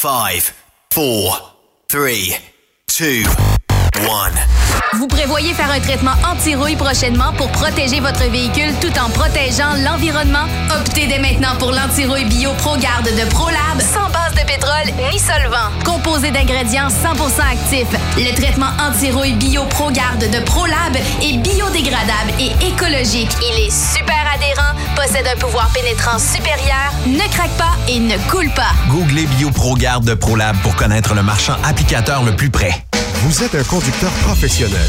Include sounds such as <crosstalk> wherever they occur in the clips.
5, 4, 3, 2, 1. Vous prévoyez faire un traitement anti-rouille prochainement pour protéger votre véhicule tout en protégeant l'environnement? Optez dès maintenant pour l'anti-rouille bio ProGarde de ProLab sans de pétrole ni solvant. Composé d'ingrédients 100% actifs, le traitement anti-rouille bio ProGarde de ProLab est biodégradable et écologique. Il est super adhérent, possède un pouvoir pénétrant supérieur, ne craque pas et ne coule pas. Googlez BioProGarde de ProLab pour connaître le marchand applicateur le plus près. Vous êtes un conducteur professionnel.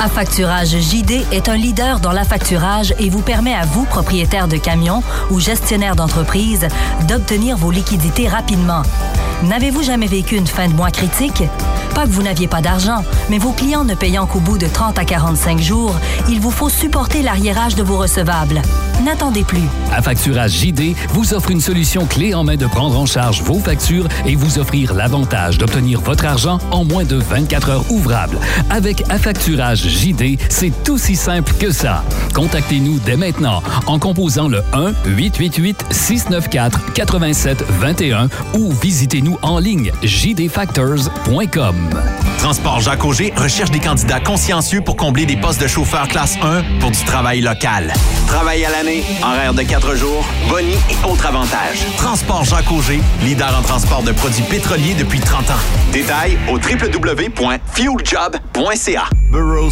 Affacturage JD est un leader dans l'affacturage et vous permet à vous, propriétaire de camions ou gestionnaire d'entreprise, d'obtenir vos liquidités rapidement. N'avez-vous jamais vécu une fin de mois critique? Pas que vous n'aviez pas d'argent, mais vos clients ne payant qu'au bout de 30 à 45 jours, il vous faut supporter l'arriérage de vos recevables. N'attendez plus. Affacturage JD vous offre une solution clé en main de prendre en charge vos factures et vous offrir l'avantage d'obtenir votre argent en moins de 24 heures ouvrables. Avec Affacturage JD, c'est aussi simple que ça. Contactez-nous dès maintenant en composant le 1-888-694-8721 ou visitez-nous en ligne jdfactors.com. Transport Jacques Auger recherche des candidats consciencieux pour combler des postes de chauffeur classe 1 pour du travail local. Travail à l'année, horaire de 4 jours, boni et autres avantages. Transport Jacques Auger, leader en transport de produits pétroliers depuis 30 ans. Détails au www.fueljob.ca. Burroughs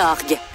Неахге.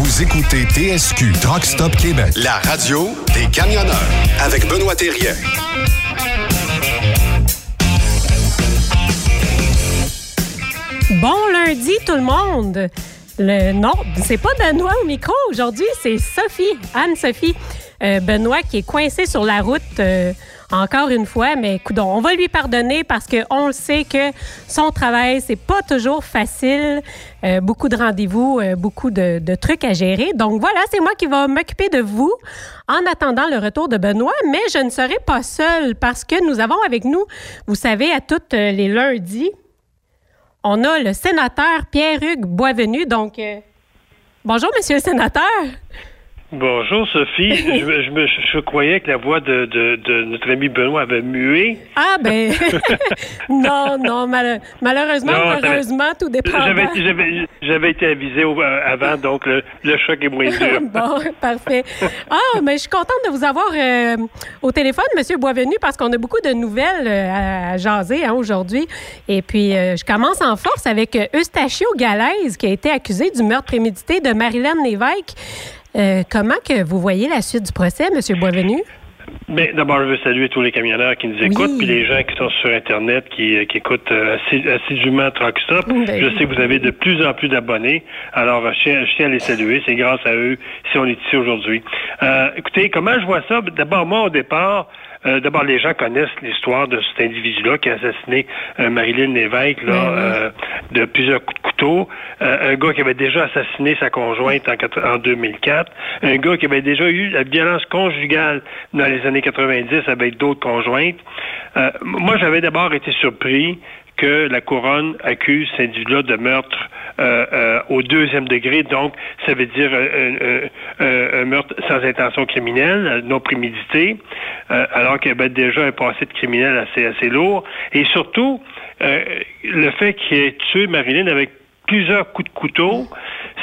Vous écoutez TSQ Truck Stop Québec, la radio des camionneurs avec Benoît Thérien. Bon lundi tout le monde. Le non, c'est pas Benoît au micro aujourd'hui, c'est Sophie, Anne-Sophie. Euh, Benoît qui est coincé sur la route euh, encore une fois, mais écoute, on va lui pardonner parce qu'on sait que son travail, c'est pas toujours facile. Euh, beaucoup de rendez-vous, euh, beaucoup de, trucs à gérer. Donc voilà, c'est moi qui va m'occuper de vous en attendant le retour de Benoît, mais je ne serai pas seule parce que nous avons avec nous, vous savez, à toutes euh, les lundis, on a le sénateur Pierre-Hugues Boisvenu. Donc, bonjour, monsieur le sénateur. Bonjour Sophie. <laughs> je, me- je, me- je croyais que la voix de, de, de notre ami Benoît avait mué. Ah, ben, <laughs> non, non, mal- malheureusement, Non, ou heureusement, tout dépend. J'avais, été avisé au- euh, avant, donc le, le choc est moins dur. <laughs> bon, parfait. Ah, mais je suis contente de vous avoir euh, au téléphone, Monsieur Boisvenu, parce qu'on a beaucoup de nouvelles euh, à, à jaser hein, aujourd'hui. Et puis, euh, je commence en force avec Eustachio Galaise, qui a été accusé du meurtre prémédité de Marilyn Lévesque. Euh, comment que vous voyez la suite du procès, Monsieur Boisvenu? Mais d'abord, je veux saluer tous les camionneurs qui nous écoutent, puis les gens qui sont sur Internet, qui, euh, qui écoutent euh, assi- assidûment Truck Stop. Ben je sais que vous avez de plus en plus d'abonnés. Alors, je tiens, je tiens à les saluer. C'est grâce à eux si on est ici aujourd'hui. Euh, écoutez, comment je vois ça? D'abord, moi, au départ, euh, D'abord, les gens connaissent l'histoire de cet individu-là qui a assassiné euh, Marilyn Lévesque là, euh, de plusieurs coups de couteau. Euh, un gars qui avait déjà assassiné sa conjointe en, en 2004. Un gars qui avait déjà eu la violence conjugale dans les années 90 avec d'autres conjointes. Moi, j'avais d'abord été surpris que la couronne accuse cet individu-là de meurtre euh, euh, au deuxième degré, donc ça veut dire euh, un, meurtre sans intention criminelle, non prémédité, alors qu'il y avait déjà un passé de criminel assez assez lourd, et surtout le fait qu'il ait tué Marilyn avec plusieurs coups de couteau,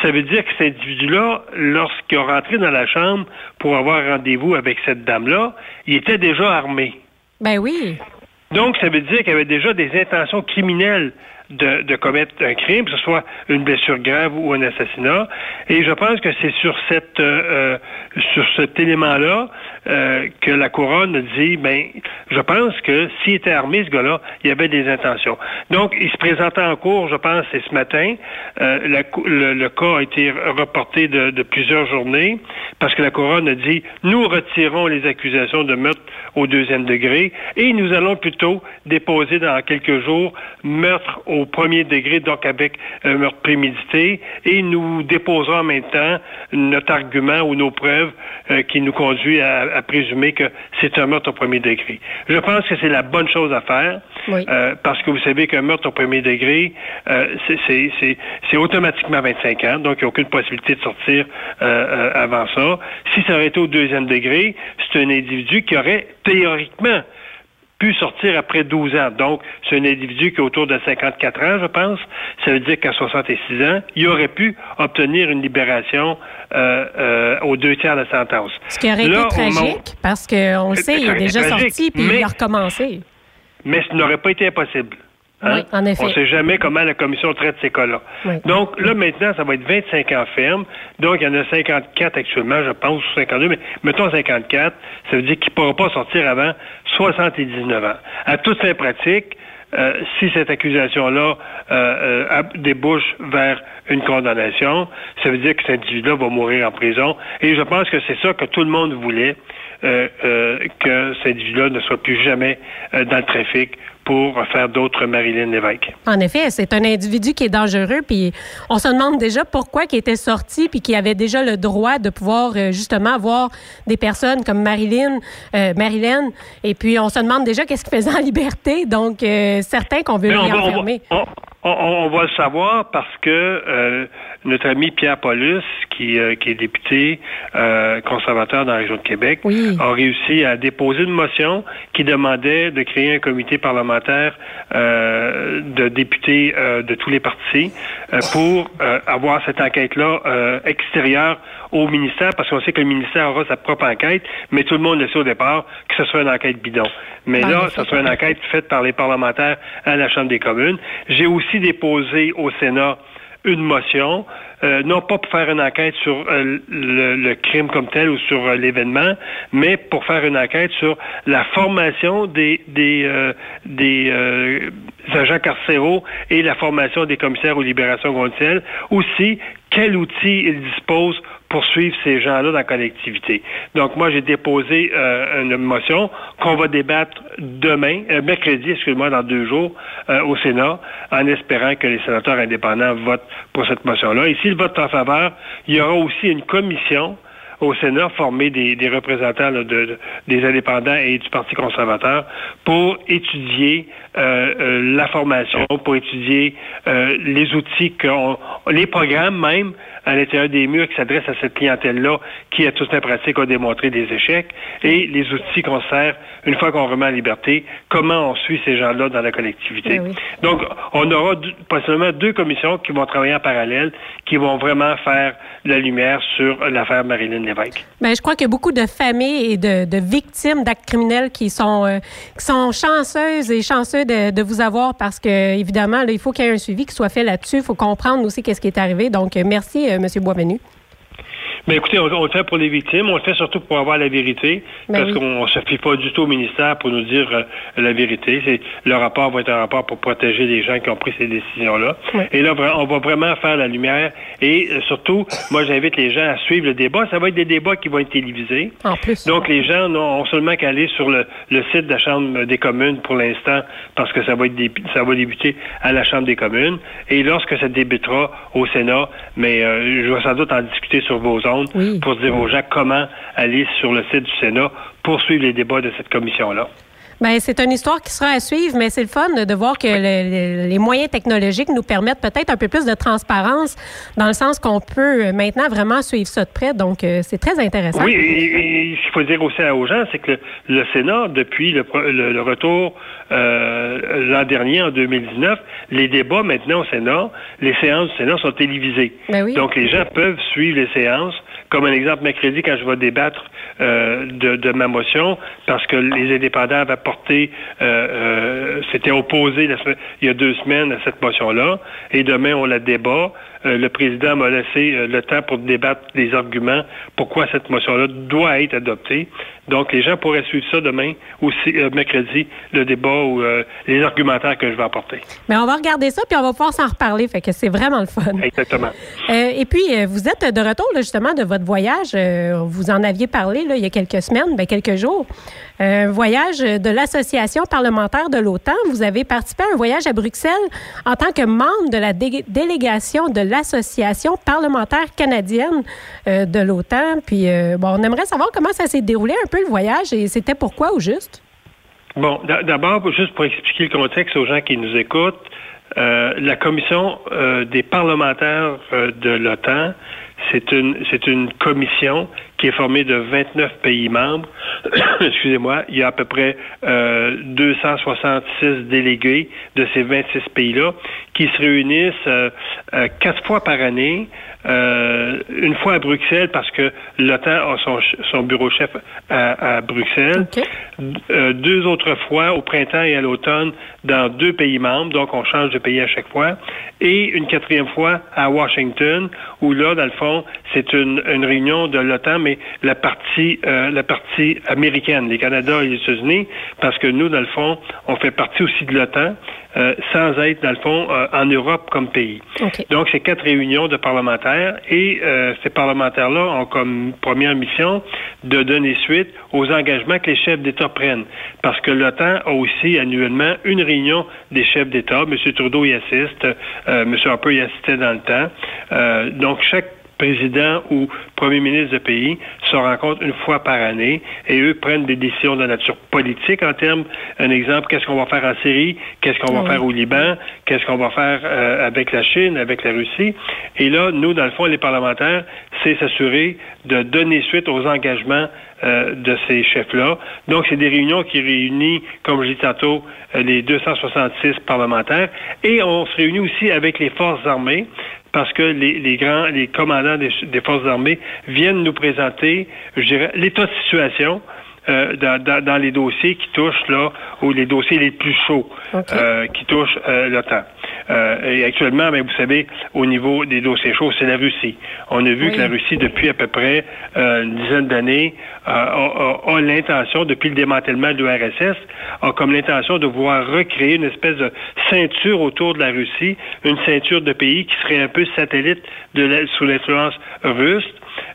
ça veut dire que cet individu-là, lorsqu'il est rentré dans la chambre pour avoir rendez-vous avec cette dame-là, il était déjà armé. Ben oui. Donc, ça veut dire qu'il y avait déjà des intentions criminelles de, commettre un crime, que ce soit une blessure grave ou un assassinat. Et je pense que c'est sur euh, euh, sur cet élément-là euh, que la couronne dit, ben, je pense que s'il était armé, ce gars-là, il y avait des intentions. Donc, il se présentait en cours, je pense, c'est ce matin. Euh, le, le cas a été reporté de, de plusieurs journées parce que la couronne a dit, nous retirons les accusations de meurtre au deuxième degré et nous allons plutôt déposer dans quelques jours meurtre au premier degré, donc avec meurtre prémédité, et nous déposerons en même temps notre argument ou nos preuves euh, qui nous conduit à présumer que c'est un meurtre au premier degré. Je pense que c'est la bonne chose à faire, euh, parce que vous savez qu'un meurtre au premier degré, euh, c'est automatiquement 25 ans, donc il n'y a aucune possibilité de sortir euh, euh, avant ça. Si ça aurait été au deuxième degré, c'est un individu qui aurait théoriquement pu sortir après 12 ans. Donc, c'est un individu qui est autour de 54 ans, je pense. Ça veut dire qu'à 66 ans, il aurait pu obtenir une libération euh, euh, aux deux tiers de la sentence. Ce qui aurait Là, été tragique, parce qu'on le Ça sait, il est déjà tragique, sorti, puis mais- il a recommencé. mais ce n'aurait pas été impossible. Hein? Oui, en effet. On ne sait jamais comment la commission traite ces cas-là. Oui. Donc là, maintenant, ça va être 25 ans ferme. Donc, il y en a 54 actuellement, je pense, ou 52, mais mettons 54. Ça veut dire qu'il ne pourra pas sortir avant 79 ans. À toute fin pratique, si cette accusation-là débouche vers une condamnation, ça veut dire que cet individu-là va mourir en prison. Et je pense que c'est ça que tout le monde voulait, que cet individu-là ne soit plus jamais dans le trafic pour faire d'autres Marilyn Lévesque. En effet, c'est un individu qui est dangereux, puis on se demande déjà pourquoi il était sorti, puis qu'il avait déjà le droit de pouvoir euh, justement avoir des personnes comme Marilyn, euh, Marilyn, et puis on se demande déjà qu'est-ce qu'il faisait en <laughs> liberté, donc euh, certains qu'on veut lui enfermer. On, va le savoir parce que euh, notre ami Pierre Paulus, qui, euh, qui est député euh, conservateur dans la région de Québec, a réussi à déposer une motion qui demandait de créer un comité parlementaire de députés de tous les partis pour avoir cette enquête-là extérieure au ministère, parce qu'on sait que le ministère aura sa propre enquête, mais tout le monde le sait au départ que ce soit une enquête bidon. Mais là, ce sera une enquête faite par les parlementaires à la Chambre des communes. J'ai aussi déposé au Sénat une motion, euh, non pas pour faire une enquête sur euh, le, crime comme tel ou sur euh, l'événement, mais pour faire une enquête sur la formation des des, des agents carcéraux et la formation des commissaires aux libérations conditionnelles. Aussi, quel outil ils disposent pour suivre ces gens-là dans la collectivité. Donc, moi, j'ai déposé euh, une motion qu'on va débattre demain, euh, mercredi, excusez-moi, dans deux jours, euh, au Sénat, en espérant que les sénateurs indépendants votent pour cette motion-là. Et s'ils votent en faveur, il y aura aussi une commission au Sénat formée des, représentants de, des indépendants et du Parti conservateur pour étudier la formation, pour étudier les outils, qu'on, les programmes même à l'intérieur des murs qui s'adressent à cette clientèle-là qui, à toute la pratique, a démontré des échecs et les outils qu'on sert une fois qu'on remet en liberté, comment on suit ces gens-là dans la collectivité. Ben Donc, on aura possiblement deux commissions qui vont travailler en parallèle, qui vont vraiment faire la lumière sur l'affaire Marilyn Bien, je crois qu'il y a beaucoup de familles et de, victimes d'actes criminels qui sont, euh, qui sont chanceuses et chanceux de, vous avoir parce que, évidemment, là, il faut qu'il y ait un suivi qui soit fait là-dessus. Il faut comprendre aussi qu'est-ce qui est arrivé. Donc, merci, euh, M. Boisvenu. Mais écoutez, on, le fait pour les victimes, on le fait surtout pour avoir la vérité, ben parce qu'on ne se fie pas du tout au ministère pour nous dire euh, la vérité. C'est le rapport va être un rapport pour protéger les gens qui ont pris ces décisions-là. Et là, on va vraiment faire la lumière. Et euh, surtout, moi, j'invite les gens à suivre le débat. Ça va être des débats qui vont être télévisés. En plus. Donc, les gens n'ont seulement qu'à aller sur le, site de la Chambre des communes pour l'instant, parce que ça va être ça va débuter à la Chambre des communes. Et lorsque ça débutera au Sénat, mais euh, je vais sans doute en discuter sur vos ondes pour dire aux gens comment aller sur le site du Sénat pour suivre les débats de cette commission-là. Bien, c'est une histoire qui sera à suivre, mais c'est le fun de voir que les moyens technologiques nous permettent peut-être un peu plus de transparence dans le sens qu'on peut maintenant vraiment suivre ça de près. Donc, euh, c'est très intéressant. Oui, et, ce qu'il faut dire aussi aux gens, c'est que le, Sénat, depuis le, retour euh, l'an dernier, en 2019, les débats maintenant au Sénat, les séances du Sénat sont télévisées. Ben Donc, les gens peuvent suivre les séances comme un exemple, mercredi, quand je vais débattre euh, de, ma motion, parce que les indépendants avaient porté, euh, euh, s'étaient opposés il y a deux semaines à cette motion-là, et demain, on la débat. Le président m'a laissé le temps pour débattre des arguments pourquoi cette motion-là doit être adoptée. Donc, les gens pourraient suivre ça demain, aussi mercredi, le débat ou les argumentaires que je vais apporter. Mais on va regarder ça, puis on va pouvoir s'en reparler. Fait que c'est vraiment le fun. Exactement. <laughs> et puis, vous êtes de retour, justement, de votre voyage. vous en aviez parlé il y a quelques semaines, ben, quelques jours. Un voyage de l'Association parlementaire de l'OTAN. Vous avez participé à un voyage à Bruxelles en tant que membre de la délégation de l'Association parlementaire canadienne euh, de l'OTAN. Puis, euh, bon, on aimerait savoir comment ça s'est déroulé un peu le voyage et c'était pourquoi au juste? Bon, d'abord, juste pour expliquer le contexte aux gens qui nous écoutent, euh, la commission des parlementaires de l'OTAN c'est une, c'est une commission qui est formée de 29 pays membres. <coughs> Excusez-moi, il y a à peu près euh, 266 délégués de ces 26 pays-là qui se réunissent euh, euh, quatre fois par année euh, une fois à Bruxelles parce que l'OTAN a son, son bureau chef à, Bruxelles. Euh, deux autres fois au printemps et à l'automne dans deux pays membres, donc on change de pays à chaque fois. Et une quatrième fois à Washington, où là, dans le fond, c'est une, réunion de l'OTAN, mais la partie, euh, la partie américaine, les Canada et les États-Unis, parce que nous, dans le fond, on fait partie aussi de l'OTAN. Euh, sans être, dans le fond, euh, en Europe comme pays. Donc, c'est quatre réunions de parlementaires et euh, ces parlementaires-là ont comme première mission de donner suite aux engagements que les chefs d'État prennent. Parce que l'OTAN a aussi annuellement une réunion des chefs d'État. M. Trudeau y assiste, M. Harper y assistait dans le temps. donc, chaque président ou premier ministre de pays se rencontrent une fois par année et eux prennent des décisions de nature politique en termes, un exemple, qu'est-ce qu'on va faire en Syrie, qu'est-ce qu'on va faire au Liban, qu'est-ce qu'on va faire euh, avec la Chine, avec la Russie. Et là, nous, dans le fond, les parlementaires, c'est s'assurer de donner suite aux engagements euh, de ces chefs-là. Donc, c'est des réunions qui réunissent, comme je dis tantôt, euh, les 266 parlementaires. Et on se réunit aussi avec les forces armées parce que les, grands, les commandants des, forces armées viennent nous présenter, je dirais, l'état de situation. Euh, dans, les dossiers qui touchent là, ou les dossiers les plus chauds euh, qui touchent euh, l'OTAN. Euh, et actuellement, ben, vous savez, au niveau des dossiers chauds, c'est la Russie. On a vu que la Russie, depuis à peu près euh, une dizaine d'années, euh, a, l'intention, depuis le démantèlement de l'URSS, a comme l'intention de vouloir recréer une espèce de ceinture autour de la Russie, une ceinture de pays qui serait un peu satellite de sous l'influence russe.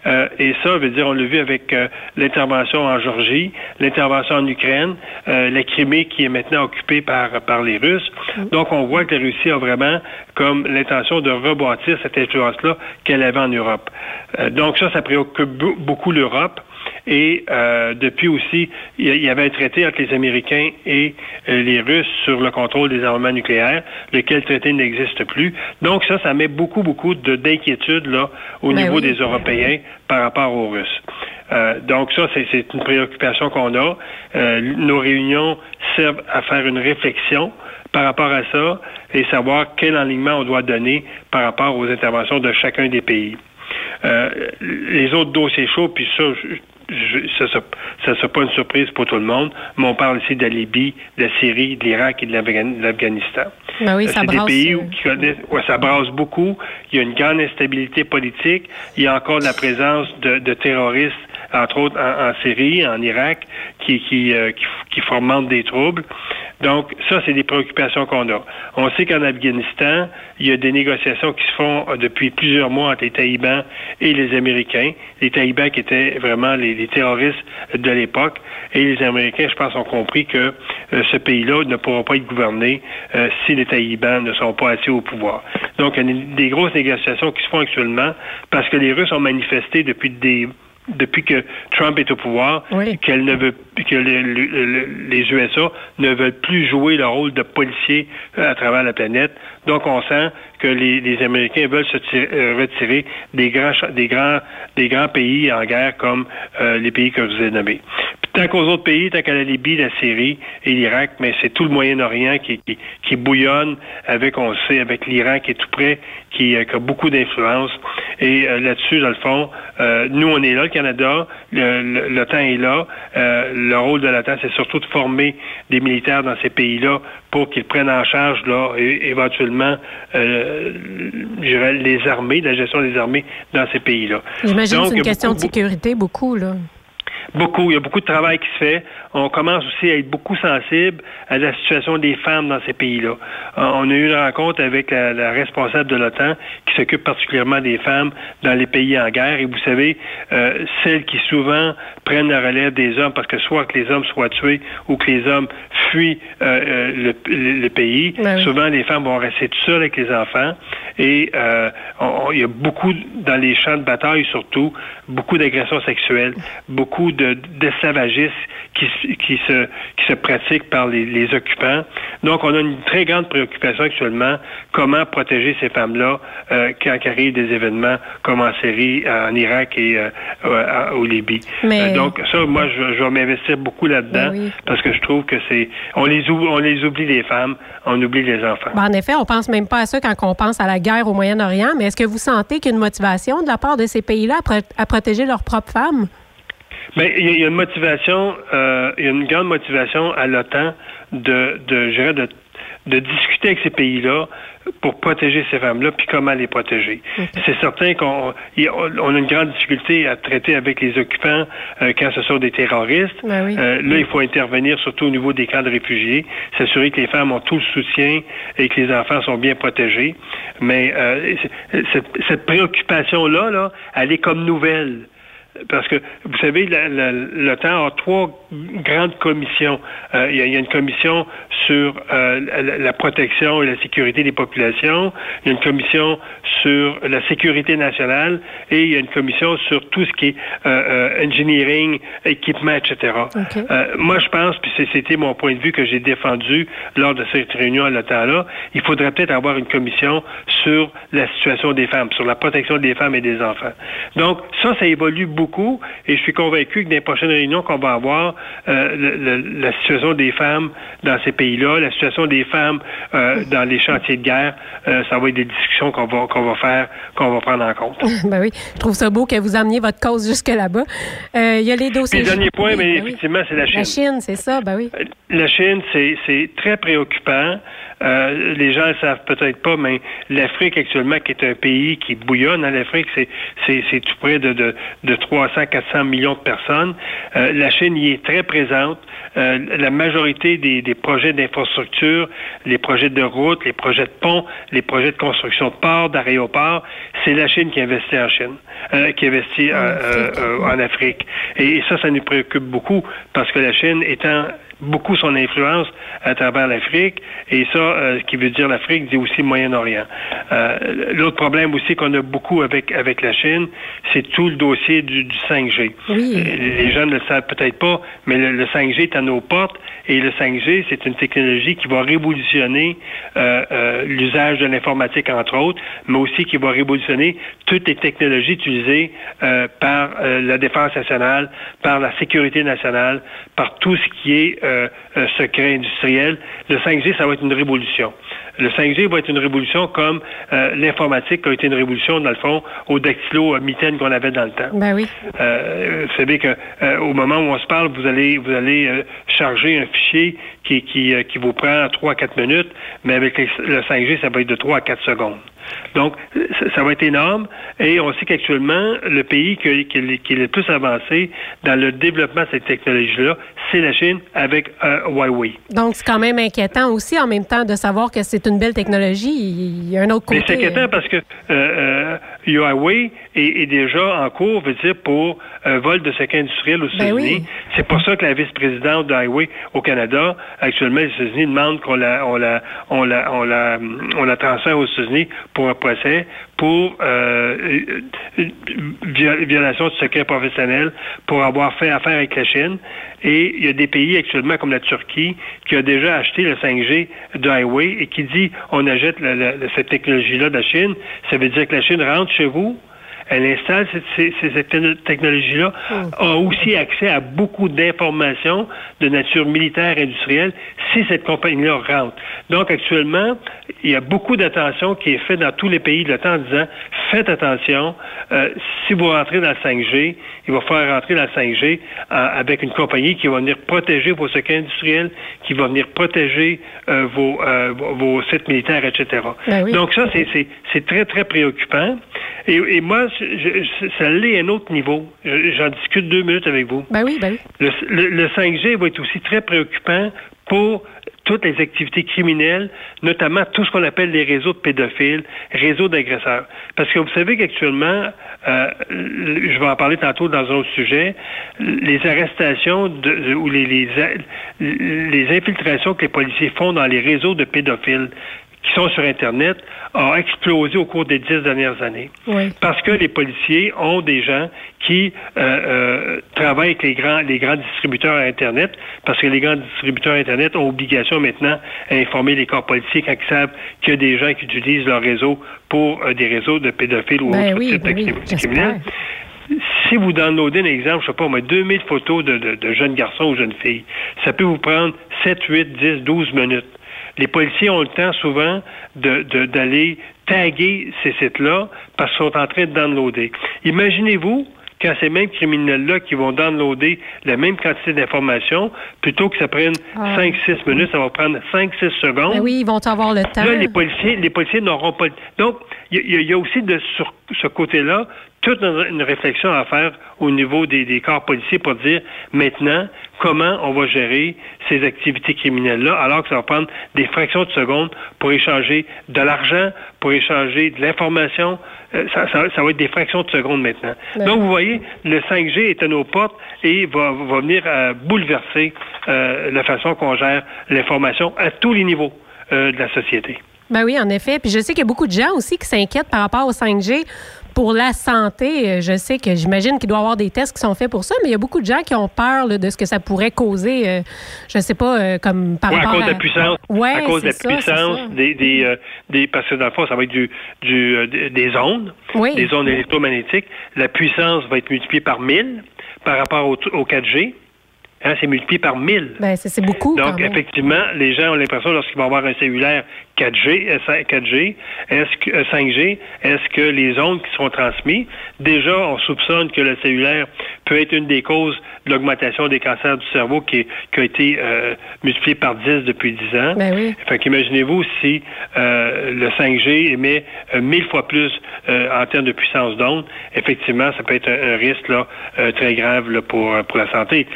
Euh, et ça, veut dire, on l'a vu avec euh, l'intervention en Georgie, l'intervention en Ukraine, euh, la Crimée qui est maintenant occupée par, par les Russes. Donc, on voit que la Russie a vraiment comme l'intention de rebâtir cette influence-là qu'elle avait en Europe. donc, ça, ça préoccupe beaucoup l'Europe. Et euh, depuis aussi, il y avait un traité entre les Américains et euh, les Russes sur le contrôle des armements nucléaires, lequel traité n'existe plus. Donc ça, ça met beaucoup, beaucoup d'inquiétude là au ben niveau des Européens par rapport aux Russes. Euh, donc ça, c'est une préoccupation qu'on a. nos réunions servent à faire une réflexion par rapport à ça et savoir quel alignement on doit donner par rapport aux interventions de chacun des pays. les autres dossiers chauds, puis ça, ça ne sera pas une surprise pour tout le monde, mais on parle ici de la Libye, de la Syrie, de l'Irak et de l'Afghanistan. Ben oui, ça C'est des pays où, qui connaissent, ça brasse beaucoup. Il y a une grande instabilité politique. Il y a encore la présence de, de terroristes entre autres en, Syrie, en Irak, qui, qui, euh, qui, qui fomentent des troubles. Donc, ça, c'est des préoccupations qu'on a. On sait qu'en Afghanistan, il y a des négociations qui se font euh, depuis plusieurs mois entre les talibans et les Américains. Les talibans qui étaient vraiment les, terroristes de l'époque. Et les Américains, je pense, ont compris que euh, ce pays-là ne pourra pas être gouverné euh, si les talibans ne sont pas assis au pouvoir. Donc, il y a des grosses négociations qui se font actuellement parce que les Russes ont manifesté depuis des depuis que Trump est au pouvoir, qu'elle ne veut que les, USA ne veulent plus jouer le rôle de policier euh, à travers la planète. Donc on sent que les, Américains veulent se euh, retirer des grands des grands des grands pays en guerre comme euh, les pays que je vous ai nommés. Tant qu'aux autres pays, tant qu'à la Libye, la Syrie et l'Irak, mais c'est tout le Moyen-Orient qui, qui, bouillonne avec, on sait, avec l'Iran qui est tout près, qui, qui a beaucoup d'influence. Et là-dessus, dans le fond, nous, on est là, Canada, l'OTAN est là. Euh, le rôle de l'OTAN, c'est surtout de former des militaires dans ces pays-là pour qu'ils prennent en charge là, éventuellement euh, les armées, la gestion des armées dans ces pays-là. J'imagine que c'est une question de sécurité, beaucoup, là. Beaucoup. Il y a beaucoup de travail qui se fait. On commence aussi à être beaucoup sensible à la situation des femmes dans ces pays-là. Euh, on a eu une rencontre avec la, responsable de l'OTAN qui s'occupe particulièrement des femmes dans les pays en guerre. Et vous savez, euh, celles qui souvent prennent la relève des hommes parce que soit que les hommes soient tués ou que les hommes fuient euh, le, pays, ben souvent les femmes vont rester toutes seules avec les enfants. Et il y a beaucoup, dans les champs de bataille surtout, beaucoup d'agressions sexuelles, beaucoup d'esclavagisme qui, qui, se, qui se pratique par les, les, occupants. Donc, on a une très grande préoccupation actuellement, comment protéger ces femmes-là euh, quand il arrive des événements comme en Syrie, en Irak et euh, au Libye. Euh, donc, ça, moi, je, je vais m'investir beaucoup là-dedans parce que je trouve que c'est... On les, oublie, on les oublie les femmes, on oublie les enfants. Ben, en effet, on pense même pas à ça quand on pense à la guerre au Moyen-Orient, mais est-ce que vous sentez qu'il y a une motivation de la part de ces pays-là à, à protéger leurs propres femmes? Bien, il y, a une motivation, euh, il y a une grande motivation à l'OTAN de, de, de, de discuter avec ces pays-là pour protéger ces femmes-là, puis comment les protéger. C'est certain qu'on on a une grande difficulté à traiter avec les occupants euh, quand ce sont des terroristes. Ben euh, là, il faut intervenir surtout au niveau des camps de réfugiés, s'assurer que les femmes ont tout le soutien et que les enfants sont bien protégés. Mais euh, cette, cette préoccupation-là, là, elle est comme nouvelle parce que, vous savez, l'OTAN a trois grandes commissions. Euh, il, y a, une commission sur euh, la, protection et la sécurité des populations, il y a une commission sur la sécurité nationale et il y a une commission sur tout ce qui est euh, engineering, équipement, etc. moi, je pense, puis c'était mon point de vue que j'ai défendu lors de cette réunion à l'OTAN-là, il faudrait peut-être avoir une commission sur la situation des femmes, sur la protection des femmes et des enfants. Donc, ça, ça évolue beaucoup beaucoup et je suis convaincu que dans les prochaines réunions qu'on va avoir, euh, la situation des femmes dans ces pays-là, la situation des femmes euh, dans les chantiers de guerre, euh, ça va être des discussions qu'on va, qu'on va faire, qu'on va prendre en compte. <laughs> ben oui, je trouve ça beau que vous ameniez votre cause jusque là-bas. Il y a les dossiers. le dernier point, mais ben effectivement, c'est la Chine. La Chine, c'est ça, ben oui. La Chine, c'est très préoccupant. Euh, les gens ne savent peut-être pas, mais l'Afrique actuellement, qui est un pays qui bouillonne, hein, l'Afrique, c'est, c'est, tout près de, de, de 300-400 millions de personnes. Euh, la Chine y est très présente. Euh, la majorité des, des projets d'infrastructure, les projets de routes, les projets de ponts, les projets de construction de ports, d'aéroports, c'est la Chine qui investit en Chine, qui investit en Afrique. Et ça, ça nous préoccupe beaucoup parce que la Chine étant beaucoup son influence à travers l'Afrique. Et ça, euh, ce qui veut dire l'Afrique, dit aussi Moyen-Orient. Euh, l'autre problème aussi qu'on a beaucoup avec, avec la Chine, c'est tout le dossier du, 5G. Les gens ne le savent peut-être pas, mais le, 5G est à nos portes. Et le 5G, c'est une technologie qui va révolutionner euh, l'usage de l'informatique, entre autres, mais aussi qui va révolutionner toutes les technologies utilisées par la défense nationale, par la sécurité nationale, par tout ce qui est euh, euh, secret industriel. Le 5G, ça va être une révolution. Le 5G va être une révolution comme euh, l'informatique a été une révolution, dans le fond, au dactylo mitaine qu'on avait dans le temps. Ben oui. vous savez que au moment où on se parle, vous allez vous allez charger un fichier qui, qui, qui vous prend 3 à 4 minutes, mais avec le 5G, ça va être de 3 à 4 secondes. Donc, ça va être énorme. Et on sait qu'actuellement, le pays qui, est le plus avancé dans le développement de cette technologie-là, c'est la Chine avec euh, Huawei. Donc, c'est quand même inquiétant aussi en même temps de savoir que c'est une belle technologie. Il y a un autre côté. Mais c'est inquiétant parce que euh, euh, Huawei est, déjà en cours, veut dire, pour vol de secret industriel aux ben États-Unis. C'est pour ça que la vice-présidente de Huawei au Canada, actuellement, les États-Unis demandent qu'on la, on la, on la, on la, on la transfère aux États-Unis pour un procès pour euh, violation de secret professionnel pour avoir fait affaire avec la Chine. Et il y a des pays actuellement comme la Turquie qui a déjà acheté le 5G de Huawei et qui dit on achète cette technologie-là de la Chine. Ça veut dire que la Chine rentre chez vous, elle installe cette, technologie-là, hmm. a aussi accès à beaucoup d'informations de nature militaire et industrielle si cette compagnie-là rentre. Donc, actuellement, il y a beaucoup d'attention qui est faite dans tous les pays de l'OTAN en disant, faites attention, euh, si vous rentrez dans le 5G, il va falloir rentrer le 5G euh, avec une compagnie qui va venir protéger vos secrets industriels, qui va venir protéger euh, vos, vos, sites militaires, etc. Ben Donc ça, c'est très, très préoccupant. Et, moi, ça l'est à un autre niveau. J'en discute deux minutes avec vous. Ben oui, ben oui. Le, 5G va être aussi très préoccupant pour toutes les activités criminelles, notamment tout ce qu'on appelle les réseaux de pédophiles, réseaux d'agresseurs. Parce que vous savez qu'actuellement, euh, je vais en parler tantôt dans un autre sujet, les arrestations ou les, les infiltrations que les policiers font dans les réseaux de pédophiles, qui sont sur Internet a explosé au cours des dix dernières années. Parce que les policiers ont des gens qui euh, euh, travaillent avec les grands, les grands distributeurs Internet, parce que les grands distributeurs Internet ont obligation maintenant à informer les corps policiers quand ils savent qu'il y a des gens qui utilisent leur réseau pour euh, des réseaux de pédophiles ou ben autres types ben criminels si vous downloadez un exemple, je sais pas, moi, 2000 photos de, de, jeunes garçons ou jeunes filles, ça peut vous prendre 7, 8, 10, 12 minutes. Les policiers ont le temps souvent d'aller taguer ces sites-là parce qu'ils sont en train de downloader. Imaginez-vous quand ces mêmes criminels-là qui vont downloader la même quantité d'informations, plutôt que ça prenne Ah. 5-6 minutes, ça va prendre 5-6 secondes. Ben oui, ils vont avoir le temps. Là, les policiers, les policiers n'auront pas. Donc, il y, y a aussi de sur ce côté-là toute une réflexion à faire au niveau des, des corps policiers pour dire maintenant comment on va gérer ces activités criminelles-là, alors que ça va prendre des fractions de secondes pour échanger de l'argent, pour échanger de l'information. Euh, Ça, ça- ça va être des fractions de secondes maintenant. Ben. Donc, vous voyez, le 5G est à nos portes et va, va venir euh, bouleverser euh, la façon qu'on gère l'information à tous les niveaux euh, de la société. Ben oui, en effet. Puis je sais qu'il y a beaucoup de gens aussi qui s'inquiètent par rapport au 5G pour la santé. Euh, Je sais que j'imagine qu'il doit y avoir des tests qui sont faits pour ça, mais il y a beaucoup de gens qui ont peur là, de ce que ça pourrait causer, euh, je sais pas, euh, comme par Ouais, à rapport cause de la puissance. Ouais, à cause de la ça, puissance des, des, euh, des parce que dans le fond, ça va être du, du des- des ondes, Oui. des ondes électromagnétiques. La puissance va être multipliée par 1000 par rapport au, au 4G. Hein, c'est multiplié par 1000. Ben, c'est beaucoup. Donc, effectivement, les gens ont l'impression, lorsqu'ils vont avoir un cellulaire 4G, euh, 5- 4G, est-ce que, euh, 5G, est-ce que les ondes qui seront transmises, déjà, on soupçonne que le cellulaire peut être une des causes de l'augmentation des cancers du cerveau qui, est- qui a été euh, multiplié par 10 depuis 10 ans. Ben oui. Fait qu'imaginez-vous si euh, le 5G émet euh, mille fois plus euh, en termes de puissance d'onde, effectivement, ça peut être un, un risque là, euh, très grave là, pour, pour la santé.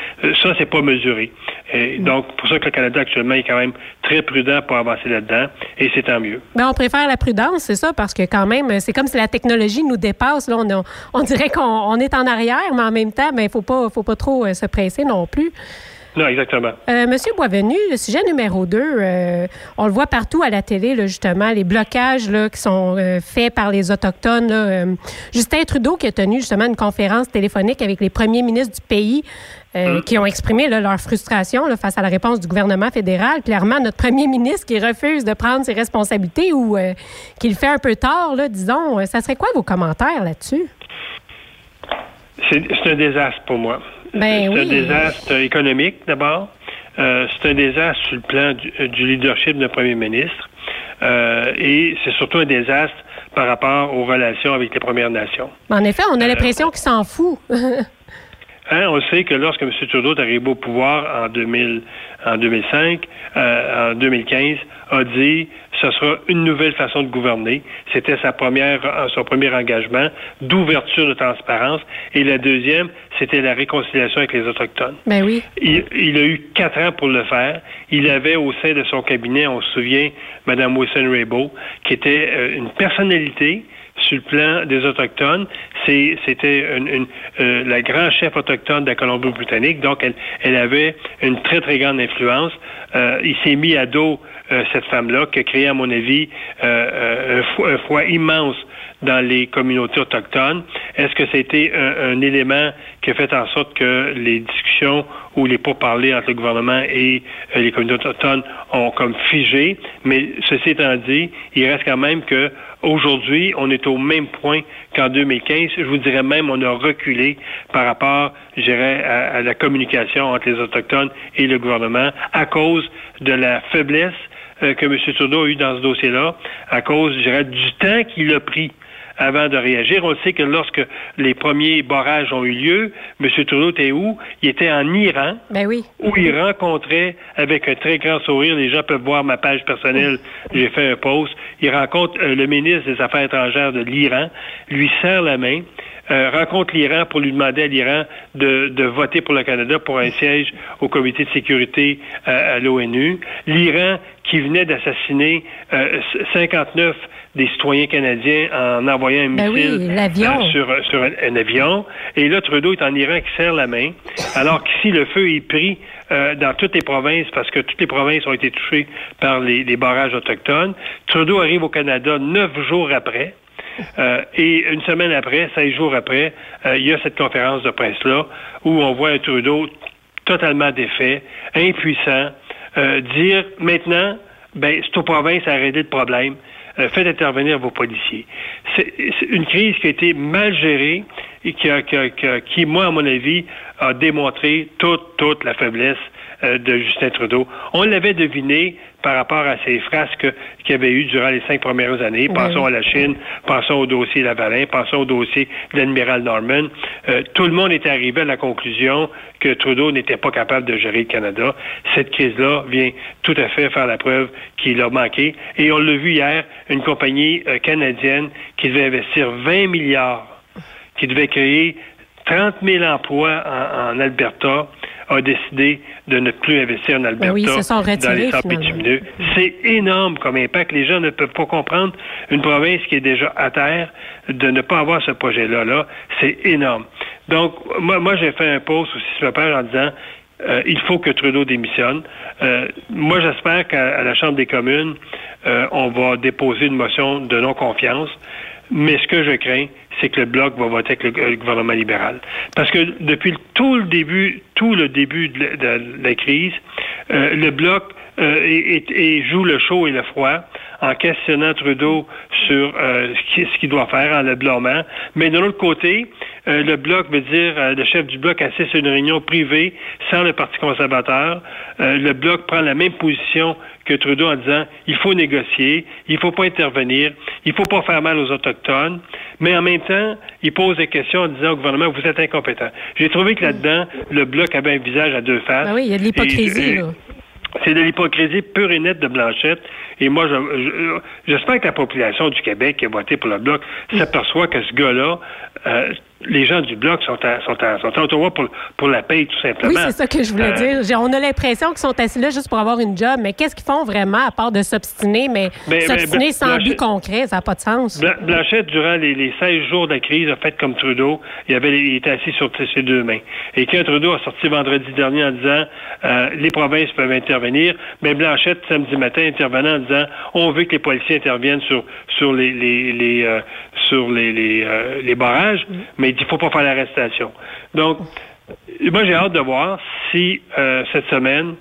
Ça, c'est pas mesuré. Et donc, pour ça que le Canada actuellement est quand même très prudent pour avancer là-dedans, et c'est tant mieux. Ben, on préfère la prudence, c'est ça, parce que quand même, c'est comme si la technologie nous dépasse. Là, on, dirait qu'on on est en arrière, mais en même temps, il ne faut pas, faut pas trop euh, se presser non plus. Non, exactement. Euh, Monsieur Boisvenu, le sujet numéro 2, on le voit partout à la télé, là, justement, les blocages là, qui sont euh, faits par les Autochtones. là. Euh, Justin Trudeau qui a tenu justement une conférence téléphonique avec les premiers ministres du pays euh, qui ont exprimé là, leur frustration là, face à la réponse du gouvernement fédéral. Clairement, notre premier ministre qui refuse de prendre ses responsabilités ou euh, qui le fait un peu tard, là, disons, euh, ça serait quoi vos commentaires là-dessus? C'est un désastre pour moi. Ben c'est oui. un désastre économique, d'abord. Euh, c'est un désastre sur le plan du, du leadership d'un premier ministre. Euh, et c'est surtout un désastre par rapport aux relations avec les Premières Nations. En effet, on a l'impression qu'il s'en fout. <laughs> Hein, on sait que lorsque M. Trudeau est arrivé au pouvoir en, 2000, en 2005, euh, en 2015, a dit ce sera une nouvelle façon de gouverner. C'était sa première, euh, son premier engagement d'ouverture de transparence. Et la deuxième, c'était la réconciliation avec les Autochtones. ben oui. Il, il a eu quatre ans pour le faire. Il avait au sein de son cabinet, on se souvient, Mme Wilson Raybould, qui était euh, une personnalité sur le plan des Autochtones. C'était une, une, euh, la grande chef autochtone de la Colombie-Britannique, donc elle, elle avait une très, très grande influence. Euh, il s'est mis à dos euh, cette femme-là, qui a créé, à mon avis, euh, euh, un, fo- un foie immense dans les communautés autochtones. Est-ce que c'était un, un élément qui a fait en sorte que les discussions ou les pourparlers entre le gouvernement et les communautés autochtones ont comme figé? Mais ceci étant dit, il reste quand même que aujourd'hui, on est au même point qu'en 2015. Je vous dirais même, on a reculé par rapport, je dirais, à, la communication entre les Autochtones et le gouvernement à cause de la faiblesse euh, que M. Trudeau a eu dans ce dossier-là, à cause, je dirais, du temps qu'il a pris avant de réagir. On sait que lorsque les premiers barrages ont eu lieu, M. Trudeau était où? Il était en Iran, Ben oui. où il rencontrait, avec un très grand sourire, les gens peuvent voir ma page personnelle, j'ai fait un post, il rencontre euh, le ministre des Affaires étrangères de l'Iran, lui serre la main, euh, rencontre l'Iran pour lui demander à l'Iran de, de voter pour le Canada pour un siège au comité de sécurité euh, à l'ONU. L'Iran qui venait d'assassiner euh, 59 des citoyens canadiens en envoyant un Ben oui, missile euh, sur, sur un, un avion. Et là, Trudeau est en Iran qui serre la main, alors qu'ici, le feu est pris euh, dans toutes les provinces parce que toutes les provinces ont été touchées par les, les barrages autochtones. Trudeau arrive au Canada neuf jours après. Euh, et une semaine après, 16 jours après, euh, il y a cette conférence de presse-là où on voit un Trudeau totalement défait, impuissant, euh, dire maintenant, ben, c'est aux provinces à régler le problème. Faites intervenir vos policiers. C'est une crise qui a été mal gérée, a, qui, qui, moi, à mon avis, a démontré toute, toute la faiblesse de Justin Trudeau. On l'avait deviné par rapport à ces frasques qu'il y avait eu durant les cinq premières années. Pensons à la Chine, pensons au dossier Lavalin, pensons au dossier de l'admiral Norman. Euh, tout le monde était arrivé à la conclusion que Trudeau n'était pas capable de gérer le Canada. Cette crise-là vient tout à fait faire la preuve qu'il a manqué. Et on l'a vu hier, une compagnie euh, canadienne qui devait investir 20 milliards, qui devait créer 30 000 emplois en Alberta, a décidé de ne plus investir en Alberta oui, dans les centres C'est énorme comme impact. Les gens ne peuvent pas comprendre une province qui est déjà à terre de ne pas avoir ce projet-là. Là, c'est énorme. Donc, moi, moi j'ai fait un post aussi sur le en disant euh, il faut que Trudeau démissionne. Euh, moi, j'espère qu'à la Chambre des communes, euh, on va déposer une motion de non-confiance. Mais ce que je crains, c'est que le Bloc va voter avec le, gouvernement libéral. Parce que depuis tout le début, tout le début de la, crise, euh, le Bloc euh, joue le chaud et le froid en questionnant Trudeau sur euh, ce qu'il doit faire en le blâmant. Mais de l'autre côté, euh, le bloc veut dire, euh, le chef du bloc assiste à une réunion privée sans le Parti conservateur. le bloc prend la même position que Trudeau en disant, il faut négocier, il ne faut pas intervenir, il ne faut pas faire mal aux Autochtones. Mais en même temps, il pose des questions en disant au gouvernement, vous êtes incompétent. J'ai trouvé que là-dedans, le bloc avait un visage à deux faces. Ah oui, il y a de l'hypocrisie, là. C'est de l'hypocrisie pure et nette de Blanchette. Et moi, j'espère que la population du Québec qui a voté pour le Bloc s'aperçoit que ce gars-là, euh, les gens du Bloc sont à, sont à, sont pour, pour la paix, tout simplement. Oui, c'est ça que je voulais euh, dire. On a l'impression qu'ils sont assis là juste pour avoir une job, mais qu'est-ce qu'ils font vraiment à part de s'obstiner, mais ben, ben, s'obstiner sans but concret, ça n'a pas de sens. Blanchette, durant les, les, 16 jours de la crise, a fait comme Trudeau. Il, avait, il était assis sur ses deux mains. Et quand Trudeau a sorti vendredi dernier en disant euh, les provinces peuvent intervenir, mais Blanchette, samedi matin, intervenant en disant on veut que les policiers interviennent sur, sur les, les, les euh, sur les, les, les barrages, mm. mais il ne faut pas faire l'arrestation. Donc, moi, j'ai hâte de voir si euh, cette semaine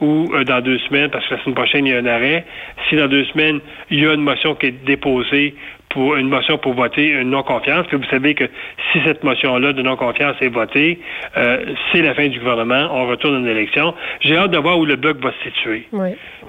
ou euh, dans deux semaines, parce que la semaine prochaine, il y a un arrêt, si dans deux semaines, il y a une motion qui est déposée pour une motion pour voter une non-confiance. Puis vous savez que si cette motion-là de non-confiance est votée, euh, c'est la fin du gouvernement. On retourne à une élection. J'ai hâte de voir où le bloc va se situer.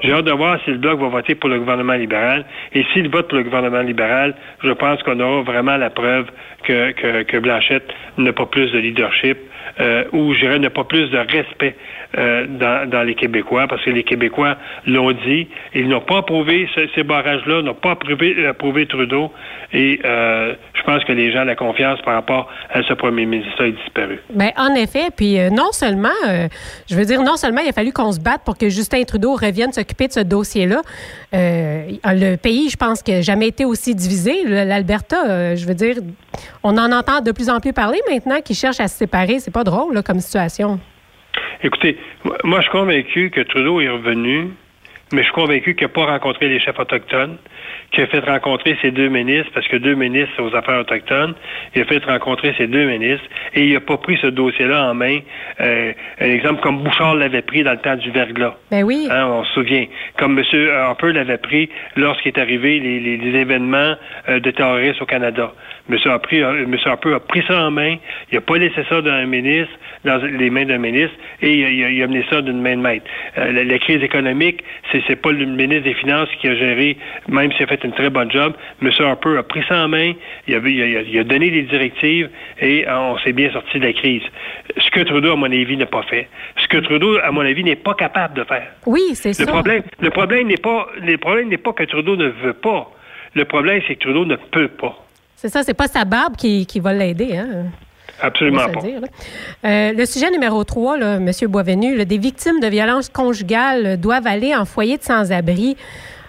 J'ai hâte de voir si le bloc va voter pour le gouvernement libéral. Et s'il vote pour le gouvernement libéral, je pense qu'on aura vraiment la preuve que, que, que Blanchette n'a pas plus de leadership euh, ou, je dirais, n'a pas plus de respect euh, dans, les Québécois, parce que les Québécois l'ont dit. Ils n'ont pas approuvé ces barrages-là, n'ont pas approuvé, Trudeau. Et euh, je pense que les gens, la confiance par rapport à ce premier ministre a disparu. Bien, en effet. Puis euh, non seulement, je veux dire, non seulement il a fallu qu'on se batte pour que Justin Trudeau revienne s'occuper de ce dossier-là. le pays, je pense, que jamais été aussi divisé. L'Alberta, je veux dire, on en entend de plus en plus parler maintenant qui cherchent à se séparer. C'est pas drôle là, comme situation. Écoutez, moi, je suis convaincu que Trudeau est revenu mais je suis convaincu qu'il n'a pas rencontré les chefs autochtones, qu'il a fait rencontrer ses deux ministres, parce que deux ministres aux affaires autochtones, il a fait rencontrer ses deux ministres, et il n'a pas pris ce dossier-là en main. Euh, un exemple comme Bouchard l'avait pris dans le temps du verglas. Ben oui. Hein, on se souvient. Comme M. Harper l'avait pris lorsqu'il est arrivé les, les, événements euh, de terrorisme au Canada. M. Harper, euh, a pris ça en main, il n'a pas laissé ça dans un ministre, dans les mains d'un ministre, et il a, amené ça d'une main de maître. la, la crise économique, c'est c'est pas le ministre des Finances qui a géré, même s'il a fait une très bonne job. M. Harper a pris ça en main, il, a, donné des directives et euh, on s'est bien sorti de la crise. Ce que Trudeau, à mon avis, n'a pas fait. Ce que Trudeau, à mon avis, n'est pas capable de faire. Oui, c'est ça. Problème, le problème n'est pas, le problème n'est pas que Trudeau ne veut pas. Le problème, c'est que Trudeau ne peut pas. C'est ça, c'est pas sa barbe qui, qui va l'aider, hein? Absolument pas. Euh, le sujet numéro 3, là, M. Boisvenu, des victimes de violences conjugales doivent aller en foyer de sans-abri.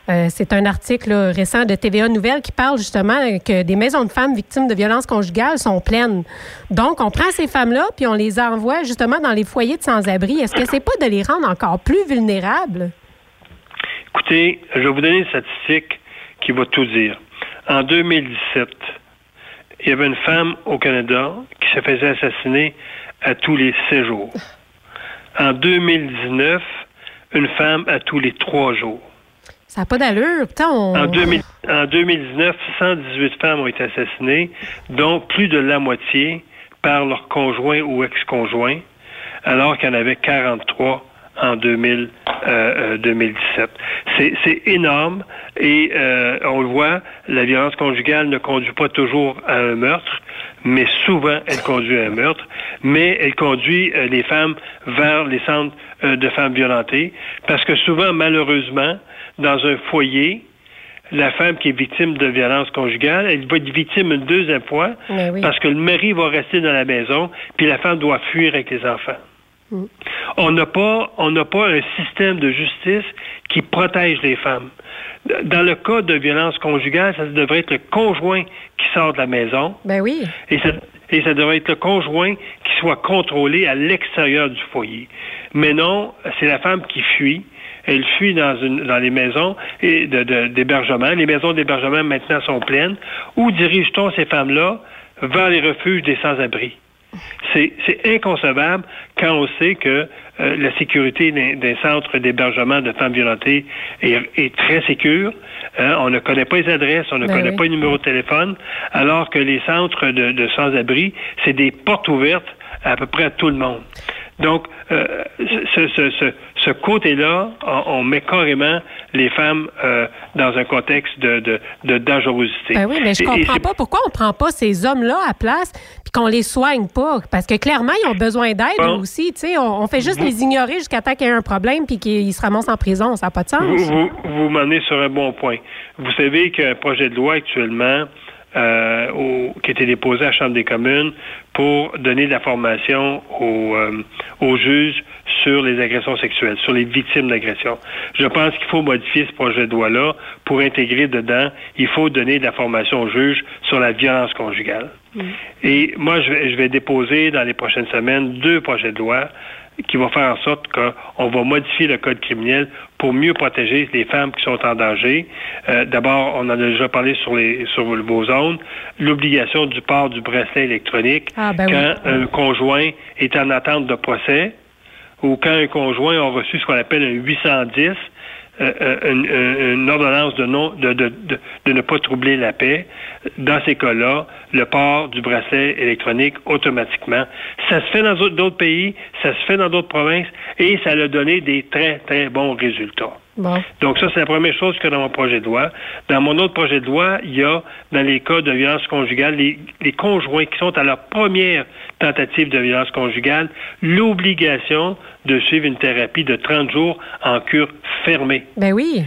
Euh, c'est un article récent de TVA Nouvelle qui parle justement que des maisons de femmes victimes de violences conjugales sont pleines. Donc, on prend ces femmes-là puis on les envoie justement dans les foyers de sans-abri. Est-ce que c'est pas de les rendre encore plus vulnérables? Écoutez, je vais vous donner une statistique qui va tout dire. En 2017, il y avait une femme au Canada qui se faisait assassiner à tous les six jours. En 2019, une femme à tous les trois jours. Ça n'a pas d'allure. En, 2019, 118 femmes ont été assassinées, dont plus de la moitié par leur conjoint ou ex-conjoint, alors qu'il y en avait 43 en 2000, 2017. C'est énorme et on le voit, la violence conjugale ne conduit pas toujours à un meurtre, mais souvent elle conduit à un meurtre, mais elle conduit les femmes vers les centres de femmes violentées, parce que souvent, malheureusement, dans un foyer, la femme qui est victime de violence conjugale, elle va être victime une deuxième fois parce que le mari va rester dans la maison, puis la femme doit fuir avec les enfants. Mm. On n'a pas, on n'a pas un système de justice qui protège les femmes. Dans le cas de violence conjugale, ça devrait être le conjoint qui sort de la maison. Ben oui. Et ça, et ça devrait être le conjoint qui soit contrôlé à l'extérieur du foyer. Mais non, c'est la femme qui fuit elle fuit dans, une, dans les maisons d'hébergement. les maisons d'hébergement maintenant sont pleines. Où dirige-t-on ces femmes-là? Vers les refuges des sans-abri. C'est inconcevable quand on sait que euh, la sécurité des, centres d'hébergement de femmes violentées est, très sécure. Hein. on ne connaît pas les adresses, on ne ben connaît pas les numéros de téléphone, alors que les centres de, de sans-abri, c'est des portes ouvertes à peu près à tout le monde. Donc, euh, ce, ce, ce, ce côté-là, on, met carrément les femmes euh, dans un contexte de, de, de dangerosité. Ben oui, mais je comprends pas pourquoi on prend pas ces hommes-là à place puis qu'on les soigne pas. Parce que clairement, ils ont besoin d'aide aussi. Tu sais, on, fait juste les ignorer jusqu'à temps qu'il y ait un problème puis qu'ils se ramassent en prison. Ça n'a pas de sens. Vous, vous, vous sur un bon point. Vous savez qu'un projet de loi actuellement euh, au, qui était déposé à la Chambre des communes pour donner de la formation aux, euh, aux juges sur les agressions sexuelles, sur les victimes d'agressions. Je pense qu'il faut modifier ce projet de loi-là pour intégrer dedans, il faut donner de la formation aux juges sur la violence conjugale. Mm. Et moi, je vais, je vais déposer dans les prochaines semaines deux projets de loi qui vont faire en sorte qu'on va modifier le code criminel pour mieux protéger les femmes qui sont en danger. Euh, d'abord, on en a déjà parlé sur les sur vos zones, l'obligation du port du bracelet électronique ah, ben quand un conjoint est en attente de procès ou quand un conjoint a reçu ce qu'on appelle un 810, euh, euh, une, ordonnance de, non, de, ne pas troubler la paix. Dans ces cas-là, le port du bracelet électronique automatiquement. Ça se fait dans d'autres pays, ça se fait dans d'autres provinces et ça a donné des très, très bons résultats. Donc ça, c'est la première chose que dans mon projet de loi. Dans mon autre projet de loi, il y a, dans les cas de violence conjugale, les, les conjoints qui sont à leur première tentative de violence conjugale, l'obligation de suivre une thérapie de 30 jours en cure fermée. Ben oui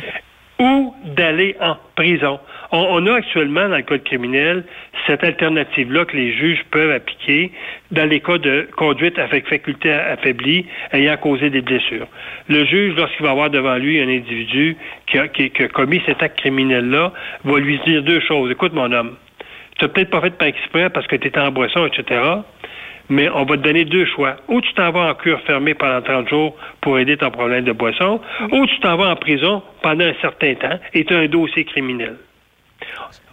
ou d'aller en prison. On, a actuellement dans le code criminel cette alternative-là que les juges peuvent appliquer dans les cas de conduite avec faculté affaiblie ayant causé des blessures. Le juge, lorsqu'il va avoir devant lui un individu qui a, commis cet acte criminel-là, va lui dire deux choses. Écoute, mon homme, tu n'as peut-être pas fait par exprès parce que tu étais en boisson, etc mais on va te donner deux choix. Ou tu t'en vas en cure fermée pendant 30 jours pour aider ton problème de boisson, ou tu t'en vas en prison pendant un certain temps et tu as un dossier criminel.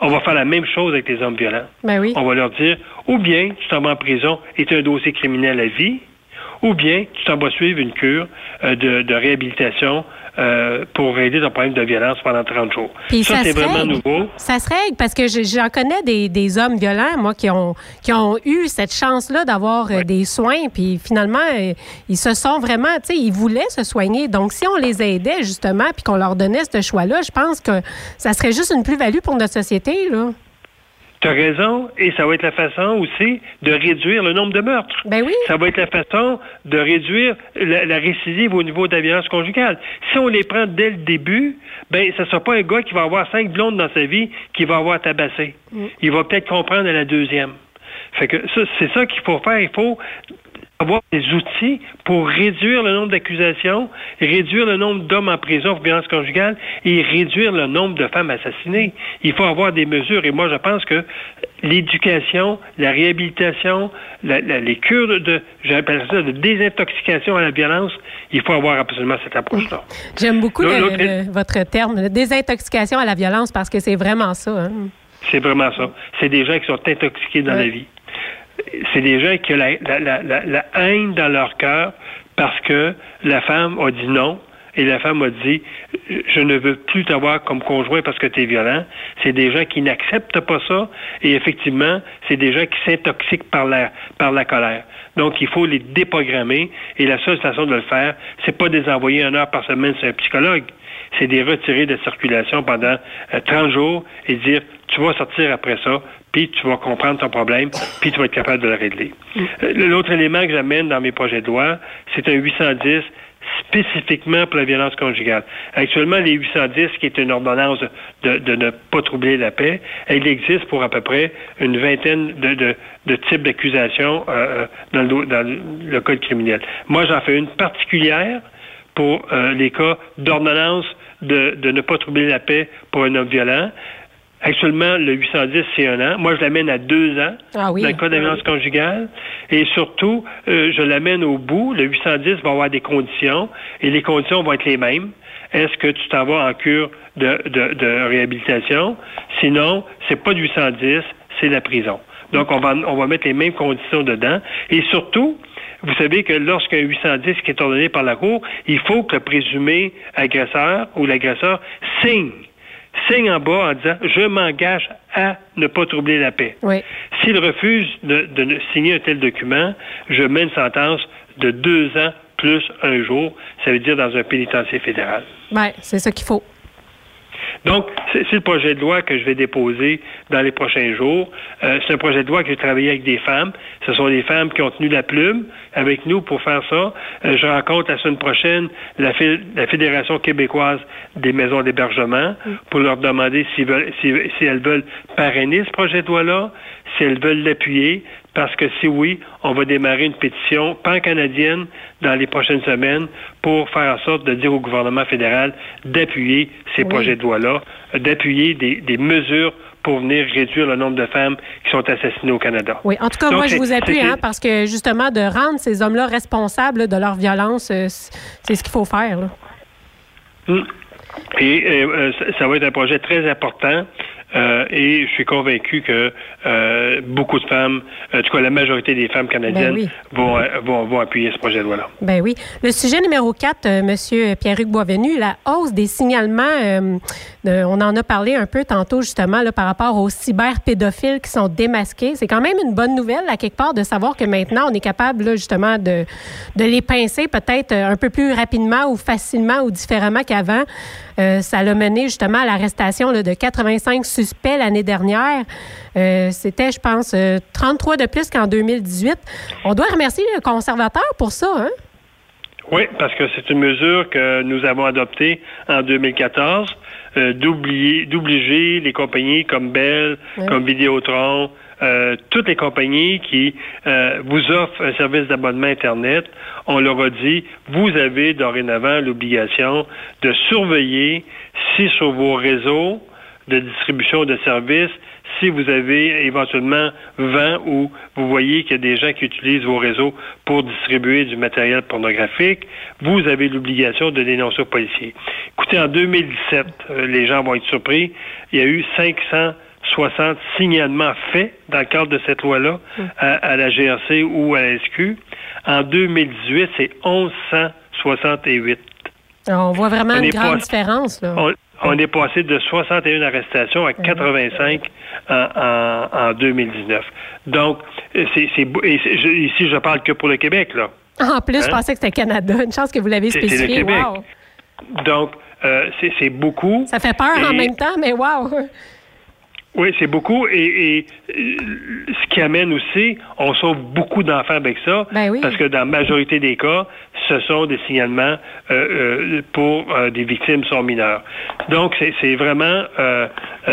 On va faire la même chose avec les hommes violents. Ben oui. On va leur dire, ou bien tu t'en vas en prison et tu as un dossier criminel à vie, ou bien tu t'en vas suivre une cure euh, de, réhabilitation euh, pour aider ton problème de violence pendant 30 jours. ça, c'est vraiment nouveau. Ça se règle parce que j'en connais des, hommes violents, moi, qui ont, qui ont eu cette chance-là d'avoir euh, des soins, puis finalement, ils se sont vraiment, tu sais, ils voulaient se soigner. Donc, si on les aidait, justement, puis qu'on leur donnait ce choix-là, je pense que ça serait juste une plus-value pour notre société, là. Tu as raison, et ça va être la façon aussi de réduire le nombre de meurtres. Ben oui. Ça va être la façon de réduire la, récidive au niveau de la violence conjugale. Si on les prend dès le début, ben ce ne sera pas un gars qui va avoir cinq blondes dans sa vie qui va avoir tabassé. Mm. Il va peut-être comprendre à la deuxième. Fait que c'est ça qu'il faut faire. Il faut avoir des outils pour réduire le nombre d'accusations, réduire le nombre d'hommes en prison pour violence conjugale et réduire le nombre de femmes assassinées. Il faut avoir des mesures et moi je pense que l'éducation, la réhabilitation, les cures de, j'appelle ça de désintoxication à la violence, il faut avoir absolument cette approche-là. <laughs> J'aime beaucoup votre terme, désintoxication à la violence parce que c'est vraiment ça. Hein. C'est vraiment ça. C'est des gens qui sont intoxiqués dans la vie c'est des gens qui ont la, haine dans leur cœur parce que la femme a dit non et la femme a dit je ne veux plus t'avoir comme conjoint parce que tu es violent. C'est des gens qui n'acceptent pas ça. Et effectivement, c'est des gens qui s'intoxiquent par la, par la colère. Donc, il faut les déprogrammer. Et la seule façon de le faire, c'est pas de les envoyer une heure par semaine sur un psychologue. C'est de les retirer de circulation pendant 30 euh, jours et dire, tu vas sortir après ça, puis tu vas comprendre ton problème, puis tu vas être capable de le régler. Euh, l'autre élément que j'amène dans mes projets de loi, c'est un 810 spécifiquement pour la violence conjugale. Actuellement, les 810, qui est une ordonnance de, ne pas troubler la paix, elle existe pour à peu près une vingtaine de, types d'accusations euh, euh, dans, le, code criminel. Moi, j'en fais une particulière pour les cas d'ordonnance de, ne pas troubler la paix pour un homme violent. Actuellement, le 810, c'est un an. Moi, je l'amène à deux ans ah dans le cas de violence conjugale. Et surtout, euh, je l'amène au bout. Le 810 va avoir des conditions et les conditions vont être les mêmes. Est-ce que tu t'en vas en cure de, de, réhabilitation? Sinon, c'est pas du 810, c'est la prison. Donc, on va, on va mettre les mêmes conditions dedans. Et surtout, vous savez que lorsqu'un 810 qui est ordonné par la Cour, il faut que le présumé agresseur ou l'agresseur signe signe en bas en disant je m'engage à ne pas troubler la paix. S'il refuse de, de, signer un tel document, je mets une sentence de deux ans plus un jour. Ça veut dire dans un pénitencier fédéral. Oui, c'est ça qu'il faut. Donc, c'est le projet de loi que je vais déposer dans les prochains jours. Euh, c'est un projet de loi que j'ai travaillé avec des femmes. Ce sont des femmes qui ont tenu la plume avec nous pour faire ça. Euh, je rencontre la semaine prochaine la, Fédération québécoise des maisons d'hébergement pour leur demander si, si elles veulent parrainer ce projet de loi-là, si elles veulent l'appuyer, parce que si oui, on va démarrer une pétition pan-canadienne dans les prochaines semaines pour faire en sorte de dire au gouvernement fédéral d'appuyer ces projets de loi-là, d'appuyer des, mesures pour venir réduire le nombre de femmes qui sont assassinées au Canada. Oui, en tout cas, moi, je vous appuie, hein, parce que justement, de rendre ces hommes-là responsables de leur violence, euh, c'est ce qu'il faut faire. Hum. Et euh, euh, ça va être un projet très important. Euh, et je suis convaincu que euh, beaucoup de femmes, en tout cas la majorité des femmes canadiennes, ben vont, euh, vont, vont, appuyer ce projet de loi-là. Ben oui. Le sujet numéro 4, M. Pierre-Hugues Boisvenu, la hausse des signalements, on en a parlé un peu tantôt justement là, par rapport aux cyberpédophiles qui sont démasqués. C'est quand même une bonne nouvelle, à quelque part, de savoir que maintenant, on est capable justement de, de les pincer peut-être un peu plus rapidement ou facilement ou différemment qu'avant. Ça l'a mené justement à l'arrestation de 85 suspects l'année dernière. Euh, c'était, je pense, 33 euh, de plus qu'en 2018. On doit remercier le conservateur pour ça, hein? Oui, parce que c'est une mesure que nous avons adoptée en 2014, euh, d'obliger les compagnies comme Bell, comme Vidéotron, toutes les compagnies qui vous offrent un service d'abonnement Internet, on leur a dit, vous avez dorénavant l'obligation de surveiller si sur vos réseaux, de distribution de services, si vous avez éventuellement vent ou vous voyez qu'il y a des gens qui utilisent vos réseaux pour distribuer du matériel pornographique, vous avez l'obligation de dénoncer aux policiers. Écoutez, en 2017, euh, les gens vont être surpris, il y a eu 560 signalements faits dans le cadre de cette loi-là mm. à, la GRC ou à la SQ. En 2018, c'est 1168. on voit vraiment une grande différence. Là. On est passé de 61 arrestations à 85 en, 2019. Donc, c'est, ici, je parle que pour le Québec, là. En plus, je hein? pensais que c'était Canada. Une chance que vous l'avez spécifié. C'est le Québec. Donc, euh, c'est, beaucoup. Ça fait peur en même temps, mais wow! Oui, c'est beaucoup. Et, ce qui amène aussi, on sauve beaucoup d'enfants avec ça. Ben parce que dans la majorité des cas, ce sont des signalements euh, euh, pour euh, des victimes sont mineurs. Donc, c'est vraiment...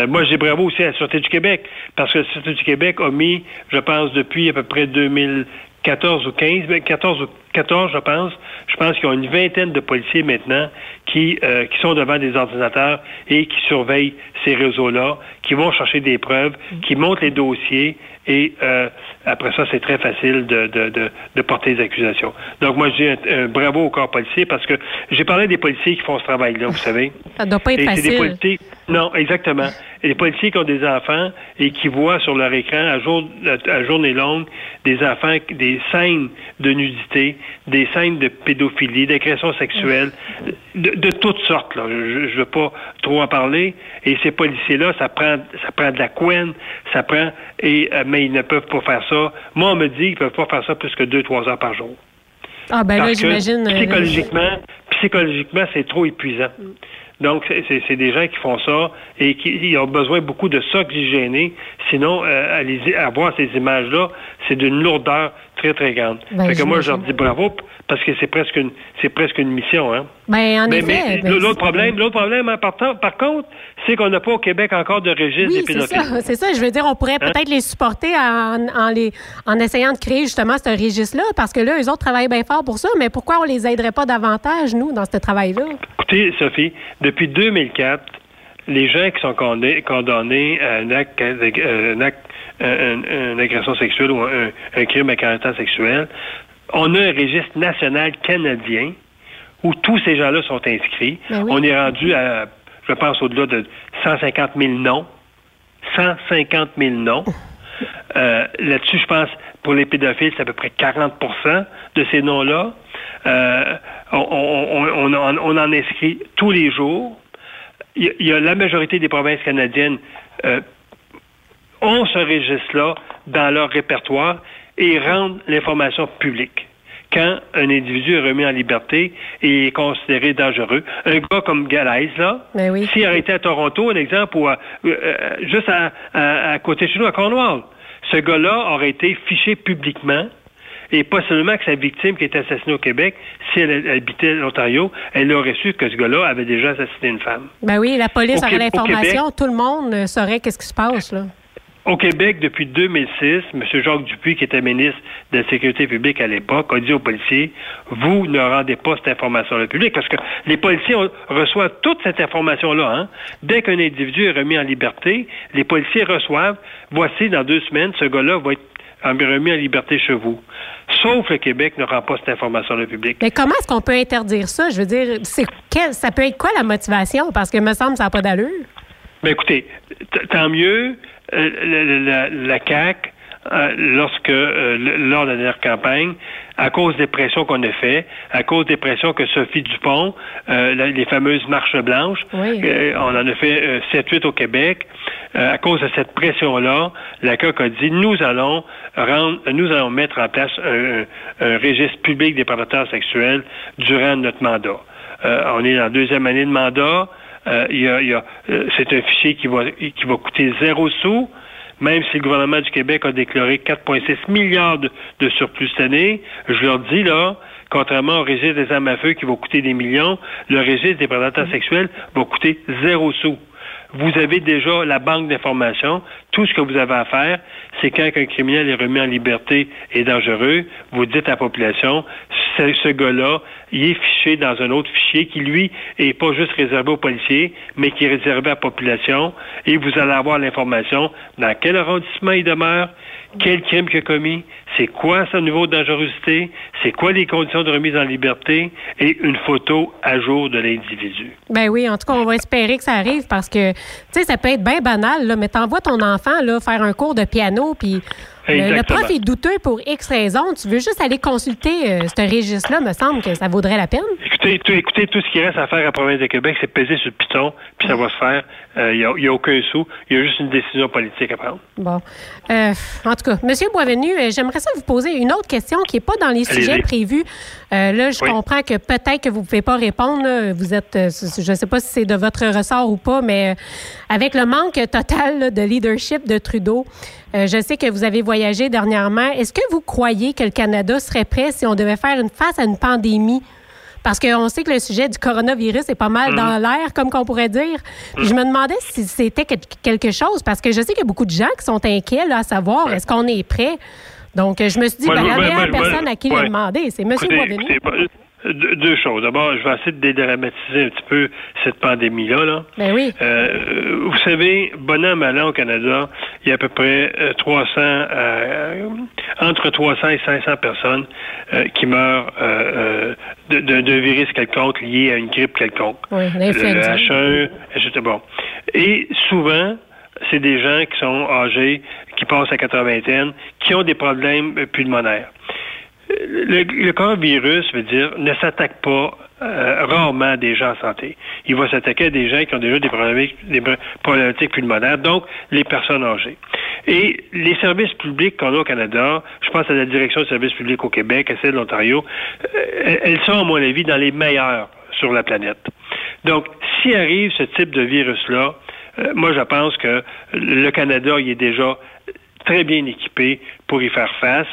moi, j'ai bravo aussi à la Sûreté du Québec. Parce que la Sûreté du Québec a mis, je pense, depuis à peu près 2000 14 ou 15, 14 ou 14, je pense. Je pense qu'il y a une vingtaine de policiers maintenant qui, euh, qui sont devant des ordinateurs et qui surveillent ces réseaux-là, qui vont chercher des preuves, qui montent les dossiers et euh, après ça, c'est très facile de, de, de, porter des accusations. Donc moi, je dis un, bravo au corps policier parce que j'ai parlé des policiers qui font ce travail-là, vous savez. <laughs> Ça doit pas être facile. Non, exactement. Et les policiers qui ont des enfants et qui voient sur leur écran à, jour, à journée longue des enfants, des scènes de nudité, des scènes de pédophilie, d'agression sexuelle, de, de, toutes sortes. Là. Je ne veux pas trop en parler. Et ces policiers-là, ça prend, ça prend de la couenne, ça prend, et, euh, mais ils ne peuvent pas faire ça. Moi, on me dit qu'ils ne peuvent pas faire ça plus que deux, trois heures par jour. Ah ben là, j'imagine. Euh, psychologiquement, psychologiquement, c'est trop épuisant. Donc, c'est des gens qui font ça et qui ont besoin beaucoup de s'oxygéner. Sinon, euh, à, voir ces images-là, c'est d'une lourdeur très, très grande. Ben, fait que moi, je leur dis bravo parce que c'est presque une c'est presque une mission, hein. Ben, en effet. Ben, l'autre problème, l'autre problème, hein, par, par, contre, c'est qu'on n'a pas au Québec encore de registre oui, des pédophiles. C'est ça, je veux dire, on pourrait hein? peut-être les supporter en, en, les, en essayant de créer justement ce registre-là, parce que là, eux autres travaillent bien fort pour ça, mais pourquoi on les aiderait pas davantage, nous, dans ce travail-là? Écoutez, Sophie, depuis 2004, les gens qui sont condamnés à un acte, euh, un acte une agression sexuelle ou un, crime à caractère sexuel, on a un registre national canadien où tous ces gens-là sont inscrits. Ben on est rendu à, je pense, au-delà de 150 000 noms. 150 000 noms. Euh, là-dessus, je pense, pour les pédophiles, c'est à peu près 40% de ces noms-là. Euh, on, en inscrit tous les jours. Il y, a la majorité des provinces canadiennes euh, ont ce registre-là dans leur répertoire et rendent l'information publique. Quand un individu est remis en liberté et est considéré dangereux, un gars comme Galaise, là, ben oui. s'il aurait été à Toronto, un exemple, ou à, euh, euh, juste à, côté de chez nous, à Cornwall, ce gars-là aurait été fiché publiquement et pas seulement que sa victime qui était assassinée au Québec, si elle habitait l'Ontario, elle aurait su que ce gars-là avait déjà assassiné une femme. Ben oui, la police aurait l'information, tout le monde saurait qu'est-ce qui se passe là. Au Québec, depuis 2006, M. Jacques Dupuis, qui était ministre de la Sécurité publique à l'époque, a dit aux policiers, vous ne rendez pas cette information-là publique, parce que les policiers reçoivent toute cette information-là. Hein. Dès qu'un individu est remis en liberté, les policiers reçoivent, voici, dans deux semaines, ce gars-là va être remis en liberté chez vous. Sauf le Québec ne rend pas cette information-là publique. Mais comment est-ce qu'on peut interdire ça? Je veux dire, c'est ça peut être quoi la motivation? Parce que, me semble, ça n'a pas d'allure. Bien, écoutez, tant mieux. Euh, la, la, CAQ, euh, lorsque, euh, lors de la dernière campagne, à cause des pressions qu'on a fait, à cause des pressions que Sophie Dupont, les fameuses marches blanches, on en a fait 7-8 au Québec, à cause de cette pression-là, la CAQ a dit, nous allons rendre, nous allons mettre en place un, un registre public des prédateurs sexuels durant notre mandat. on est dans la deuxième année de mandat. Euh, euh, c'est un fichier qui va, qui va coûter zéro sous, même si le gouvernement du Québec a déclaré 4,6 milliards de, surplus cette année. Je leur dis, là, contrairement au registre des armes à feu qui va coûter des millions, le registre des prédateurs sexuels va coûter zéro sous. Vous avez déjà la banque d'informations. Tout ce que vous avez à faire, c'est quand un criminel est remis en liberté et dangereux, vous dites à la population, ce, gars-là, il est fiché dans un autre fichier qui, lui, est pas juste réservé aux policiers, mais qui est réservé à la population, et vous allez avoir l'information dans quel arrondissement il demeure, quel crime qu'il a commis, c'est quoi son niveau de dangerosité, c'est quoi les conditions de remise en liberté et une photo à jour de l'individu. Ben oui, en tout cas, on va espérer que ça arrive parce que, tu sais, ça peut être bien banal, là, mais t'envoies ton enfant là, faire un cours de piano, puis le, prof est douteux pour X raisons. Tu veux juste aller consulter euh, ce registre-là, me semble que ça vaudrait la peine. Écoutez, tout, écoutez, tout ce qui reste à faire à la province de Québec, c'est peser sur le piton, puis ça va se faire. Il euh, n'y a, aucun sou. Il y a juste une décision politique à prendre. Bon. Euh, en tout cas, M. Boisvenu, j'aimerais ça vous poser une autre question qui n'est pas dans les sujets prévus. là, je comprends que peut-être que vous ne pouvez pas répondre. Vous êtes, je ne sais pas si c'est de votre ressort ou pas, mais avec le manque total de leadership de Trudeau, je sais que vous avez voyagé dernièrement. Est-ce que vous croyez que le Canada serait prêt si on devait faire une face à une pandémie? Parce qu'on sait que le sujet du coronavirus est pas mal dans mm. l'air, comme qu'on pourrait dire. je me demandais si c'était quelque chose, parce que je sais qu'il y a beaucoup de gens qui sont inquiets à savoir est-ce qu'on est prêt? Donc, je me suis dit, ben, la meilleure personne à qui le demander, c'est M. Boisvenu. Deux choses. D'abord, je vais essayer de dédramatiser un petit peu cette pandémie-là. Là. Ben oui. Euh, vous savez, bon an, mal an au Canada, il y a à peu près 300, euh, euh, entre 300 et 500 personnes qui meurent d'un virus quelconque lié à une grippe quelconque. Oui. Le H1, bon. Et souvent, c'est des gens qui sont âgés, qui passent à 80 qui ont des problèmes pulmonaires. Le, le coronavirus, veut dire, ne s'attaque pas euh, rarement des gens en santé. Il va s'attaquer à des gens qui ont déjà des problématiques, des problématiques pulmonaires, donc les personnes âgées. Et les services publics qu'on a au Canada, je pense à la direction des services publics au Québec, à celle de l'Ontario, euh, elles sont, à mon avis, dans les meilleures sur la planète. Donc, s'il arrive ce type de virus-là, euh, moi, je pense que le Canada, il est déjà très bien équipé pour y faire face.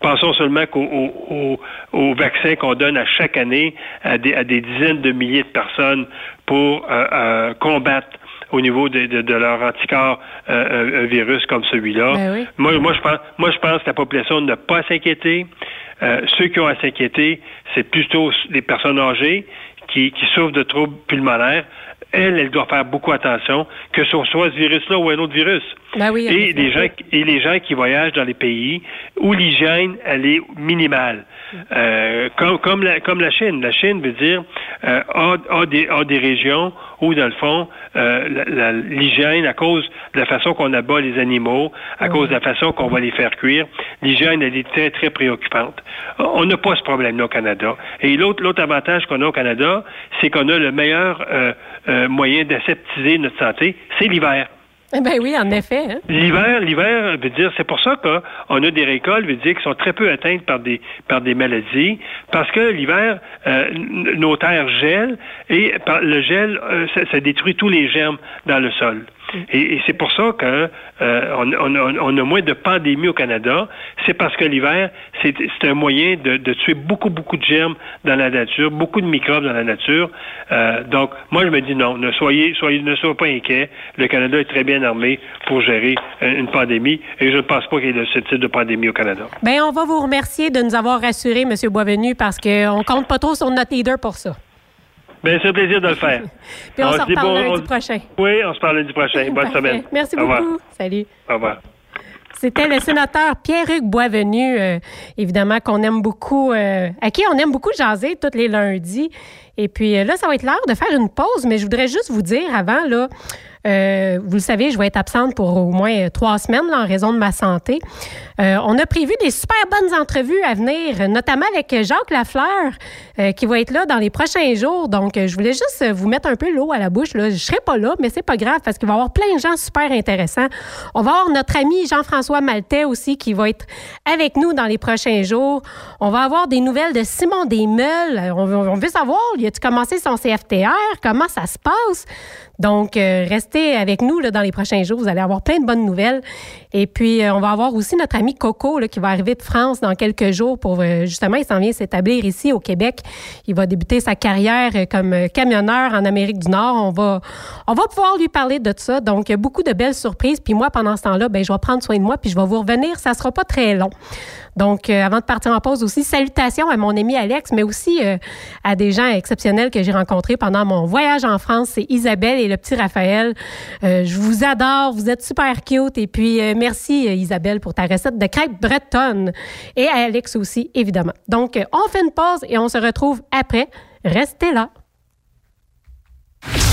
Pensons seulement qu'aux vaccins qu'on donne à chaque année à des, dizaines de milliers de personnes pour euh, euh, combattre au niveau de, leur anticorps un virus comme celui-là. Ben moi, moi, je pense, moi, je pense que la population n'a pas à s'inquiéter. ceux qui ont à s'inquiéter, c'est plutôt les personnes âgées qui, qui souffrent de troubles pulmonaires elle, elle doit faire beaucoup attention, que ce soit ce virus-là ou un autre virus. Ben oui, et, les gens, et les gens qui voyagent dans les pays où l'hygiène, elle est minimale. Euh, comme, comme, la, comme la Chine. La Chine veut dire euh, a, des, a des régions où, dans le fond, euh, l'hygiène, à cause de la façon qu'on abat les animaux, à cause de la façon qu'on va les faire cuire, l'hygiène, elle est très, très préoccupante. On n'a pas ce problème-là au Canada. Et l'autre, l'autre avantage qu'on a au Canada, c'est qu'on a le meilleur euh, euh, moyen d'aseptiser notre santé, c'est l'hiver. Eh ben oui, en effet. Hein. L'hiver, l'hiver veut dire, c'est pour ça qu'on a des récoltes, veut dire, qui sont très peu atteintes par des par des maladies, parce que l'hiver, euh, nos terres gèlent et par, le gel, euh, ça, détruit tous les germes dans le sol. Et, c'est pour ça qu'on euh, a moins de pandémies au Canada. C'est parce que l'hiver, c'est un moyen de, tuer beaucoup, beaucoup de germes dans la nature, beaucoup de microbes dans la nature. Euh, donc, moi, je me dis non, ne soyez, soyez, ne soyez pas inquiets. Le Canada est très bien armé pour gérer une pandémie et je ne pense pas qu'il y ait ce type de pandémie au Canada. Bien, on va vous remercier de nous avoir rassurés, M. Boisvenu, parce qu'on compte pas trop sur notre leader pour ça. Bien, c'est un plaisir de le faire. <laughs> Puis on, se reparle lundi prochain. Oui, on se parle lundi prochain. Bonne semaine. Merci beaucoup. Salut. Au revoir. C'était le sénateur Pierre-Hugues Boisvenu, euh, évidemment, qu'on aime beaucoup, euh, à qui on aime beaucoup jaser tous les lundis. Et puis euh, là, ça va être l'heure de faire une pause, mais je voudrais juste vous dire avant, là, euh, vous le savez, je vais être absente pour au moins euh, trois semaines en raison de ma santé. Euh, on a prévu des super bonnes entrevues à venir, notamment avec Jacques Lafleur, qui va être là dans les prochains jours. Donc, je voulais juste vous mettre un peu l'eau à la bouche. Je ne serai pas là, mais c'est pas grave parce qu'il va y avoir plein de gens super intéressants. On va avoir notre ami Jean-François Maltais aussi qui va être avec nous dans les prochains jours. On va avoir des nouvelles de Simon Desmeules. On, on veut savoir, il a-tu commencé son CFTR? Comment ça se passe? Donc, euh, restez avec nous là, dans les prochains jours. Vous allez avoir plein de bonnes nouvelles. Et puis, euh, on va avoir aussi notre ami Coco là, qui va arriver de France dans quelques jours pour euh, justement, il s'en vient s'établir ici au Québec. Il va débuter sa carrière comme camionneur en Amérique du Nord. On va, on va pouvoir lui parler de ça. Donc, beaucoup de belles surprises. Puis moi, pendant ce temps-là, ben, je vais prendre soin de moi puis je vais vous revenir. Ça sera pas très long. Donc, euh, avant de partir en pause aussi, salutations à mon ami Alex, mais aussi euh, à des gens exceptionnels que j'ai rencontrés pendant mon voyage en France. C'est Isabelle et le petit Raphaël. Euh, je vous adore, vous êtes super cute. Et puis, merci Isabelle pour ta recette de crêpes bretonnes. Et à Alex aussi, évidemment. Donc, on fait une pause et on se retrouve après. Restez là.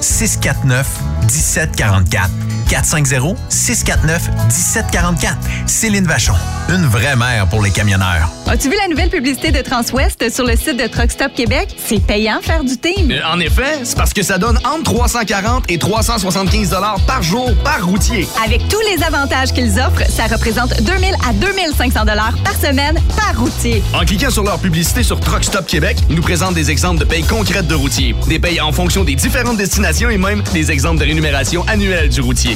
649 1744. 450 649 1744. Céline Vachon, une vraie mère pour les camionneurs. As-tu vu la nouvelle publicité de Transwest sur le site de Truck Stop Québec? C'est payant faire du team. Euh, en effet, c'est parce que ça donne entre 340 et 375 dollars par jour par routier. Avec tous les avantages qu'ils offrent, ça représente 2000 à 2500 dollars par semaine par routier. En cliquant sur leur publicité sur Truck Stop Québec, ils nous présentent des exemples de payes concrètes de routiers, des payes en fonction des différentes destinations et même des exemples de rémunération annuelle du routier.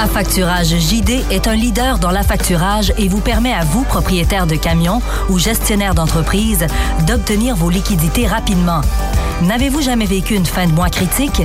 Affacturage JD est un leader dans l'affacturage et vous permet à vous, propriétaire de camions ou gestionnaire d'entreprise, d'obtenir vos liquidités rapidement. N'avez-vous jamais vécu une fin de mois critique?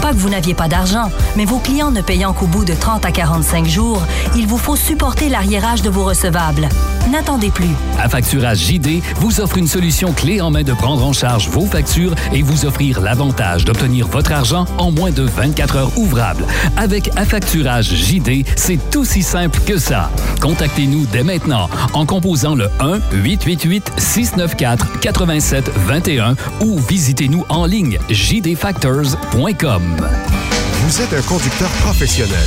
Pas que vous n'aviez pas d'argent, mais vos clients ne payant qu'au bout de 30 à 45 jours, il vous faut supporter l'arriérage de vos recevables. N'attendez plus. Affacturage JD vous offre une solution clé en main de prendre en charge vos factures et vous offrir l'avantage d'obtenir votre argent en moins de 24 heures ouvrables. Avec Affacturage JD, c'est aussi simple que ça. Contactez-nous dès maintenant en composant le 1-888-694-8721 ou visitez-nous en ligne jdfactors.com. Vous êtes un conducteur professionnel.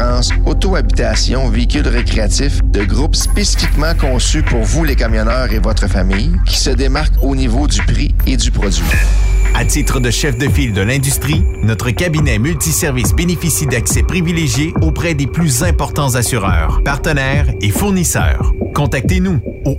auto-habitation véhicule récréatif de groupe spécifiquement conçu pour vous les camionneurs et votre famille qui se démarque au niveau du prix et du produit. À titre de chef de file de l'industrie, notre cabinet multiservice bénéficie d'accès privilégié auprès des plus importants assureurs, partenaires et fournisseurs. Contactez-nous au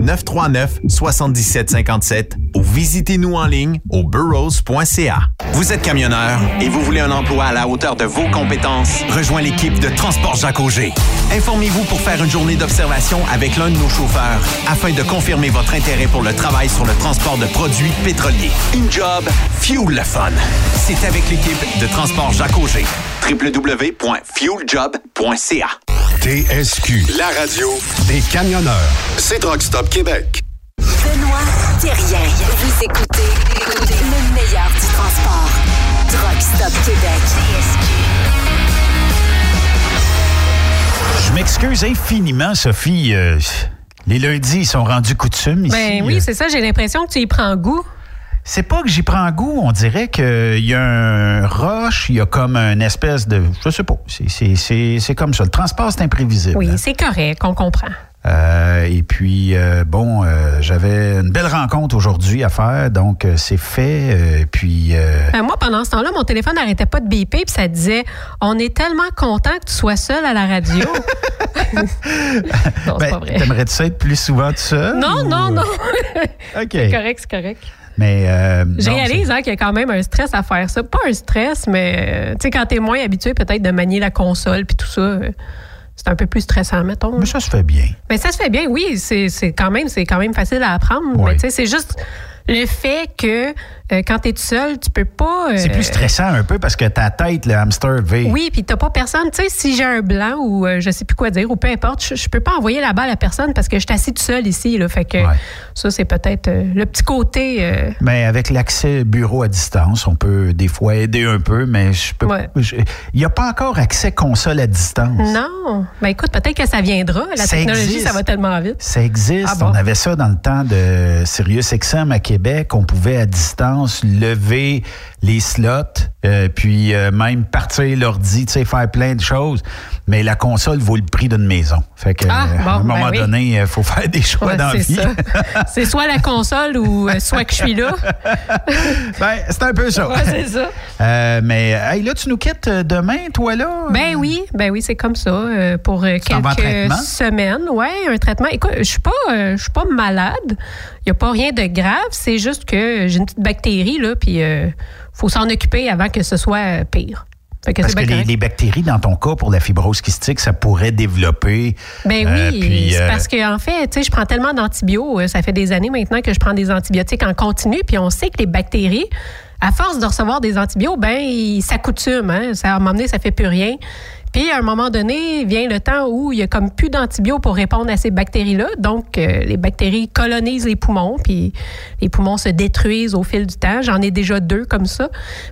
1-800-939-7757 ou visitez-nous en ligne au burrows.ca. Vous êtes camionneur et vous voulez un emploi à la hauteur de vos compétences? Rejoins l'équipe de Transport Jacques Auger. Informez-vous pour faire une journée d'observation avec l'un de nos chauffeurs afin de confirmer votre intérêt pour le travail sur le transport de produits pétroliers. Une job, fuel le fun. C'est avec l'équipe de Transport Jacques Auger. www.fueljob.ca TSQ, la radio des camionneurs. C'est Truck Stop Québec. Benoît Thérien. Vous écoutez le meilleur du transport. Truck Stop Québec. Je m'excuse infiniment, Sophie. euh, les lundis, ils sont rendus coutume ici. Ben oui, c'est ça, j'ai l'impression que tu y prends goût. C'est pas que j'y prends goût, on dirait qu'il y a un rush, il y a comme une espèce de. Je sais pas, c'est- comme ça. Le transport, c'est imprévisible. Oui, c'est correct, on comprend. Euh, et puis, euh, bon, euh, j'avais une belle rencontre aujourd'hui à faire, donc c'est fait. puis, Ben, moi, pendant ce temps-là, mon téléphone n'arrêtait pas de biper, puis ça disait On est tellement content que tu sois seul à la radio. <laughs> non, c'est ben, pas vrai. T'aimerais-tu ça être plus souvent tout seul? Non, ou- non, non. OK. c'est correct, c'est correct. Mais. euh, Je non, réalise hein, qu'il y a quand même un stress à faire ça. Pas un stress, mais tu sais, quand t'es moins habitué peut-être de manier la console puis tout ça, euh, c'est un peu plus stressant, mettons. Mais ça se fait bien. Mais ça se fait bien, oui. C'est quand même, c'est quand même facile à apprendre. Ouais. Mais c'est juste le fait que euh, quand t'es tout seul, tu peux pas. C'est euh, plus stressant un peu parce que ta tête, le hamster, vit. Oui, puis t'as pas personne. Tu sais, si j'ai un blanc ou euh, je sais plus quoi dire ou peu importe, je, je peux pas envoyer la balle à personne parce que je suis assis tout seul ici. Là, fait que ça, c'est peut-être euh, le petit côté. Mais avec l'accès bureau à distance, on peut des fois aider un peu, mais je peux. Il n'y a pas encore accès console à distance. non. Ben écoute, peut-être que ça viendra. La Ça technologie, existe. ça va tellement vite. Ça existe. Ah bon? On avait ça dans le temps de Sirius XM à Québec. On pouvait à distance lever les slots, euh, puis euh, même partir l'ordi, tu sais, faire plein de choses. Mais la console vaut le prix d'une maison. Fait que, Ah, euh, bon, à un ben moment oui. donné, il faut faire des choix Ouais, dans la vie. c'est soit la console ou soit que je suis là. <laughs> ben, c'est un peu ça. Ouais, c'est ça. Euh, mais hey, là, tu nous quittes demain, toi, là? Ben oui, ben oui, c'est comme ça pour quelques semaines. Ouais, un traitement. Écoute, je suis pas, je suis pas malade. Il y a pas rien de grave. C'est juste que j'ai une petite bactérie là, puis euh, faut s'en occuper avant que ce soit euh, pire. Que Parce que les, bactéries, dans ton cas, pour la fibrose kystique, ça pourrait développer. Ben euh, oui, c'est euh, parce que en fait, tu sais, je prends tellement d'antibiotiques, ça fait des années maintenant que je prends des antibiotiques en continu, puis on sait que les bactéries, à force de recevoir des antibiotiques, ben ils s'accoutument, hein, ça à un moment donné, ça fait plus rien. Puis à un moment donné, vient le temps où il y a comme plus d'antibiotiques pour répondre à ces bactéries-là, donc euh, les bactéries colonisent les poumons, puis les poumons se détruisent au fil du temps. J'en ai déjà deux comme ça,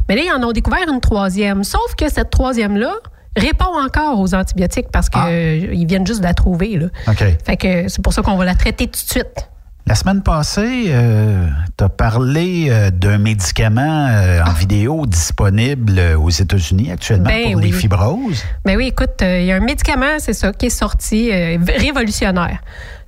mais là ils en ont découvert une troisième. Sauf que cette troisième-là répond encore aux antibiotiques parce qu'ils viennent juste de la trouver. Là. OK. Fait que c'est pour ça qu'on va la traiter tout de suite. La semaine passée, tu as parlé euh, d'un médicament euh, en vidéo disponible euh, aux États-Unis actuellement Ben pour les fibroses. Ben oui, écoute, euh, il y a un médicament, c'est ça, qui est sorti, euh, révolutionnaire.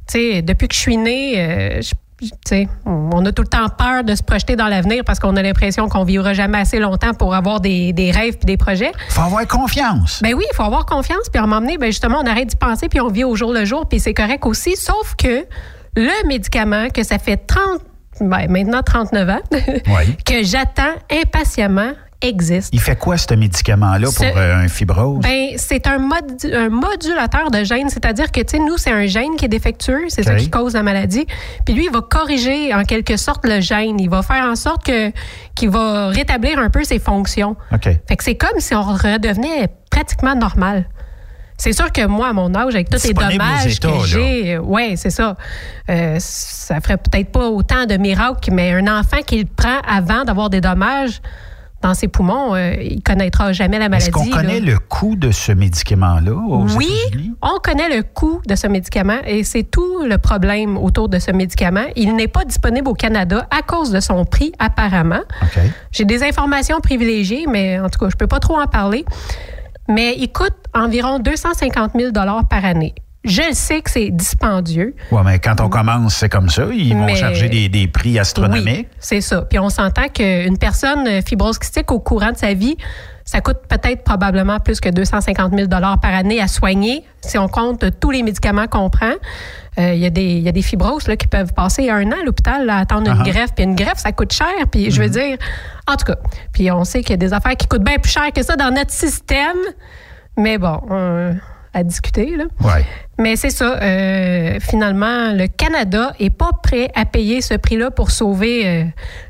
Tu sais, depuis que je suis née, euh, je- tu sais, on on a tout le temps peur de se projeter dans l'avenir parce qu'on a l'impression qu'on vivra jamais assez longtemps pour avoir des, des rêves puis des projets. faut avoir confiance. Ben oui, il faut avoir confiance. Puis à un moment donné, ben justement, on arrête d'y penser puis on vit au jour le jour. Puis c'est correct aussi. Sauf que le médicament que ça fait 30, ben, maintenant 39 ans, <laughs> que j'attends impatiemment existe. Il fait quoi, ce médicament-là, pour euh, un fibrose? Ben, c'est un, mod- un modulateur de gène, c'est-à-dire que, tu sais, nous, c'est un gène qui est défectueux, c'est ça OK. qui cause la maladie. Puis lui, il va corriger en quelque sorte le gène. Il va faire en sorte que qu'il va rétablir un peu ses fonctions. OK. Fait que c'est comme si on redevenait pratiquement normal. C'est sûr que moi, à mon âge, avec tous les dommages États, que j'ai, ouais, c'est ça. Euh, ça ferait peut-être pas autant de miracles, mais un enfant qui le prend avant d'avoir des dommages dans ses poumons, euh, il connaîtra jamais la maladie. Est-ce qu'on connaît là. le coût de ce médicament-là Oui, on connaît le coût de ce médicament et c'est tout le problème autour de ce médicament. Il n'est pas disponible au Canada à cause de son prix, apparemment. J'ai des informations privilégiées, mais en tout cas, je peux pas trop en parler. Mais il coûte environ 250 000 par année. Je le sais que c'est dispendieux. Oui, mais quand on commence, c'est comme ça. Ils vont charger des, des prix astronomiques. Oui, c'est ça. Puis on s'entend qu'une personne fibrose kystique au courant de sa vie, ça coûte peut-être probablement plus que 250 000 par année à soigner si on compte tous les médicaments qu'on prend. Euh, Il y, a des- il y a des fibroses là, qui peuvent passer un an à l'hôpital à attendre une Ah ah. greffe. Puis une greffe, ça coûte cher. Puis je veux dire, en tout cas, puis on sait qu'il y a des affaires qui coûtent bien plus cher que ça dans notre système. Mais bon, euh, à discuter. Là. Ouais. Mais c'est ça. euh, finalement, le Canada est pas prêt à payer ce prix-là pour sauver euh,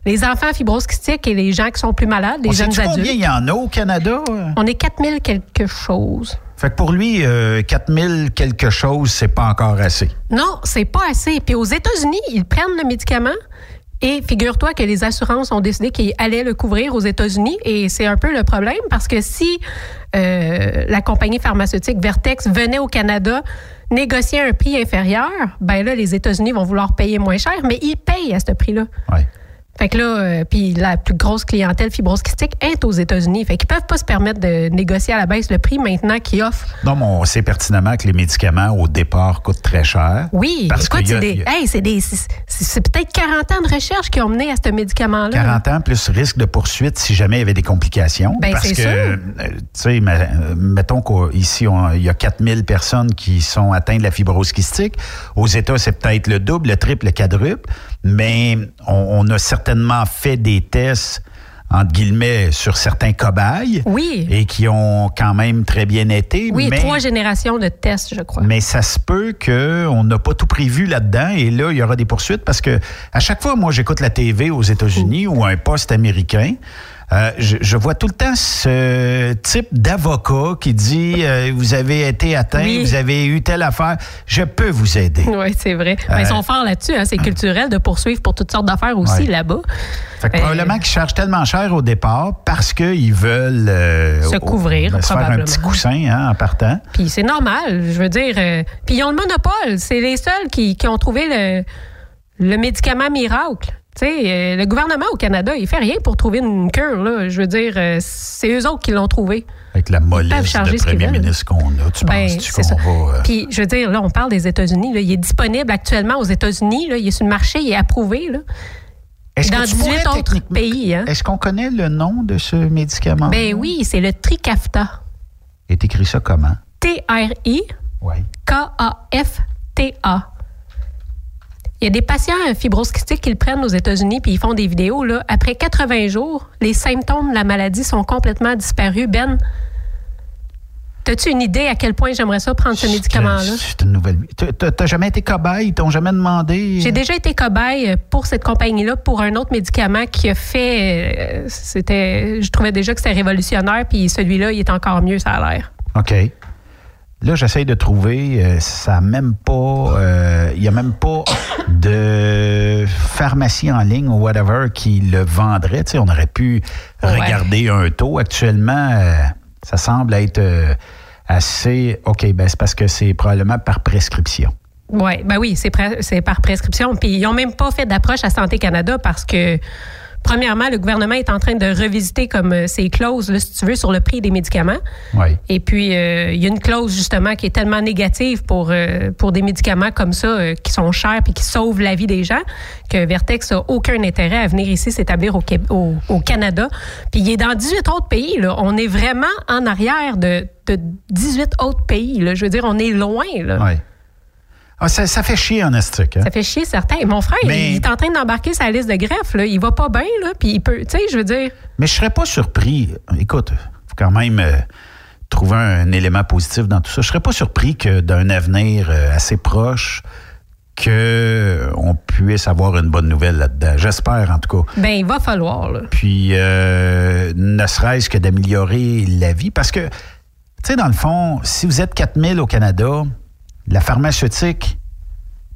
les enfants fibroses kystiques et les gens qui sont plus malades, les On jeunes adultes. combien il y en a au Canada? euh? On est 4000 quelque chose. Fait que pour lui, euh, 4000 quelque chose, c'est pas encore assez. Non, c'est pas assez. Puis aux États-Unis, ils prennent le médicament Et figure-toi que les assurances ont décidé qu'ils allaient le couvrir aux États-Unis. Et c'est un peu le problème parce que si euh, la compagnie pharmaceutique Vertex venait au Canada négocier un prix inférieur, ben là, les États-Unis vont vouloir payer moins cher, mais ils payent à ce prix-là. Fait que là, euh, puis la plus grosse clientèle fibrose kystique est aux États-Unis. Fait qu'ils peuvent pas se permettre de négocier à la baisse le prix maintenant qu'ils offrent. Non, mais on sait pertinemment que les médicaments, au départ, coûtent très cher. Oui, Parce écoute, c'est des, hey, c'est des, c'est- peut-être 40 ans de recherche qui ont mené à ce médicament-là. 40 ans plus risque de poursuite si jamais il y avait des complications. Ben, parce que, euh, tu sais, euh, mettons qu'ici, il y a 4000 personnes qui sont atteintes de la fibrose kystique. Aux États, c'est peut-être le double, le triple, le quadruple. Mais on, on a certainement fait des tests entre guillemets, sur certains cobayes. Oui. Et qui ont quand même très bien été. Oui, mais, trois générations de tests, je crois. mais ça se peut qu'on n'a pas tout prévu là-dedans et là, il y aura des poursuites parce que à chaque fois, moi, j'écoute la TV aux États-Unis ou un poste américain. Euh, je, je vois tout le temps ce type d'avocat qui dit euh, Vous avez été atteint, Oui. vous avez eu telle affaire, je peux vous aider. Oui, c'est vrai. Euh, ils sont forts là-dessus. hein. C'est culturel de poursuivre pour toutes sortes d'affaires aussi Ouais. là-bas. Fait que probablement qu'ils chargent tellement cher au départ parce qu'ils veulent Se couvrir, se faire un probablement. petit coussin hein, en partant. Puis c'est normal, je veux dire. puis ils ont le monopole. C'est les seuls qui, qui ont trouvé le, le médicament miracle. Tu sais, euh, le gouvernement au Canada, il fait rien pour trouver une cure. Là. Je veux dire, euh, c'est eux autres qui l'ont trouvé. Avec la mollesse de premier ministre qu'on a, tu Ben, ça. qu'on va... euh, Puis, je veux dire, là, on parle des États-Unis. Il est disponible actuellement aux États-Unis. Il est sur le marché, il est approuvé. Là. Est-ce que Dans tu 18 pourrais autres pays. Hein. Est-ce qu'on connaît le nom de ce médicament? Ben oui, c'est le Trikafta. est écrit ça comment? T-R-I. Il y a des patients à fibrose kystique qui le prennent aux États-Unis puis ils font des vidéos. Là. Après 80 jours, les symptômes de la maladie sont complètement disparus. Ben, as-tu une idée à quel point j'aimerais ça prendre ce médicament-là? C'est une nouvelle t'as jamais été cobaye? Ils t'ont jamais demandé? J'ai déjà été cobaye pour cette compagnie-là pour un autre médicament qui a fait. euh, C'était. Je trouvais déjà que c'était révolutionnaire, puis celui-là, il est encore mieux, ça a l'air. OK. Là, j'essaye de trouver, euh, ça même pas, euh, il y a même pas de pharmacie en ligne ou whatever qui le vendrait. Tu sais, on aurait pu Ouais. regarder un taux. Actuellement, euh, ça semble être euh, assez. OK, ben c'est parce que c'est probablement par prescription. Ouais, ben oui, c'est par prescription. Puis ils n'ont même pas fait d'approche à Santé Canada parce que, premièrement, le gouvernement est en train de revisiter comme euh, ses clauses, là, si tu veux, sur le prix des médicaments. Oui. Et puis, euh, il y a une clause justement qui est tellement négative pour, euh, pour des médicaments comme ça, euh, qui sont chers puis qui sauvent la vie des gens, que Vertex a aucun intérêt à venir ici s'établir au, au, au Canada. Puis il est dans 18 autres pays. Là. On est vraiment en arrière de, de 18 autres pays. Là. Je veux dire, on est loin. Là. Oui. Ah, ça, ça fait chier en estique. Hein? Ça fait chier certains. Mon frère, Mais- il est en train d'embarquer sa liste de greffe. Là. Il va pas bien, là, puis il peut. Tu sais, je veux dire. Mais je serais pas surpris. Écoute, faut quand même euh, trouver un élément positif dans tout ça. Je serais pas surpris que d'un avenir euh, assez proche, que on puisse avoir une bonne nouvelle là-dedans. J'espère en tout cas. Ben, il va falloir. Là. Puis, euh, ne serait-ce que d'améliorer la vie. Parce que, tu sais, dans le fond, si vous êtes 4000 au Canada, la pharmaceutique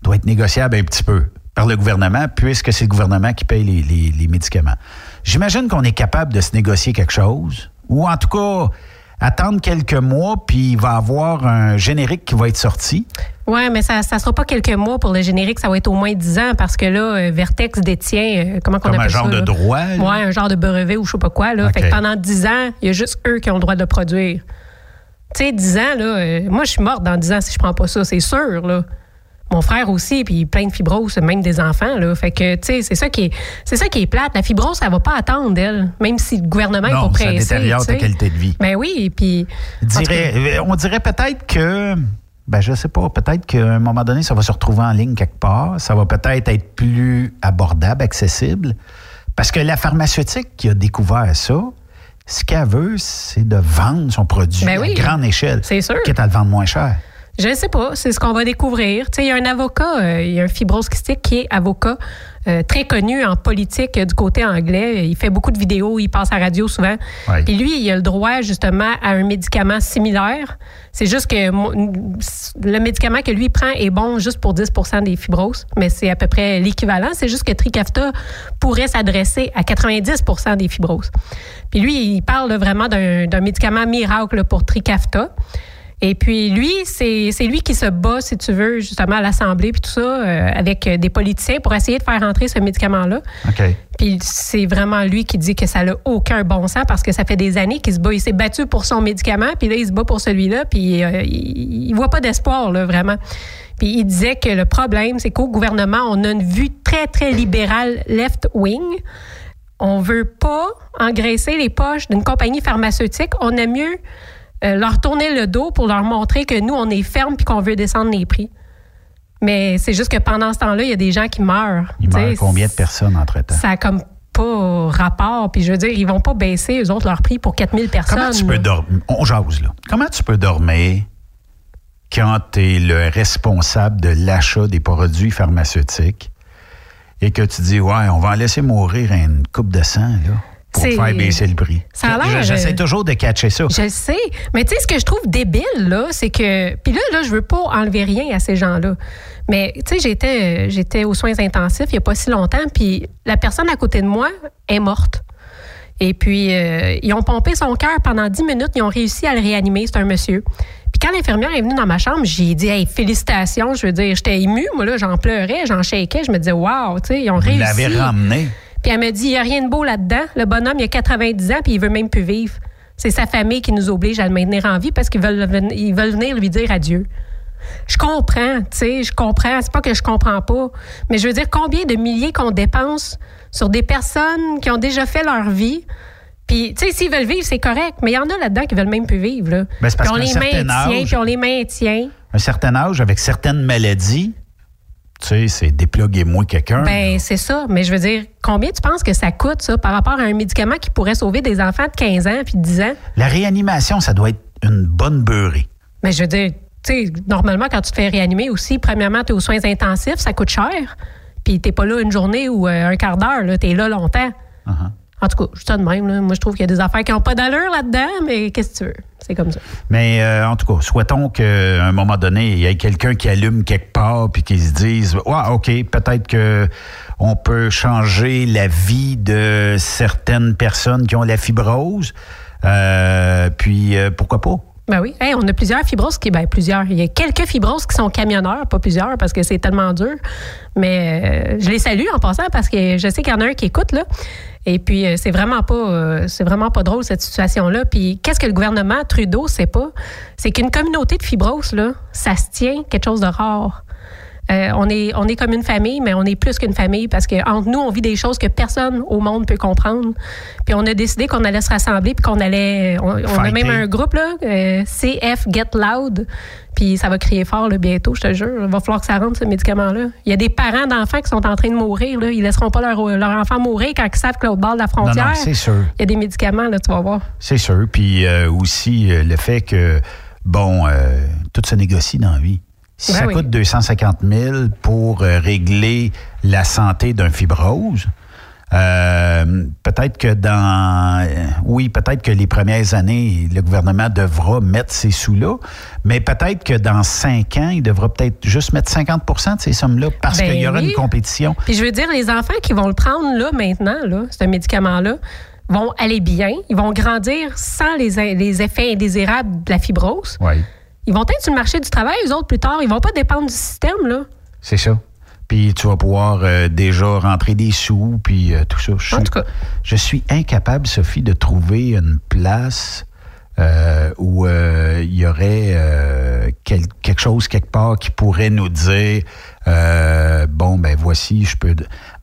doit être négociable un petit peu par le gouvernement, puisque c'est le gouvernement qui paye les, les- les médicaments. J'imagine qu'on est capable de se négocier quelque chose, ou en tout cas, attendre quelques mois, puis il va y avoir un générique qui va être sorti. Oui, mais ça ne sera pas quelques mois pour le générique, ça va être au moins 10 ans parce que là, euh, Vertex détient, euh, comment qu'on Comme un appelle genre ça? de là? droit? Ouais, un genre de brevet ou je sais pas quoi. Là. OK. Fait que pendant 10 ans, il y a juste eux qui ont le droit de le produire. Tu sais, 10 ans, là, euh, moi, je suis morte dans 10 ans si je prends pas ça, c'est sûr, là. Mon frère aussi, puis plein de fibrose, même des enfants, là. Fait que, tu sais, c'est ça qui est, c'est ça qui est plate. La fibrose, ça va pas attendre, elle, même si le gouvernement est Non, pas ça pressé. détériore tu ta qualité de vie. Ben oui, puis... Dirais- on dirait peut-être que, ben je sais pas, peut-être qu'à un moment donné, ça va se retrouver en ligne quelque part. Ça va peut-être être plus abordable, accessible. Parce que la pharmaceutique qui a découvert ça, ce qu'elle veut, c'est de vendre son produit Ben oui. à grande échelle. C'est sûr. Quitte à le vendre moins cher. Je ne sais pas, c'est ce qu'on va découvrir. Il y a un avocat, euh, il y a un fibrose kystique qui est avocat euh, très connu en politique euh, du côté anglais. Il fait beaucoup de vidéos, il passe à la radio souvent. Ouais. Puis lui, il a le droit justement à un médicament similaire. C'est juste que le médicament que lui prend est bon juste pour 10 des fibroses, mais c'est à peu près l'équivalent. C'est juste que Trikafta pourrait s'adresser à 90% des fibroses. Puis lui, il parle vraiment d'un médicament miracle pour Trikafta. Et puis lui, c'est lui qui se bat, si tu veux, justement à l'Assemblée puis tout ça, euh, avec des politiciens pour essayer de faire entrer ce médicament-là. OK. Puis c'est vraiment lui qui dit que ça n'a aucun bon sens parce que ça fait des années qu'il se bat. Il s'est battu pour son médicament, puis là, il se bat pour celui-là, puis euh, il, il voit pas d'espoir, là, vraiment. Puis il disait que le problème, c'est qu'au gouvernement, on a une vue très, très libérale left-wing. On veut pas engraisser les poches d'une compagnie pharmaceutique. On aime mieux euh, leur tourner le dos pour leur montrer que nous, on est ferme puis qu'on veut descendre les prix. Mais c'est juste que pendant ce temps-là, il y a des gens qui meurent. Il meurt sais, combien de personnes entre-temps? ça a comme pas rapport. Puis je veux dire, ils vont pas baisser, eux autres, leur prix pour 4000 personnes. Comment tu peux dormir? On jase, là. Comment tu peux dormir quand tu es le responsable de l'achat des produits pharmaceutiques et que tu dis, ouais, on va en laisser mourir une coupe de sang, là, pour C'est- faire baisser le prix? Ça a l'air, J'essaie euh, toujours de catcher ça. Je sais. Mais tu sais, ce que je trouve débile, là, c'est que. Puis là, là, je veux pas enlever rien à ces gens-là. Mais tu sais, j'étais, euh, j'étais aux soins intensifs il y a pas si longtemps, puis la personne à côté de moi est morte. Et puis, euh, ils ont pompé son cœur pendant 10 minutes. Ils ont réussi à le réanimer. C'est un monsieur. Puis quand l'infirmière est venue dans ma chambre, j'ai dit, hey, félicitations. Je veux dire, j'étais émue. Moi, là, j'en pleurais, j'en shakeais. Je me disais, wow, tu sais, ils ont Vous réussi. l'avez ramené. Puis elle me dit, il n'y a rien de beau là-dedans. Le bonhomme, il a 90 ans, puis il veut même plus vivre. C'est sa famille qui nous oblige à le maintenir en vie parce qu'ils veulent, ils veulent venir lui dire adieu. Je comprends, tu sais, je comprends. C'est pas que je comprends pas. Mais je veux dire, combien de milliers qu'on dépense sur des personnes qui ont déjà fait leur vie? Puis, tu sais, s'ils veulent vivre, c'est correct. Mais il y en a là-dedans qui veulent même plus vivre, là. Ben, parce Puis on les certain maintient, âge- puis on les maintient. Un certain âge, avec certaines maladies, tu sais, c'est dépluguez-moi quelqu'un. Ben, c'est ça. Mais je veux dire, combien tu penses que ça coûte, ça, par rapport à un médicament qui pourrait sauver des enfants de 15 ans puis de 10 ans? La réanimation, ça doit être une bonne beurrée. Mais je veux dire, tu sais, normalement, quand tu te fais réanimer aussi, premièrement, tu es aux soins intensifs, ça coûte cher. Puis t'es pas là une journée ou euh, un quart d'heure, là, t'es là longtemps. Uh-huh. En tout cas, je suis ça de même. là. Moi, je trouve qu'il y a des affaires qui n'ont pas d'allure là-dedans, mais qu'est-ce que tu veux? C'est comme ça. Mais euh, en tout cas, souhaitons qu'à un moment donné, il y ait quelqu'un qui allume quelque part puis qui se dise Ouais, OK, peut-être que on peut changer la vie de certaines personnes qui ont la fibrose. Euh, puis euh, pourquoi pas? Ben oui. On a plusieurs fibroses qui. Ben, plusieurs. Il y a quelques fibroses qui sont camionneurs, pas plusieurs, parce que c'est tellement dur. Mais euh, je les salue en passant parce que je sais qu'il y en a un qui écoute, là. Et puis, euh, c'est vraiment pas euh, c'est vraiment pas drôle, cette situation-là. Puis, qu'est-ce que le gouvernement Trudeau sait pas? C'est qu'une communauté de fibroses, là, ça se tient quelque chose de rare. Euh, on, est, on est comme une famille, mais on est plus qu'une famille parce qu'entre nous, on vit des choses que personne au monde peut comprendre. Puis on a décidé qu'on allait se rassembler puis qu'on allait. On, on a même un groupe, là, euh, CF Get Loud. Puis ça va crier fort là, bientôt, je te jure. Il va falloir que ça rentre, ce médicament-là. Il y a des parents d'enfants qui sont en train de mourir. Là. Ils laisseront pas leur, leur enfant mourir quand ils savent que l'autre bord de la frontière. Non, non, c'est sûr. Il y a des médicaments, là, tu vas voir. C'est sûr. Puis euh, aussi le fait que, bon, tout se négocie dans la vie. Si Ben ça oui. coûte 250 000 pour euh, régler la santé d'un fibrose, euh, peut-être que dans... euh, oui, peut-être que les premières années, le gouvernement devra mettre ces sous-là, mais peut-être que dans cinq ans, il devra peut-être juste mettre 50% de ces sommes-là parce Ben qu'il y aura oui. une compétition. Puis je veux dire, les enfants qui vont le prendre là maintenant, là, ce médicament-là, vont aller bien, ils vont grandir sans les, les effets indésirables de la fibrose. Oui. Ils vont être sur le marché du travail, eux autres, plus tard. Ils vont pas dépendre du système, là. C'est ça. Puis tu vas pouvoir euh, déjà rentrer des sous, puis euh, tout ça. Je En suis- tout cas. Je suis incapable, Sophie, de trouver une place euh, où euh, il y aurait euh, quel- quelque chose quelque part qui pourrait nous dire bon ben voici, je peux.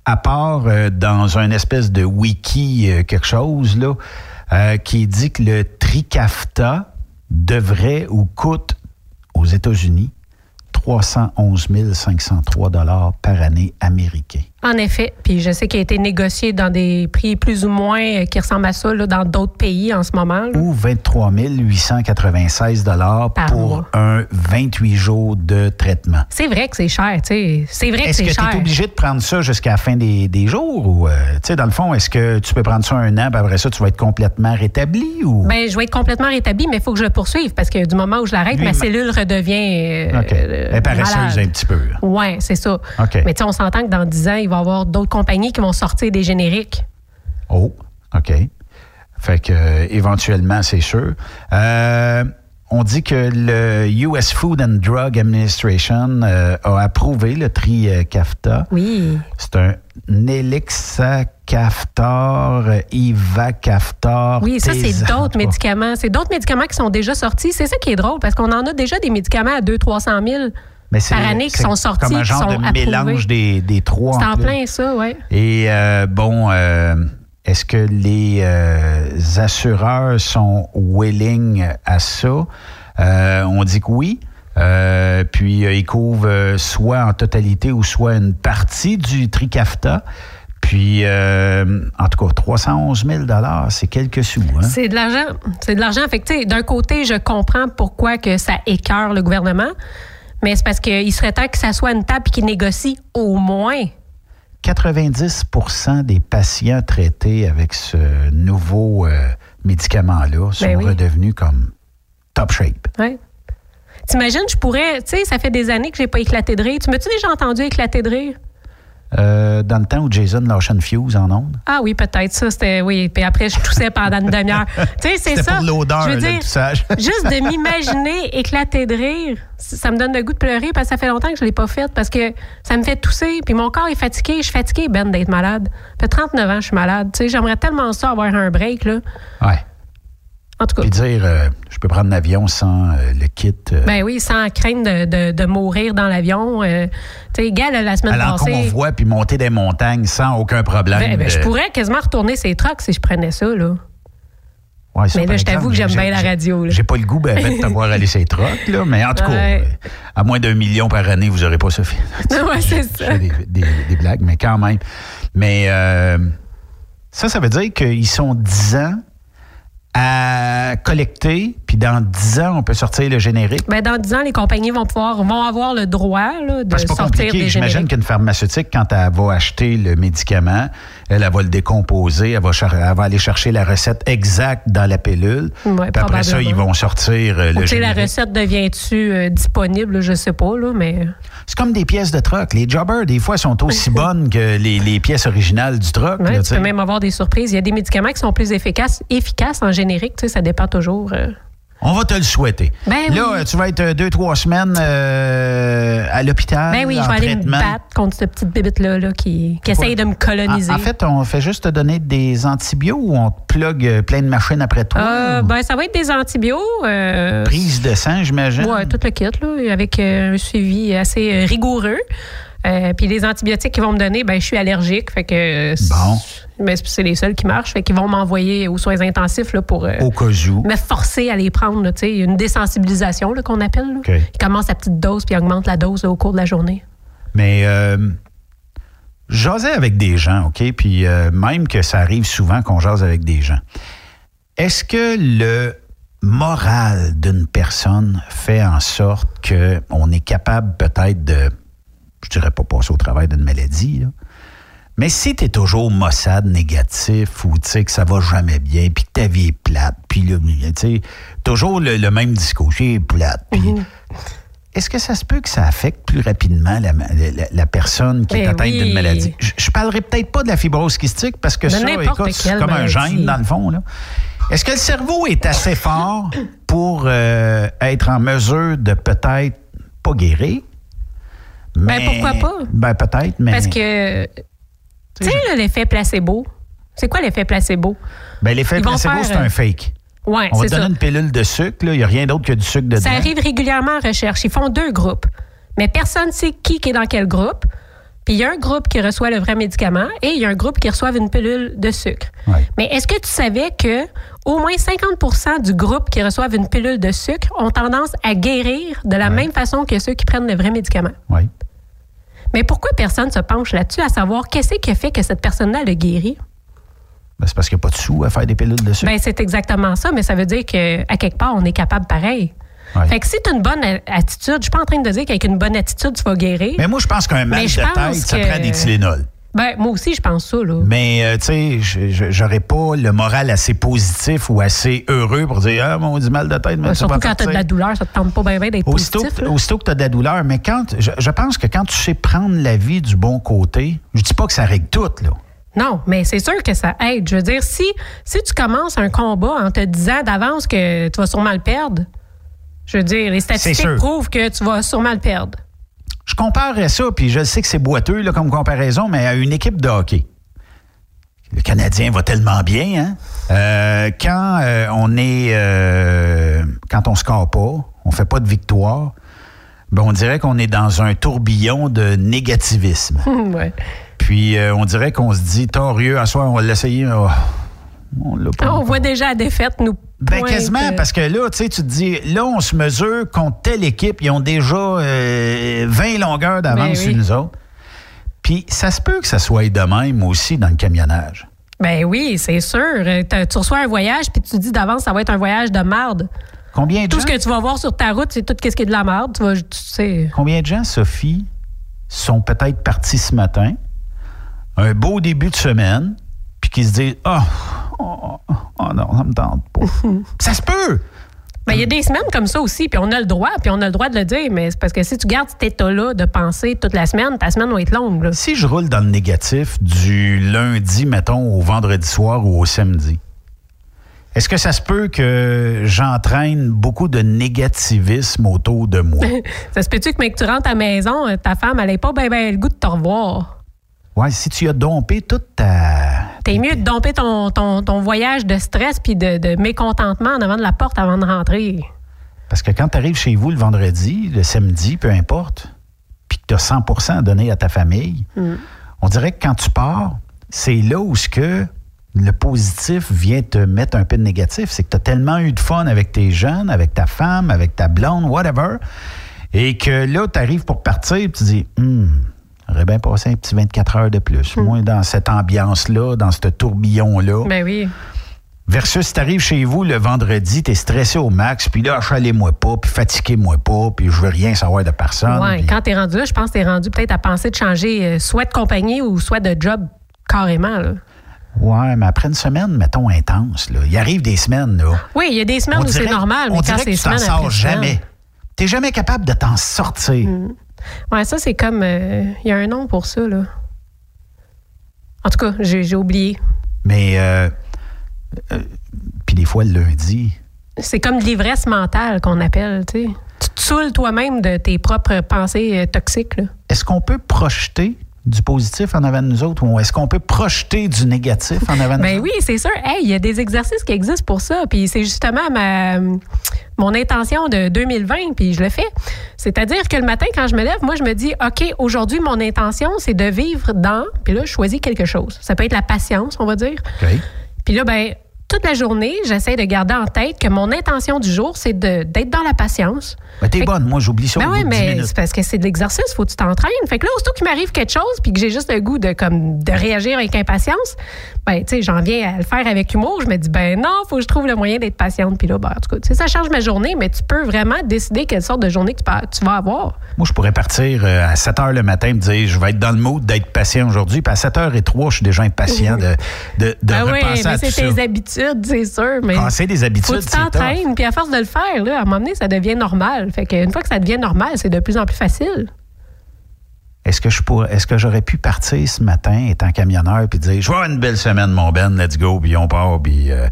À part dans un espèce de wiki quelque chose là qui dit que le Trikafta devrait ou coûte aux États-Unis 311 503 dollars par année américain. En effet. Puis je sais qu'il a été négocié dans des prix plus ou moins euh, qui ressemblent à ça là, dans d'autres pays en ce moment. là. Ou 23 896 dollars pour mois. un 28 jours de traitement. C'est vrai que c'est cher, tu sais. C'est vrai que Est-ce c'est que tu cher. es obligé de prendre ça jusqu'à la fin des, des jours? Ou, euh, tu sais, dans le fond, est-ce que tu peux prendre ça un an, puis après ça, tu vas être complètement rétabli? Ou... Ben, je vais être complètement rétabli, mais il faut que je le poursuive parce que du moment où je l'arrête, ma cellule redevient. euh, OK. Elle est paresseuse malade. un petit peu. Ouais, c'est ça. OK. Mais tu sais, on s'entend que dans 10 ans, il va y avoir d'autres compagnies qui vont sortir des génériques. Oh, OK. Fait que, euh, éventuellement, c'est sûr. Euh, on dit que le US Food and Drug Administration euh, a approuvé le tri euh, CAFTA. Oui. C'est un Nelixacaftor, Ivacaftor. Oui, ça, c'est d'autres médicaments. C'est d'autres médicaments qui sont déjà sortis. C'est ça qui est drôle parce qu'on en a déjà des médicaments à 200-300 000 Mais c'est- par année qui sont sortis, Comme un qui genre sont de approuvés. mélange des, des trois. C'est en plein ça, oui. Et euh, bon, euh, est-ce que les euh, assureurs sont willing à ça? On dit que oui. Puis ils couvrent soit en totalité ou soit une partie du Tricafta. Puis, euh, en tout cas, 311 000 c'est quelques sous. Hein? C'est de l'argent. C'est de l'argent. Fait d'un côté, je comprends pourquoi que ça écœure le gouvernement, mais c'est parce qu'il serait temps que ça soit une table qui négocie au moins. 90% des patients traités avec ce nouveau euh, médicament-là sont Ben oui. redevenus comme top shape. Ouais. T'imagines, je pourrais, tu sais, ça fait des années que j'ai pas éclaté de rire. Tu m'as-tu déjà entendu éclater de rire? Euh, dans le temps où Jason lâchait une fuse en ondes. Ah oui, peut-être. Ça, c'était, oui. Puis après, je toussais pendant une demi-heure. <laughs> tu sais, c'est ça. pour l'odeur, Je veux là, dire, le toussage. <laughs> juste de m'imaginer éclater de rire, ça me donne le goût de pleurer parce que ça fait longtemps que je l'ai pas fait parce que ça me fait tousser. Puis mon corps est fatigué. Je suis fatiguée, Ben, d'être malade. Ça fait 39 ans que je suis malade. Tu sais, j'aimerais tellement ça avoir un break, là. Ouais. En tout cas. Puis dire, euh, je peux prendre l'avion sans euh, le kit. euh, Ben oui, sans crainte de, de- de mourir dans l'avion. Tu sais, gars, la semaine en passée. convoi puis monter des montagnes sans aucun problème. Ben, ben, je pourrais quasiment retourner ces trucks si je prenais ça, là. ouais, ça, mais là, je t'avoue que j'aime j'ai- bien la radio. J'ai pas le goût ben, ben, de t'avoir allé ces trocs, là, mais en tout cas, Ouais. à moins d'un million par année, vous n'aurez pas ça fait. <laughs> ouais, c'est ça. des, des- des blagues, mais quand même. Mais ça, ça veut dire qu'ils sont 10 ans à collecter, puis dans 10 ans, on peut sortir le générique. Ben, dans 10 ans, les compagnies vont pouvoir vont avoir le droit là, de que c'est pas sortir compliqué. des J'imagine qu'une pharmaceutique, quand elle va acheter le médicament, elle, elle va le décomposer, elle va, elle va aller chercher la recette exacte dans la pilule. Ouais, puis après ça, ils vont sortir euh, Ou, le sais, la générique. recette devient-tu euh, disponible, je sais pas, là, mais. C'est comme des pièces de troc. Les jobbers, des fois, sont aussi <laughs> bonnes que les, les pièces originales du troc. Ouais, là, tu peux même avoir des surprises. Il y a des médicaments qui sont plus efficaces, efficaces en générique, tu sais, ça dépend toujours. euh. On va te le souhaiter. Ben là, oui. tu vas être euh, deux, trois semaines euh, à l'hôpital. Ben oui, je en vais aller me battre contre cette petite bébite-là là, qui, qui essaye de me coloniser. En, en fait, on fait juste te donner des antibiotiques ou on te plug euh, plein de machines après toi? Euh, ben, ça va être des antibiotiques. euh, Prise de sang, j'imagine. Oui, tout le kit, là, avec un suivi assez rigoureux. Euh, puis les antibiotiques qu'ils vont me donner, ben je suis allergique, fait que euh, Bon. mais c'est les seuls qui marchent, fait qu'ils vont m'envoyer aux soins intensifs là, pour euh, Au cas où. me forcer à les prendre, là, tu sais, une désensibilisation là, qu'on appelle. là. OK. Ils commencent à petite dose puis ils augmentent la dose là, au cours de la journée. Mais euh, jaser avec des gens, OK? Puis même que ça arrive souvent qu'on jase avec des gens. Est-ce que le moral d'une personne fait en sorte qu'on est capable peut-être de, je dirais pas passer au travail d'une maladie, là, mais si tu es toujours maussade négatif ou tu sais que ça va jamais bien, puis que ta vie est plate, puis tu sais, toujours le, le même discours, j'ai plate, puis est-ce que ça se peut que ça affecte plus rapidement la, la- la personne qui est Ben atteinte oui. d'une maladie? Je, je parlerai peut-être pas de la fibrose kystique parce que De ça, écoute, c'est comme un gène dans le fond. Est-ce que le cerveau est assez fort pour euh, être en mesure de peut-être pas guérir? Ben, mais- pourquoi pas? Ben peut-être, mais. Parce que, tu sais, l'effet placebo, c'est quoi l'effet placebo? Ben, l'effet placebo, faire, c'est un fake. Ouais, On va te donner ça. une pilule de sucre, là. il n'y a rien d'autre que du sucre dedans. Ça arrive régulièrement en recherche. Ils font deux groupes. Mais personne ne sait qui, qui est dans quel groupe. Puis il y a un groupe qui reçoit le vrai médicament et il y a un groupe qui reçoit une pilule de sucre. Mais est-ce que tu savais que au moins 50% du groupe qui reçoivent une pilule de sucre ont tendance à guérir de la même façon que ceux qui prennent le vrai médicament? Oui. Mais pourquoi personne se penche là-dessus à savoir qu'est-ce qui a fait que cette personne-là le guéri? Ben, c'est parce qu'il n'y a pas de sous à faire des pilules dessus. Ben, c'est exactement ça, mais ça veut dire qu'à quelque part, on est capable pareil. Ouais. Fait que si tu as une bonne attitude, je suis pas en train de dire qu'avec une bonne attitude, tu vas guérir. Mais moi, je pense qu'un mal de tête, ça que- prend des Tylenol. Ben, moi aussi, je pense ça, là. Mais, euh, tu sais, j'aurais pas le moral assez positif ou assez heureux pour dire Ah, mon du mal de tête, mais ça Surtout va quand tu as de la douleur, ça te tente pas bien bien d'être Aussitôt, positif. que- aussitôt que tu as de la douleur, mais quand je, je pense que quand tu sais prendre la vie du bon côté, je dis pas que ça règle tout, là. Non, mais c'est sûr que ça aide. Je veux dire, si, si tu commences un combat en te disant d'avance que tu vas sûrement le perdre, je veux dire, les statistiques prouvent que tu vas sûrement le perdre. Je comparerais ça, puis je sais que c'est boiteux là, comme comparaison, mais à une équipe de hockey. Le Canadien va tellement bien, hein? Euh, quand euh, on est. euh, quand on score pas, on fait pas de victoire, ben on dirait qu'on est dans un tourbillon de négativisme. <laughs> ouais. Puis on dirait qu'on se dit, torieux, à soir, on va l'essayer. Oh, on l'a pas. on voit déjà la défaite nous. Ben, quasiment, euh, parce que là, tu sais, tu te dis, là, on se mesure contre telle équipe, ils ont déjà euh, 20 longueurs d'avance Ben sur oui. nous autres. Puis ça se peut que ça soit de même aussi dans le camionnage. Ben oui, c'est sûr. Euh, Tu reçois un voyage, puis tu te dis d'avance, ça va être un voyage de marde. Combien de Tout gens, ce que tu vas voir sur ta route, c'est tout ce qui est de la marde. Tu vas, tu sais. combien de gens, Sophie, sont peut-être partis ce matin, un beau début de semaine, puis qui se disent, oh, oh, oh non, ça me tente pas. <laughs> ça se peut! Ben, il y a des semaines comme ça aussi, puis on a le droit, puis on a le droit de le dire, mais c'est parce que si tu gardes cet état-là de penser toute la semaine, ta semaine va être longue. là. Si je roule dans le négatif du lundi, mettons, au vendredi soir ou au samedi, est-ce que ça se peut que j'entraîne beaucoup de négativisme autour de moi? <laughs> ça se peut-tu que, mec, tu rentres à la maison, euh, ta femme, elle n'ait pas ben, ben le goût de te revoir? Ouais, si tu as dompé toute ta. T'es mieux de domper ton, ton, ton voyage de stress puis de, de mécontentement en avant de la porte avant de rentrer. Parce que quand tu arrives chez vous le vendredi, le samedi, peu importe, puis que tu as 100% à donner à ta famille, Mm. on dirait que quand tu pars, c'est là où ce que le positif vient te mettre un peu de négatif. C'est que tu as tellement eu de fun avec tes jeunes, avec ta femme, avec ta blonde, whatever, et que là, tu arrives pour partir, puis tu dis, hum, j'aurais bien passé un petit 24 heures de plus. Moi, dans cette ambiance-là, dans ce tourbillon-là. Ben oui. Versus, tu arrives chez vous le vendredi, tu es stressé au max, puis là, achalez-moi pas, puis fatiguez-moi pas, puis je veux rien savoir de personne. Ouais, puis- quand t'es rendu là, je pense que t'es rendu peut-être à penser de changer euh, soit de compagnie ou soit de job carrément. Là. Ouais, mais après une semaine, mettons, intense, là. Il arrive des semaines, là. Oui, il y a des semaines On où c'est normal, mais on quand c'est que tu t'en semaine sors semaine. jamais. T'es jamais capable de t'en sortir. Ouais, ça, c'est comme. euh, Il y a un nom pour ça, là. En tout cas, j'ai oublié. Mais, euh, euh, puis des fois, le lundi, C'est comme de l'ivresse mentale qu'on appelle, tu sais. Tu te saoules toi-même de tes propres pensées toxiques, là. est-ce qu'on peut projeter du positif en avant de nous autres ou est-ce qu'on peut projeter du négatif en avant de Ben nous oui, c'est sûr. Hey, il y a des exercices qui existent pour ça. Puis c'est justement ma, mon intention de 2020, puis je le fais. C'est-à-dire que le matin, quand je me lève, moi, je me dis, OK, aujourd'hui, mon intention, c'est de vivre dans. Puis là, je choisis quelque chose. Ça peut être la patience, on va dire. OK. Puis là, ben, toute la journée, j'essaie de garder en tête que mon intention du jour, c'est d'être dans la patience. Ben, t'es bonne, moi, j'oublie ça Ben au oui, bout de 10 mais c'est parce que c'est de l'exercice, faut que tu t'entraînes. Fait que là, aussitôt qu'il m'arrive quelque chose, puis que j'ai juste le goût de comme de réagir avec impatience, ben tu sais, j'en viens à le faire avec humour. Je me dis ben non, faut que je trouve le moyen d'être patiente. Puis là, ben, en tout cas, ça change ma journée, mais tu peux vraiment décider quelle sorte de journée que tu, vas avoir. Moi, je pourrais partir euh, à 7 h le matin me dire je vais être dans le mood d'être patient aujourd'hui. Puis à 7 h 03 je suis déjà impatient de, de, de Ben oui, repenser mais à tout c'est ça. tes habitudes, c'est sûr. Mais c'est des habitudes, c'est t'entraînes, puis à force de le faire, là, à un moment donné, ça devient normal. Fait qu'une fois que ça devient normal, c'est de plus en plus facile. Est-ce que je pourrais, est-ce que j'aurais pu partir ce matin étant camionneur puis dire je vais avoir une belle semaine mon Ben, let's go puis on part puis euh,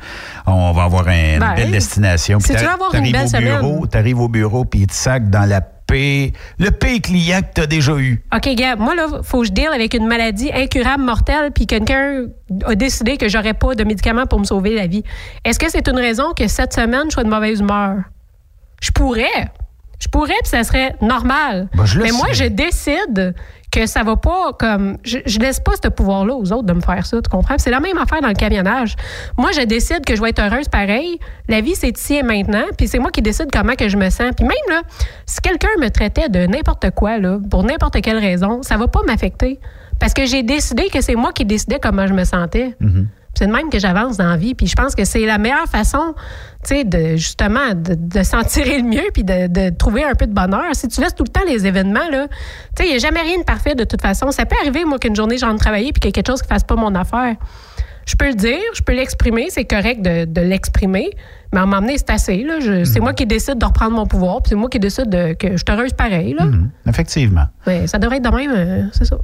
on va avoir un- Ben, une belle destination. si Puis tu avoir une t'arrives belle au semaine. bureau, t'arrives au bureau puis ils te sacent dans la paix, le paix client que t'as déjà eu. OK, Gab, moi, là, faut que je deal avec une maladie incurable, mortelle, puis quelqu'un a décidé que j'aurais pas de médicaments pour me sauver la vie. Est-ce que c'est une raison que cette semaine, je sois de mauvaise humeur? Je pourrais. Je pourrais, puis ça serait normal. Ben, Mais moi, sais. je décide que ça va pas comme. Je, je laisse pas ce pouvoir-là aux autres de me faire ça, tu comprends? C'est la même affaire dans le camionnage. Moi, je décide que je vais être heureuse pareil. La vie, c'est ici et maintenant. Puis c'est moi qui décide comment que je me sens. Puis même, là, si quelqu'un me traitait de n'importe quoi, là, pour n'importe quelle raison, ça va pas m'affecter. Parce que j'ai décidé que c'est moi qui décidais comment je me sentais. C'est de même que j'avance dans la vie. Puis je pense que c'est la meilleure façon, tu sais, de justement de, de s'en <laughs> tirer le mieux puis de, de trouver un peu de bonheur. Si tu laisses tout le temps les événements, là, tu sais, il n'y a jamais rien de parfait de toute façon. Ça peut arriver, moi, qu'une journée, je rentre travailler puis qu'il y a quelque chose qui ne fasse pas mon affaire. Je peux le dire, je peux l'exprimer, c'est correct de, de l'exprimer, mais à m'emmener, c'est assez. Là. Je- C'est moi qui décide de reprendre mon pouvoir, puis c'est moi qui décide de, que je suis heureuse pareil. Là. Effectivement. Ouais, ça devrait être de même, euh, c'est ça.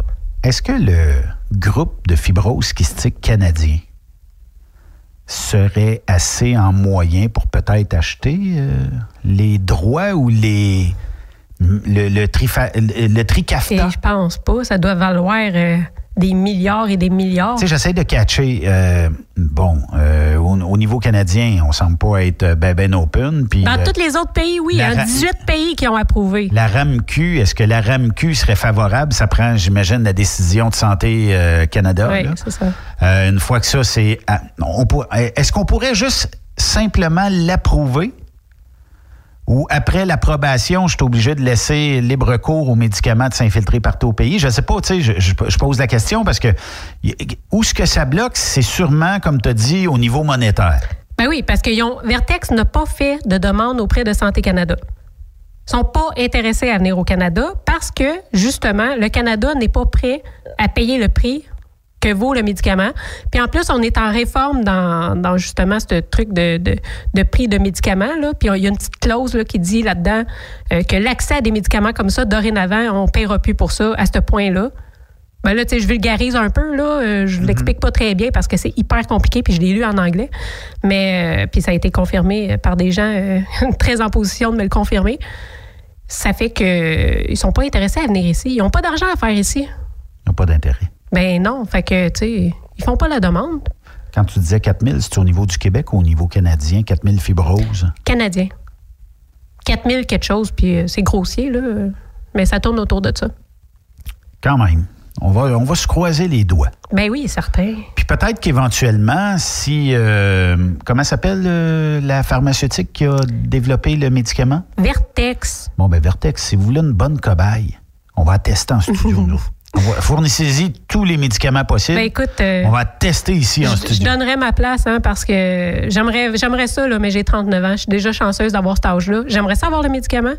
Est-ce que le groupe de fibrose kystique canadien serait assez en moyen pour peut-être acheter euh, les droits ou les le, le, trifa- le, le Et je pense pas. Ça doit valoir euh, des milliards et des milliards. Tu sais, j'essaie de catcher. euh, bon, euh, au, au niveau canadien, on semble pas être euh, ben, ben open. Puis, Dans tous les autres pays, oui. hein, ra- 18 pays qui ont approuvé. La RAMQ, est-ce que la RAMQ serait favorable? Ça prend, j'imagine, la décision de Santé euh, Canada. Oui, c'est ça. Une fois que ça, c'est. ah, Est-ce qu'on pourrait juste simplement l'approuver? Ou après l'approbation, je suis obligé de laisser libre cours aux médicaments de s'infiltrer partout au pays? Je ne sais pas, tu sais, je, pose la question parce que où ce que ça bloque, c'est sûrement, comme tu as dit, au niveau monétaire. Ben oui, parce que ont- Vertex n'a pas fait de demande auprès de Santé Canada. Ils sont pas intéressés à venir au Canada parce que, justement, le Canada n'est pas prêt à payer le prix que vaut le médicament. Puis en plus, on est en réforme dans, dans justement ce truc de, de, de prix de médicaments. Là. Puis il y a une petite clause là, qui dit là-dedans euh, que l'accès à des médicaments comme ça, dorénavant, on ne paiera plus pour ça à ce point-là. Ben là, tu sais, je vulgarise un peu, là. Euh, je l'explique pas très bien parce que c'est hyper compliqué, puis je l'ai lu en anglais. Mais, euh, puis ça a été confirmé par des gens <laughs> très en position de me le confirmer. Ça fait que ils sont pas intéressés à venir ici. Ils ont pas d'argent à faire ici. Ils n'ont pas d'intérêt. Ben non. Fait que, tu sais, ils font pas la demande. Quand tu disais 4000, c'est au niveau du Québec ou au niveau canadien? 4000 fibroses? Canadien. 4000 quelque chose, puis euh, c'est grossier, là. Mais ça tourne autour de ça. Quand même. On va, on va se croiser les doigts. Ben oui, certain. Puis peut-être qu'éventuellement, si. euh, comment s'appelle euh, la pharmaceutique qui a développé le médicament? Vertex. Bon, ben Vertex, si vous voulez une bonne cobaye, on va la tester en studio, <laughs> nous. Fournissez-y tous les médicaments possibles. Ben écoute. euh, on va tester ici en Je, je studio. donnerais ma place hein, parce que j'aimerais j'aimerais ça, là, mais j'ai 39 ans. Je suis déjà chanceuse d'avoir cet âge-là. J'aimerais ça avoir le médicament,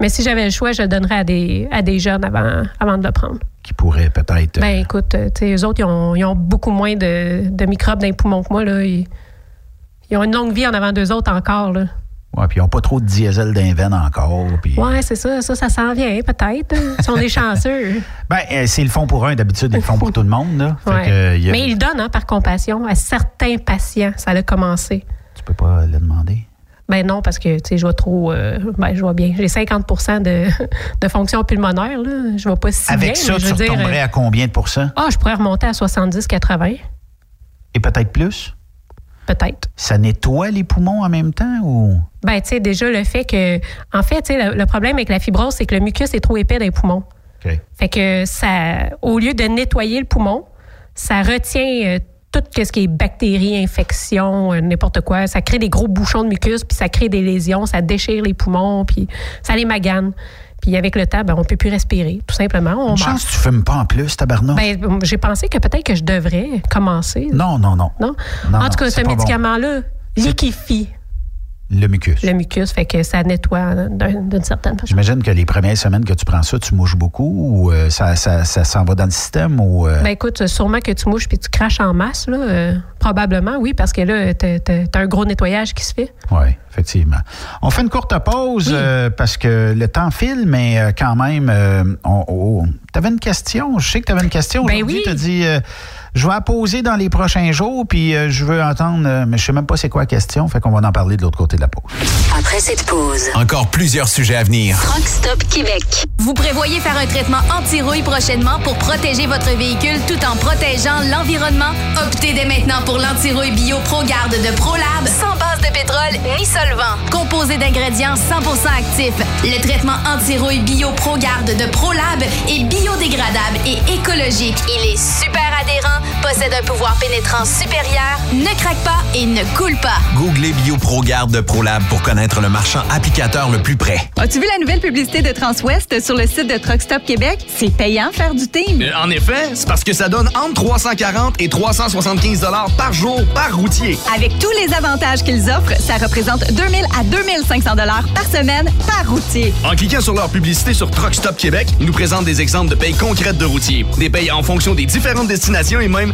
mais si j'avais le choix, je le donnerais à des, à des jeunes avant, avant de le prendre. Qui pourrait peut-être. Ben écoute, euh, tu sais, eux autres, ils ont, ils ont beaucoup moins de, de microbes dans les poumons que moi. Là. Ils, ils ont une longue vie en avant d'eux autres encore. Là. Ouais, puis ils n'ont pas trop de diesel d'un veine encore. Puis... Ouais, c'est ça. Ça, ça s'en vient, peut-être. Ils sont des chanceux. Ben, euh, s'ils le font pour un, d'habitude, ils le font pour tout le monde. Là. Fait Ouais. que, il y a- Mais ils le donnent hein, par compassion à certains patients. Ça a commencé. Tu peux pas le demander? Ben non, parce que, tu sais, je vois trop. euh, ben, je vois bien. J'ai 50 de, <laughs> de fonction pulmonaire, là. Je vois pas si bien. Avec ça, mais tu dire, retomberais euh, à combien de pourcents? Ah, je pourrais remonter à 70-80, Et peut-être plus? Peut-être. Ça nettoie les poumons en même temps ou? Ben, tu sais, déjà, le fait que. En fait, tu sais, le, le problème avec la fibrose, c'est que le mucus est trop épais dans les poumons. OK. Fait que ça. Au lieu de nettoyer le poumon, ça retient. euh, tout ce qui est bactéries, infections, euh, n'importe quoi. Ça crée des gros bouchons de mucus, puis ça crée des lésions, ça déchire les poumons, puis ça les magane. Puis avec le temps, ben, on peut plus respirer, tout simplement. On Une chance que tu fumes pas en plus, tabarnak. Ben, j'ai pensé que peut-être que je devrais commencer. non, non, non. Non? Non, en non, tout cas, ce pas bon. médicament-là liquéfie Le mucus. le mucus, fait que ça nettoie d'un- d'une certaine façon. J'imagine que les premières semaines que tu prends ça, tu mouches beaucoup ou euh, ça, ça, ça s'en va dans le système ou. euh, Ben écoute, sûrement que tu mouches puis tu craches en masse, là. euh, probablement, oui, parce que là, t'as t'as- un gros nettoyage qui se fait. Oui, effectivement. On fait une courte pause parce que le temps file, mais quand même, on, tu avais une question. Je sais que tu avais une question. Ben Aujourd'hui, oui. tu as dit je vais la poser dans les prochains jours, puis euh, je veux entendre, euh, mais je sais même pas c'est quoi la question, fait qu'on va en parler de l'autre côté de la pause. Après cette pause, Encore plusieurs sujets à venir. Truck Stop Québec. Vous prévoyez faire un traitement anti-rouille prochainement pour protéger votre véhicule tout en protégeant l'environnement? Optez dès maintenant pour l'anti-rouille bio ProGarde de ProLab sans base de pétrole ni solvant. Composé d'ingrédients 100% actifs, le traitement anti-rouille Bio ProGarde de ProLab est biodégradable et écologique. Il est super adhérent, possède un pouvoir pénétrant supérieur, ne craque pas et ne coule pas. Googlez BioProGarde de ProLab pour connaître le marchand applicateur le plus près. As-tu vu la nouvelle publicité de Transwest sur le site de Truck Stop Québec? C'est payant faire du team. Euh, En effet, c'est parce que ça donne entre 340 et 375 dollars par jour par routier. Avec tous les avantages qu'ils offrent, ça représente 2000 à 2500 dollars par semaine par routier. En cliquant sur leur publicité sur Truck Stop Québec, ils nous présentent des exemples de payes concrètes de routiers, des payes en fonction des différentes destinations et même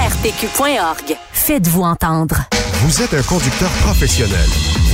arpq.org. Faites-vous entendre. Vous êtes un conducteur professionnel.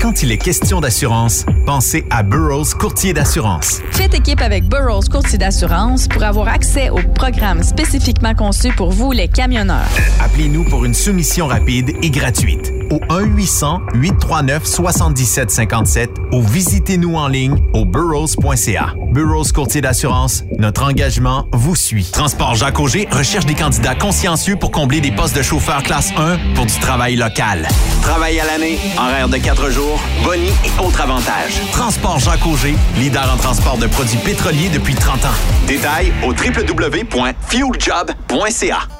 Quand il est question d'assurance, pensez à Burroughs Courtier d'assurance. Faites équipe avec Burroughs Courtier d'assurance pour avoir accès aux programmes spécifiquement conçus pour vous, les camionneurs. Appelez-nous pour une soumission rapide et gratuite au 1-800-839-7757 ou visitez-nous en ligne au burrows.ca. Burroughs Courtier d'assurance, notre engagement vous suit. Transport Jacques Auger recherche des candidats consciencieux pour combler des postes de chauffeur classe 1 pour du travail local. Travail à l'année, horaire de 4 jours, boni et autres avantages. Transport Jacques Auger, leader en transport de produits pétroliers depuis 30 ans. Détails au www.fueljob.ca.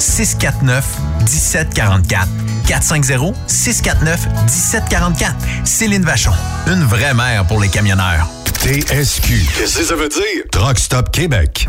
649 1744. 450 649 1744. Céline Vachon, une vraie mère pour les camionneurs. TSQ. Qu'est-ce que ça veut dire? Truck Stop Québec.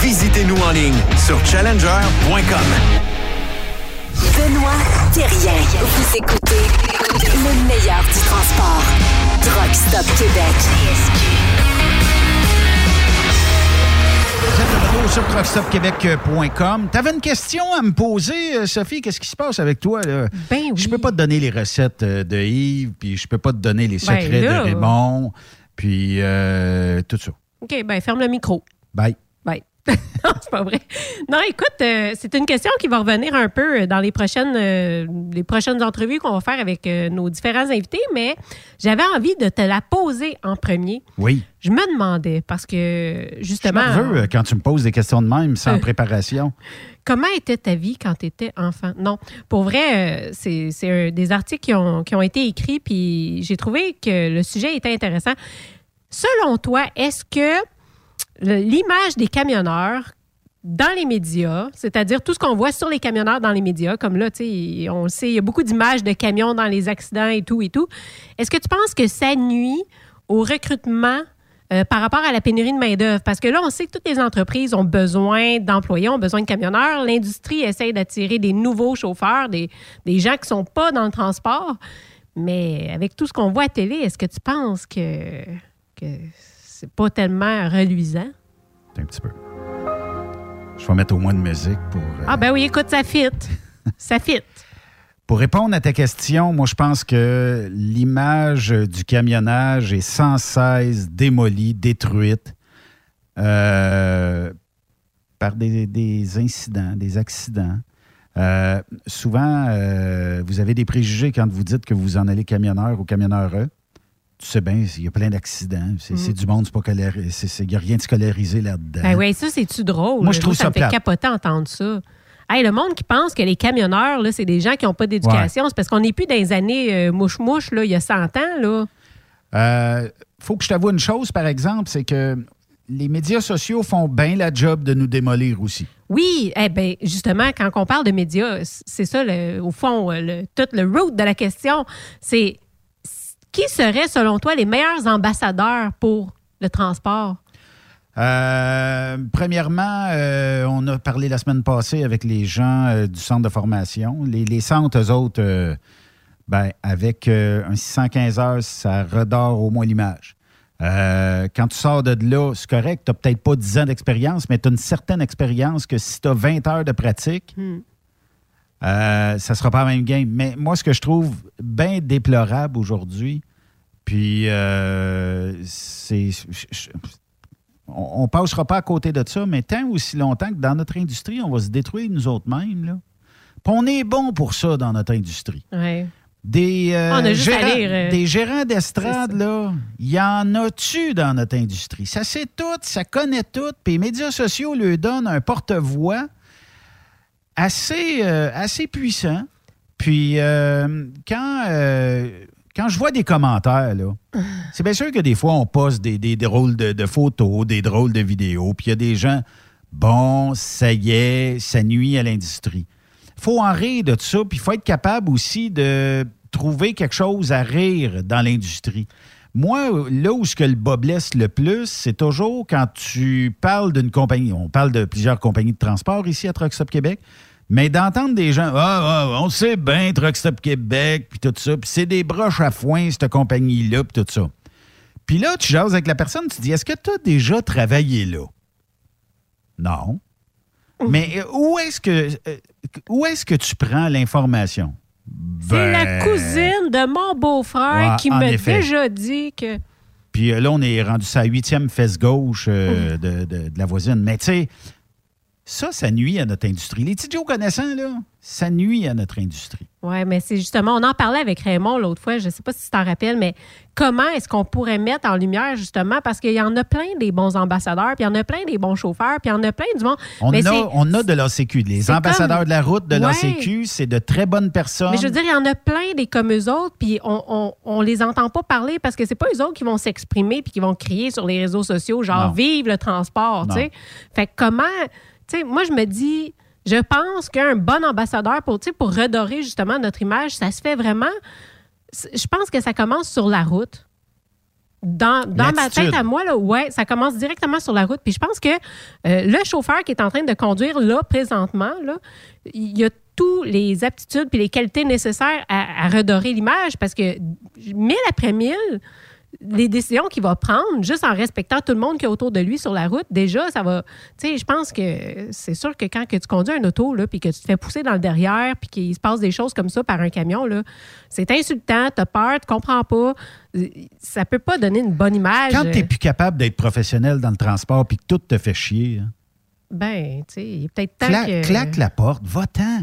Visitez-nous en ligne sur challenger.com. Benoît Thérien. Vous écoutez le meilleur du transport. Truck Stop Québec. Vous êtes de retour sur truckstopquebec.com. Tu avais une question à me poser, euh, Sophie. Qu'est-ce qui se passe avec toi? Là? Ben oui. Je peux pas te donner les recettes euh, de Yves, puis je peux pas te donner les Ben secrets là. de Raymond, puis euh, tout ça. OK, ben ferme le micro. Bye. <laughs> Non, c'est pas vrai. Non, écoute, euh, c'est une question qui va revenir un peu dans les prochaines, euh, les prochaines entrevues qu'on va faire avec euh, nos différents invités, mais j'avais envie de te la poser en premier. Oui. Je me demandais, parce que Je justement, nerveux euh, quand tu me poses des questions de même sans Euh. préparation. comment était ta vie quand tu étais enfant? Non, pour vrai, euh, c'est des articles qui ont, qui ont été écrits, puis j'ai trouvé que le sujet était intéressant. Selon toi, est-ce que l'image des camionneurs dans les médias, c'est-à-dire tout ce qu'on voit sur les camionneurs dans les médias, comme là, on le sait, il y a beaucoup d'images de camions dans les accidents et tout et tout. Est-ce que tu penses que ça nuit au recrutement euh, par rapport à la pénurie de main-d'œuvre? Parce que là, on sait que toutes les entreprises ont besoin d'employés, ont besoin de camionneurs. L'industrie essaie d'attirer des nouveaux chauffeurs, des, des gens qui ne sont pas dans le transport. Mais avec tout ce qu'on voit à télé, est-ce que tu penses que, que c'est pas tellement reluisant? Un petit peu. Je vais mettre au moins de musique pour. euh, Ah ben oui, écoute, ça fit. <laughs> ça fit. Pour répondre à ta question, moi, je pense que l'image du camionnage est sans cesse démolie, détruite euh, par des, des incidents, des accidents. Euh, souvent, vous avez des préjugés quand vous dites que vous en allez camionneur ou camionneureux. Tu sais bien, il y a plein d'accidents. C'est Mm. du monde, c'est pas Il n'y a rien de scolarisé là-dedans. Ben oui, ça, c'est-tu drôle? Moi, je trouve ça ça me fait capoter d'entendre ça. Hey, le monde qui pense que les camionneurs, là, c'est des gens qui n'ont pas d'éducation, c'est parce qu'on n'est plus dans les années euh, mouche-mouche, il y a 100 ans. Là. Euh, faut que je t'avoue une chose, par exemple, c'est que les médias sociaux font bien la job de nous démolir aussi. Oui, eh ben, justement, quand on parle de médias, c'est ça, le- au fond, le, tout le root de la question, c'est qui seraient, selon toi, les meilleurs ambassadeurs pour le transport? Euh, premièrement, euh, on a parlé la semaine passée avec les gens euh, du centre de formation. Les, les centres, eux autres, ben, avec un 615 heures, ça redore au moins l'image. Quand tu sors de là, c'est correct, tu n'as peut-être pas 10 ans d'expérience, mais tu as une certaine expérience que si tu as 20 heures de pratique, Hmm. Euh, ça ne sera pas la même game. Mais moi, ce que je trouve bien déplorable aujourd'hui, puis euh, c'est. on ne passera pas à côté de ça, mais tant aussi longtemps que dans notre industrie, on va se détruire nous autres mêmes. Là. Puis on est bon pour ça dans notre industrie. Ouais. Des, euh, On a juste à gérants, lire, euh, des gérants d'estrade, là, il y en a-tu dans notre industrie? Ça sait tout, ça connaît tout, puis les médias sociaux lui donnent un porte-voix assez, euh, assez puissant. Puis euh, quand, euh, quand je vois des commentaires, c'est bien sûr que des fois, on poste des, des drôles de, de photos, des drôles de vidéos, puis il y a des gens, bon, ça y est, ça nuit à l'industrie. Faut en rire de ça, puis il faut être capable aussi de trouver quelque chose à rire dans l'industrie. Moi, là où ce que le bas blesse le plus, c'est toujours quand tu parles d'une compagnie. On parle de plusieurs compagnies de transport ici à Truck Stop Québec. Mais d'entendre des gens, ah, ah, on sait bien, Truck Stop Québec, puis tout ça, puis c'est des broches à foin, cette compagnie-là, puis tout ça. Puis là, tu jases avec la personne, tu dis, est-ce que tu as déjà travaillé là? Non. Mais euh, où est-ce que, euh, où est-ce que tu prends l'information? C'est la Ben, cousine de mon beau-frère Ouais, qui m'a déjà dit que. Puis euh, là, on est rendu sa huitième fesse gauche euh, de, de- de la voisine. Mais tu sais, Ça, ça nuit à notre industrie. Les petits connaissants, là, ça nuit à notre industrie. Oui, mais c'est justement, on en parlait avec Raymond l'autre fois, je ne sais pas si tu t'en rappelles, mais comment est-ce qu'on pourrait mettre en lumière, justement, parce qu'il y en a plein des bons ambassadeurs, puis il y en a plein des bons chauffeurs, puis il y en a plein du monde. On, Mais a, on a de l'ACQ. Les ambassadeurs comme- de la route de Ouais. l'ACQ, c'est de très bonnes personnes. Mais je veux dire, il y en a plein des comme eux autres, puis on, on, on les entend pas parler parce que c'est pas eux autres qui vont s'exprimer puis qui vont crier sur les réseaux sociaux, genre Non. vive le transport, tu sais. Fait que comment, sais, moi je me dis, je pense qu'un bon ambassadeur pour, pour redorer justement notre image, ça se fait vraiment. Je pense que ça commence sur la route. Dans, dans ma tête à moi, là, ouais, ça commence directement sur la route. Puis je pense que euh, le chauffeur qui est en train de conduire là, présentement, là, il y a toutes les aptitudes puis les qualités nécessaires à, à redorer l'image parce que mille après mille, les décisions qu'il va prendre, juste en respectant tout le monde qui est autour de lui sur la route, déjà, ça va. Tu sais, je pense que c'est sûr que quand que tu conduis un auto, là, puis que tu te fais pousser dans le derrière, puis qu'il se passe des choses comme ça par un camion, là, c'est insultant, t'as peur, tu comprends pas. Ça peut pas donner une bonne image. Quand tu n'es plus capable d'être professionnel dans le transport puis que tout te fait chier, hein, Ben, tu sais, il est peut-être temps cla- que. claque la porte, va-t'en.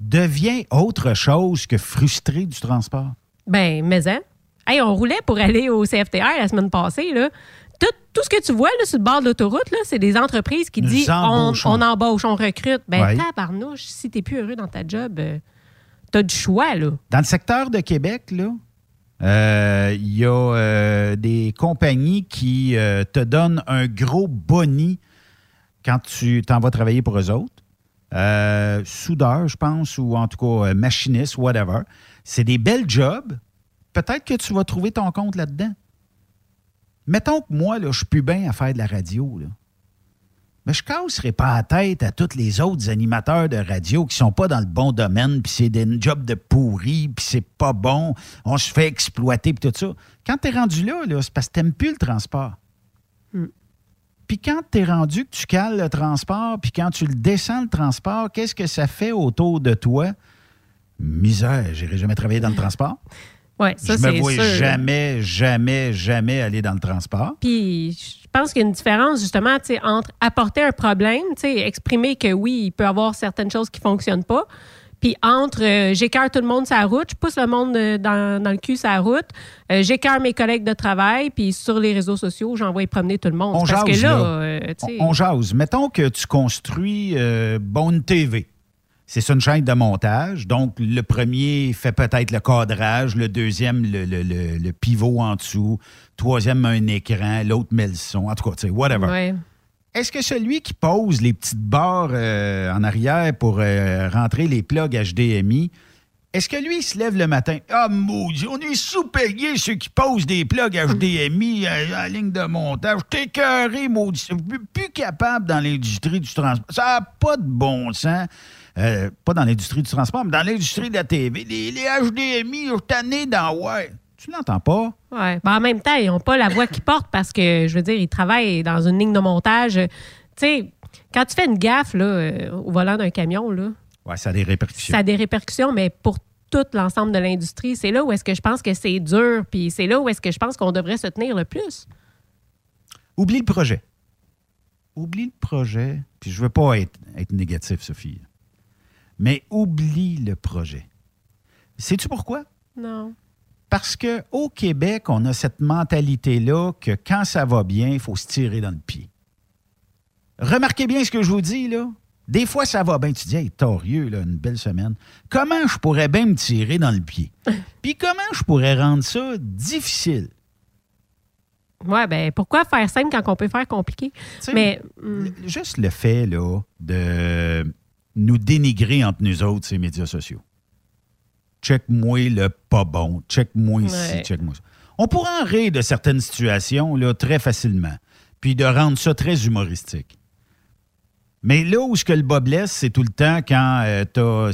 Deviens autre chose que frustré du transport. Ben, mais hein. Hey, on roulait pour aller au CFTR la semaine passée, là. Tout, tout ce que tu vois là, sur le bord de l'autoroute, c'est des entreprises qui Nous disent on, embauche, on recrute. Ben, Ouais. tabarnouche, si t'es plus heureux dans ta job, euh, t'as du choix, là. Dans le secteur de Québec, là, euh, il y a euh, des compagnies qui euh, te donnent un gros boni quand tu t'en vas travailler pour eux autres. Soudeur, je pense, ou en tout cas machiniste, whatever. C'est des belles jobs. Peut-être que tu vas trouver ton compte là-dedans. Mettons que moi, là, je suis plus bien à faire de la radio. Là. Mais je casserai pas la tête à tous les autres animateurs de radio qui sont pas dans le bon domaine, puis c'est des jobs de pourri, puis c'est pas bon, on se fait exploiter, puis tout ça. Quand tu es rendu là, là c'est parce que t'aimes plus le transport. Puis quand tu es rendu que tu cales le transport, puis quand tu le descends le transport, qu'est-ce que ça fait autour de toi? Misère, j'irai jamais travailler dans le transport. <laughs> Ouais, ça, je me vois sûr. jamais, jamais, jamais aller dans le transport. Puis je pense qu'il y a une différence justement entre apporter un problème, exprimer que oui, il peut y avoir certaines choses qui ne fonctionnent pas, puis entre euh, j'écœure tout le monde la route, je pousse le monde euh, dans, dans le cul la route, euh, j'écœure mes collègues de travail, puis sur les réseaux sociaux, j'envoie promener tout le monde. On Parce jase, que là, là. euh, On, on jase. Mettons que tu construis euh, Bonne TV. C'est ça, une chaîne de montage. Donc, le premier fait peut-être le cadrage, le deuxième, le, le- le- le pivot en dessous, troisième, un écran, l'autre met le son. En tout cas, tu sais, whatever. ouais. Est-ce que celui qui pose les petites barres euh, en arrière pour euh, rentrer les plugs HDMI, est-ce que lui, il se lève le matin? Ah, maudit, on est sous-payés ceux qui posent des plugs HDMI à la ligne de montage. T'es carré, maudit. Plus, plus capable dans l'industrie du transport. Ça n'a pas de bon sens. Euh, pas dans l'industrie du transport, mais dans l'industrie de la TV. Les, les HDMI, je tanné dans ouais. Tu l'entends pas? Ouais. Ben, en même temps, ils n'ont pas la voix qu'ils portent parce que, je veux dire, ils travaillent dans une ligne de montage. Tu sais, quand tu fais une gaffe là, euh, au volant d'un camion, là, Ouais, ça a des répercussions. ça a des répercussions, mais pour tout l'ensemble de l'industrie, c'est là où est-ce que je pense que c'est dur, puis c'est là où est-ce que je pense qu'on devrait se tenir le plus. Oublie le projet. Oublie le projet. Puis je veux pas être, être négatif, Sophie. Mais oublie le projet. Sais-tu pourquoi? Non. Parce qu'au Québec, on a cette mentalité-là que quand ça va bien, il faut se tirer dans le pied. Remarquez bien ce que je vous dis, là. Des fois, ça va bien. Tu dis, hey, torieux, là, une belle semaine. Comment je pourrais bien me tirer dans le pied? <laughs> Puis comment je pourrais rendre ça difficile? Ouais, ben pourquoi faire simple quand on peut faire compliqué? Mais hum, Le- Juste le fait là, de nous dénigrer entre nous autres, ces médias sociaux. Check-moi le pas bon, check-moi ici, Ouais. check-moi ça. On pourrait en rire de certaines situations là, très facilement, puis de rendre ça très humoristique. Mais là où ce que le bas blesse, c'est tout le temps quand tu as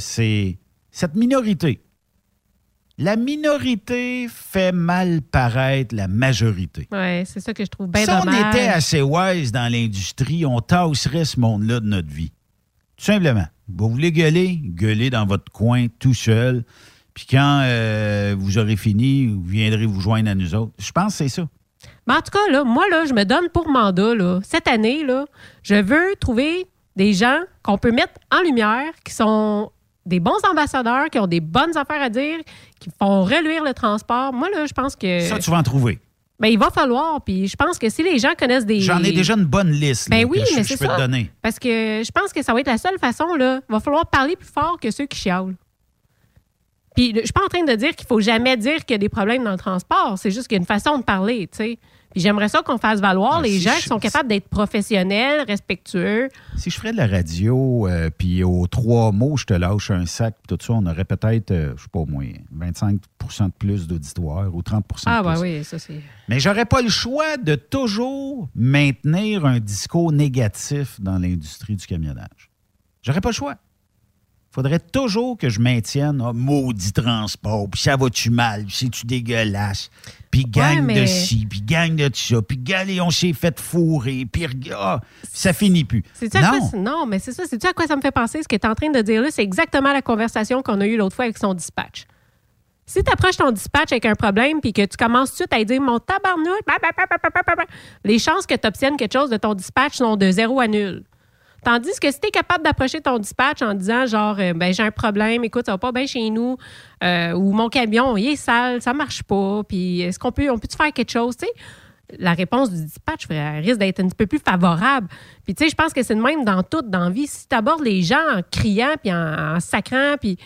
cette minorité. La minorité fait mal paraître la majorité. ouais, c'est ça que je trouve bien si on était assez wise dans l'industrie, on tasserait ce monde-là de notre vie. Tout simplement. Vous voulez gueuler? Gueulez dans votre coin tout seul. Puis quand euh, vous aurez fini, vous viendrez vous joindre à nous autres. Je pense que c'est ça. Mais en tout cas, là, moi, là, je me donne pour mandat, là, cette année, là, je veux trouver des gens qu'on peut mettre en lumière, qui sont des bons ambassadeurs, qui ont des bonnes affaires à dire, qui font reluire le transport. Moi, là, je pense que. Ça, tu vas en trouver. Ben, il va falloir. Puis je pense que si les gens connaissent des. J'en ai déjà une bonne liste là, Ben oui, que je, mais peux ça. te donner. Parce que je pense que ça va être la seule façon, là. Il va falloir parler plus fort que ceux qui chialent. Puis je suis pas en train de dire qu'il faut jamais dire qu'il y a des problèmes dans le transport. C'est juste qu'il y a une façon de parler, tu sais. Puis j'aimerais ça qu'on fasse valoir Ah, les si gens je- qui sont capables d'être professionnels, respectueux. Si je ferais de la radio, euh, puis aux trois mots, je te lâche un sac, puis tout ça, on aurait peut-être, euh, je sais pas au moins, 25% de plus d'auditoire ou 30 Ah, de ben plus. oui, ça c'est. Mais j'aurais pas le choix de toujours maintenir un discours négatif dans l'industrie du camionnage. J'aurais pas le choix. Faudrait toujours que je maintienne ah, maudit transport, puis ça va-tu mal, puis c'est-tu dégueulasse, puis mais- de ci, puis gang de ça, puis galé, on s'est fait fourrer, puis regarde, ça finit plus. À quoi, Non, non, mais c'est ça. C'est à quoi ça me fait penser? Ce que tu es en train de dire là, c'est exactement la conversation qu'on a eue l'autre fois avec son dispatch. Si tu approches ton dispatch avec un problème puis que tu commences tout de suite à dire mon tabarnouche, bah, bah, bah, les chances que tu obtiennes quelque chose de ton dispatch sont de zéro à nul. Tandis que si tu es capable d'approcher ton dispatch en disant genre euh, ben j'ai un problème, écoute, ça va pas bien chez nous euh, ou mon camion, il est sale, ça marche pas, puis est-ce qu'on peut on peut faire quelque chose, tu sais? La réponse du dispatch risque d'être un petit peu plus favorable. Puis tu sais, je pense que c'est le même dans tout dans la vie. Si tu abordes les gens en criant puis en, en sacrant puis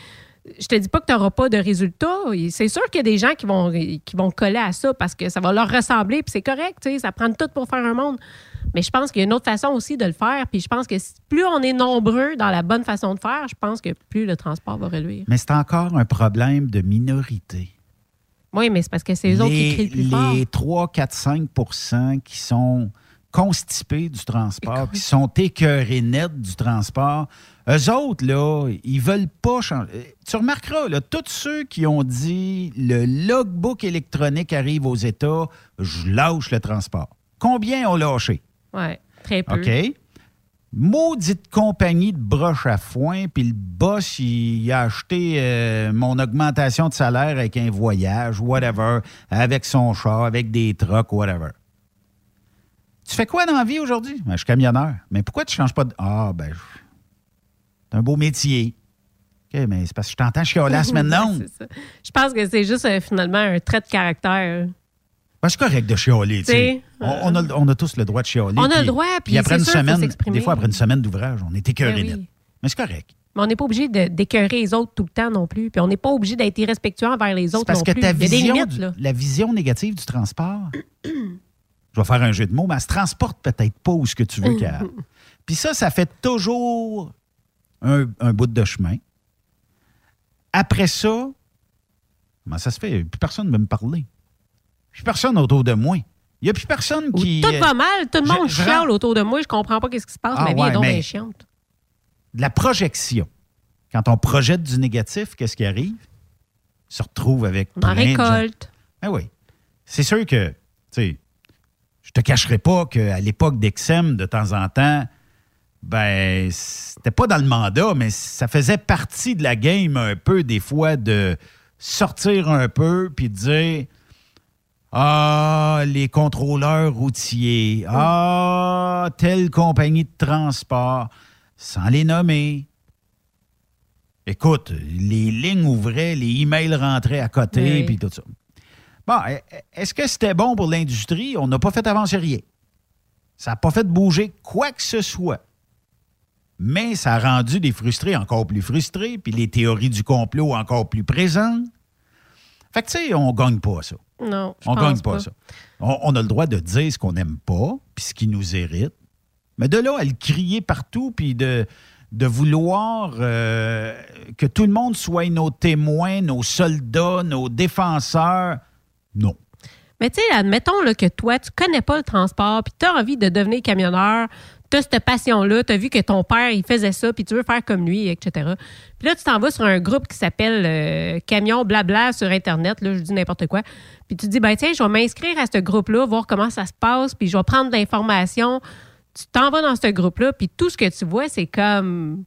je te dis pas que tu n'auras pas de résultats. C'est sûr qu'il y a des gens qui vont, qui vont coller à ça parce que ça va leur ressembler, puis c'est correct, tu sais, ça prend tout pour faire un monde. Mais je pense qu'il y a une autre façon aussi de le faire, puis je pense que plus on est nombreux dans la bonne façon de faire, je pense que plus le transport va reluire. mais c'est encore un problème de minorité. Oui, mais c'est parce que c'est les autres qui crient le plus fort. les 3, 4, 5% qui sont constipés du transport, qui sont écœurés net du transport, eux autres, là, ils veulent pas changer. Tu remarqueras, là, tous ceux qui ont dit le logbook électronique arrive aux États, je lâche le transport. Combien ont lâché? Oui, très peu. OK? Maudite compagnie de broche à foin, puis le boss, il a acheté euh, mon augmentation de salaire avec un voyage, whatever, avec son char, avec des trucks, whatever. Tu fais quoi dans la vie aujourd'hui? Ben, je suis camionneur. Mais pourquoi tu ne changes pas de. Ah, ben, je- c'est un beau métier. OK, mais c'est parce que je t'entends chialer la <laughs> semaine longue. Je pense que c'est juste euh, finalement un trait de caractère. Ben, c'est correct de chialer, tu sais. T'sais, On, on a, on a tous le droit de chialer. On a le droit, puis après une sûr, semaine, des fois, après une semaine d'ouvrage, on est écœuré Ben oui. net. Mais c'est correct. Mais on n'est pas obligé d'écœurer les autres tout le temps non plus. Puis on n'est pas obligé d'être irrespectueux envers les autres parce non que plus. ta Il y a des vision, limites, la vision négative du transport, je vais faire un jeu de mots, mais elle se transporte peut-être pas où ce que tu veux qu'elle. <laughs> Puis ça, ça fait toujours un, un bout de chemin. Après ça, comment ça se fait? Plus personne ne veut me parler. Plus personne autour de moi. Il n'y a plus personne qui. Tout va mal, tout le monde Je- chiale autour de moi. Je comprends pas qu'est-ce qui se passe. Ah Ma vie ouais, est donc mais- bien chiante. de la projection. Quand on projette du négatif, qu'est-ce qui arrive? On se retrouve avec On plein de gens. récolte. Ben oui. C'est sûr que, tu sais, je te cacherai pas qu'à l'époque d'Exem, de temps en temps, ben, c'était pas dans le mandat, mais ça faisait partie de la game un peu, des fois, de sortir un peu puis de dire Ah, les contrôleurs routiers, ah, telle compagnie de transport, sans les nommer. Écoute, les lignes ouvraient, les emails rentraient à côté, Oui. puis tout ça. Bon, e- est-ce que c'était bon pour l'industrie? On n'a pas fait avancer rien. Ça n'a pas fait bouger quoi que ce soit. Mais ça a rendu les frustrés encore plus frustrés, puis les théories du complot encore plus présentes. Fait que, tu sais, on gagne pas ça. Non, je On gagne pas, ça. On, on a le droit de dire ce qu'on n'aime pas, puis ce qui nous hérite. Mais de là à le crier partout, puis de, de vouloir euh, que tout le monde soit nos témoins, nos soldats, nos défenseurs, non. Mais tu sais, admettons là, que toi, tu connais pas le transport, puis tu as envie de devenir camionneur, tu as cette passion-là, tu as vu que ton père, il faisait ça, puis tu veux faire comme lui, etc. Puis là, tu t'en vas sur un groupe qui s'appelle euh, Camion Blabla sur Internet, là, je dis n'importe quoi. Puis tu te dis, ben tiens, je vais m'inscrire à ce groupe-là, voir comment ça se passe, puis je vais prendre de l'information. Tu t'en vas dans ce groupe-là, puis tout ce que tu vois, c'est comme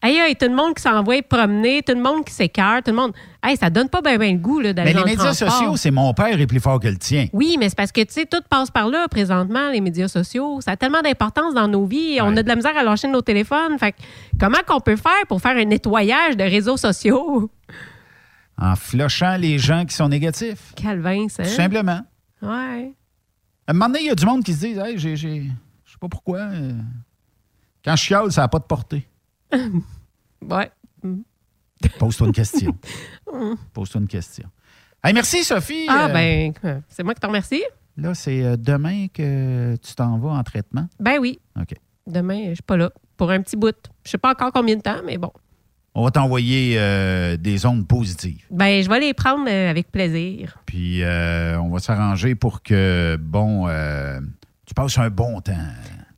Aïe, aïe, tout le monde qui s'envoie promener, tout le monde qui s'écarte, tout le monde. Hey, ça donne pas bien le goût là, d'aller Mais dans les le médias transport. sociaux, c'est mon père est plus fort que le tien. Oui, mais c'est parce que, tu sais, tout passe par là présentement, les médias sociaux. Ça a tellement d'importance dans nos vies. On a de la misère à lâcher nos téléphones. Fait que comment qu'on peut faire pour faire un nettoyage de réseaux sociaux? <laughs> En flochant les gens qui sont négatifs. Calvin, ça. Tout simplement. Ouais. À un moment donné, il y a du monde qui se dit Hey, j'ai. j'ai- Je sais pas pourquoi. euh, Quand je chiale, ça n'a pas de portée. Ouais. <laughs> Pose-toi une question. Mm. Pose-toi une question. Hey, merci, Sophie. Ah, Euh, ben, c'est moi qui te remercie. Là, c'est euh, demain que tu t'en vas en traitement? Ben oui. OK. Demain, je suis pas là. Pour un petit bout. Je sais pas encore combien de temps, mais bon. On va t'envoyer euh, des ondes positives. Ben, je vais les prendre euh, avec plaisir. Puis euh, on va s'arranger pour que, bon, tu passes un bon temps.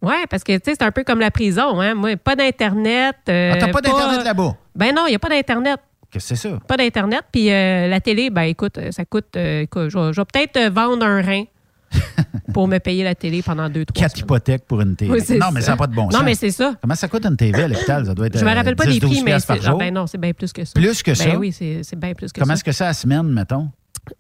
Ouais, parce que, tu sais, c'est un peu comme la prison, hein. Moi, pas d'Internet. euh, Ah, t'as pas d'Internet là-bas? Ben non, il n'y a pas d'Internet. Qu'est-ce que c'est ça? Pas d'Internet. Puis euh, la télé, ben écoute, euh, ça coûte. euh, écoute, je vais, peut-être vendre un rein <laughs> pour me payer la télé pendant deux, trois Quatre hypothèques pour une. Oui, c'est non, mais ça. ça n'a pas de bon Non, sens. mais c'est ça. Comment ça coûte une TV à l'hôpital? Ça doit être Je me rappelle pas 10, des 12 prix, mais c'est. ah, ben non, c'est bien plus que ça. Plus que ça? Ben oui, c'est c'est bien plus que Comment ça. est-ce que c'est à la semaine, mettons?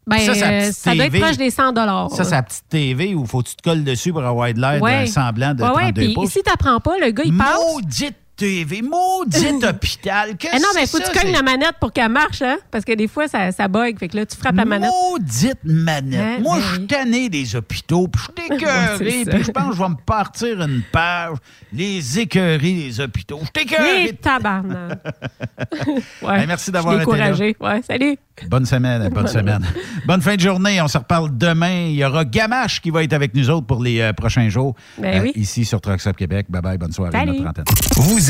Ben, Ça, euh, ça doit être proche des 100 Ça, c'est la petite TV où faut que tu te colles dessus pour avoir de l'air Ouais. d'un semblant de ouais, ouais, 32 puis pouces. si t'apprends pas, le gars, il passe. Maudite TV, maudit <laughs> hôpital. Qu'est-ce Eh non, mais que faut que tu cognes la manette pour qu'elle marche, hein? Parce que des fois, ça, ça bug. Fait que là, tu frappes la manette. Maudite manette. Ouais, Moi, ben je suis tanné des hôpitaux, puis je suis <laughs> écœuré, puis je pense que je vais me partir une page, les écœuries des hôpitaux. Je suis écœuré. Les tabarnak. <laughs> ouais. Hey, merci d'avoir Je suis été là. découragé. Ouais, salut. Bonne semaine, bonne semaine. Bonne fin de journée. On se reparle demain. Il y aura Gamache qui va être avec nous autres pour les euh, prochains jours. Ben oui. Ici sur Trucks Up Québec. Bye bye. Bonne soirée. Salut. Notre antenne. Vous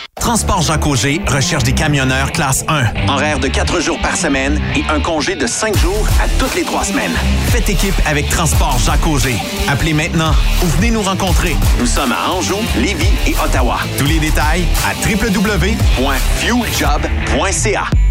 Transport Jacques Auger recherche des camionneurs classe 1. Horaire de 4 jours par semaine et un congé de 5 jours à toutes les 3 semaines. Faites équipe avec Transport Jacques Auger. Appelez maintenant ou venez nous rencontrer. Nous sommes à Anjou, Lévis et Ottawa. Tous les détails à www.fueljob.ca.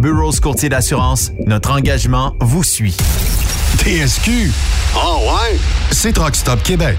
Burrows Courtier d'assurance, notre engagement vous suit. TSQ. Ah ouais? C'est Truck Stop Québec.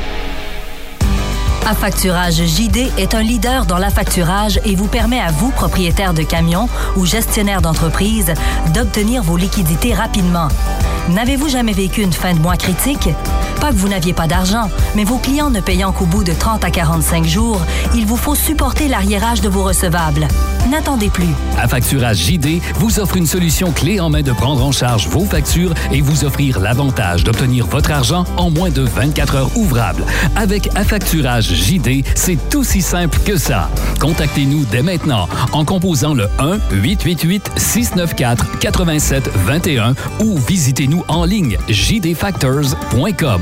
Affacturage JD est un leader dans l'affacturage et vous permet à vous, propriétaire de camions ou gestionnaire d'entreprise, d'obtenir vos liquidités rapidement. N'avez-vous jamais vécu une fin de mois critique? Pas que vous n'aviez pas d'argent, mais vos clients ne payant qu'au bout de 30 à 45 jours, il vous faut supporter l'arriérage de vos recevables. N'attendez plus. Affacturage JD vous offre une solution clé en main de prendre en charge vos factures et vous offrir l'avantage d'obtenir votre argent en moins de 24 heures ouvrables. Avec Affacturage JD, c'est aussi simple que ça. Contactez-nous dès maintenant en composant le 1-888-694-8721 ou visitez-nous en ligne jdfactors.com.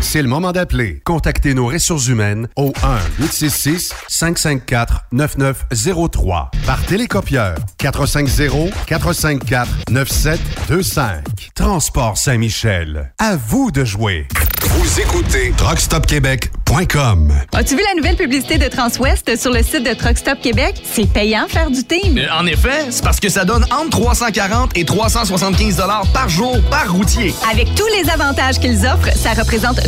C'est le moment d'appeler. Contactez nos ressources humaines au 1-866-554-9903 par télécopieur 450-454-9725. Transport Saint-Michel. À vous de jouer. Vous écoutez TruckStopQuébec.com. As-tu vu la nouvelle publicité de Transwest sur le site de Truck Stop Québec? C'est payant faire du team. Euh, En effet, c'est parce que ça donne entre 340 et 375 dollars par jour par routier. Avec tous les avantages qu'ils offrent, ça représente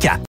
284.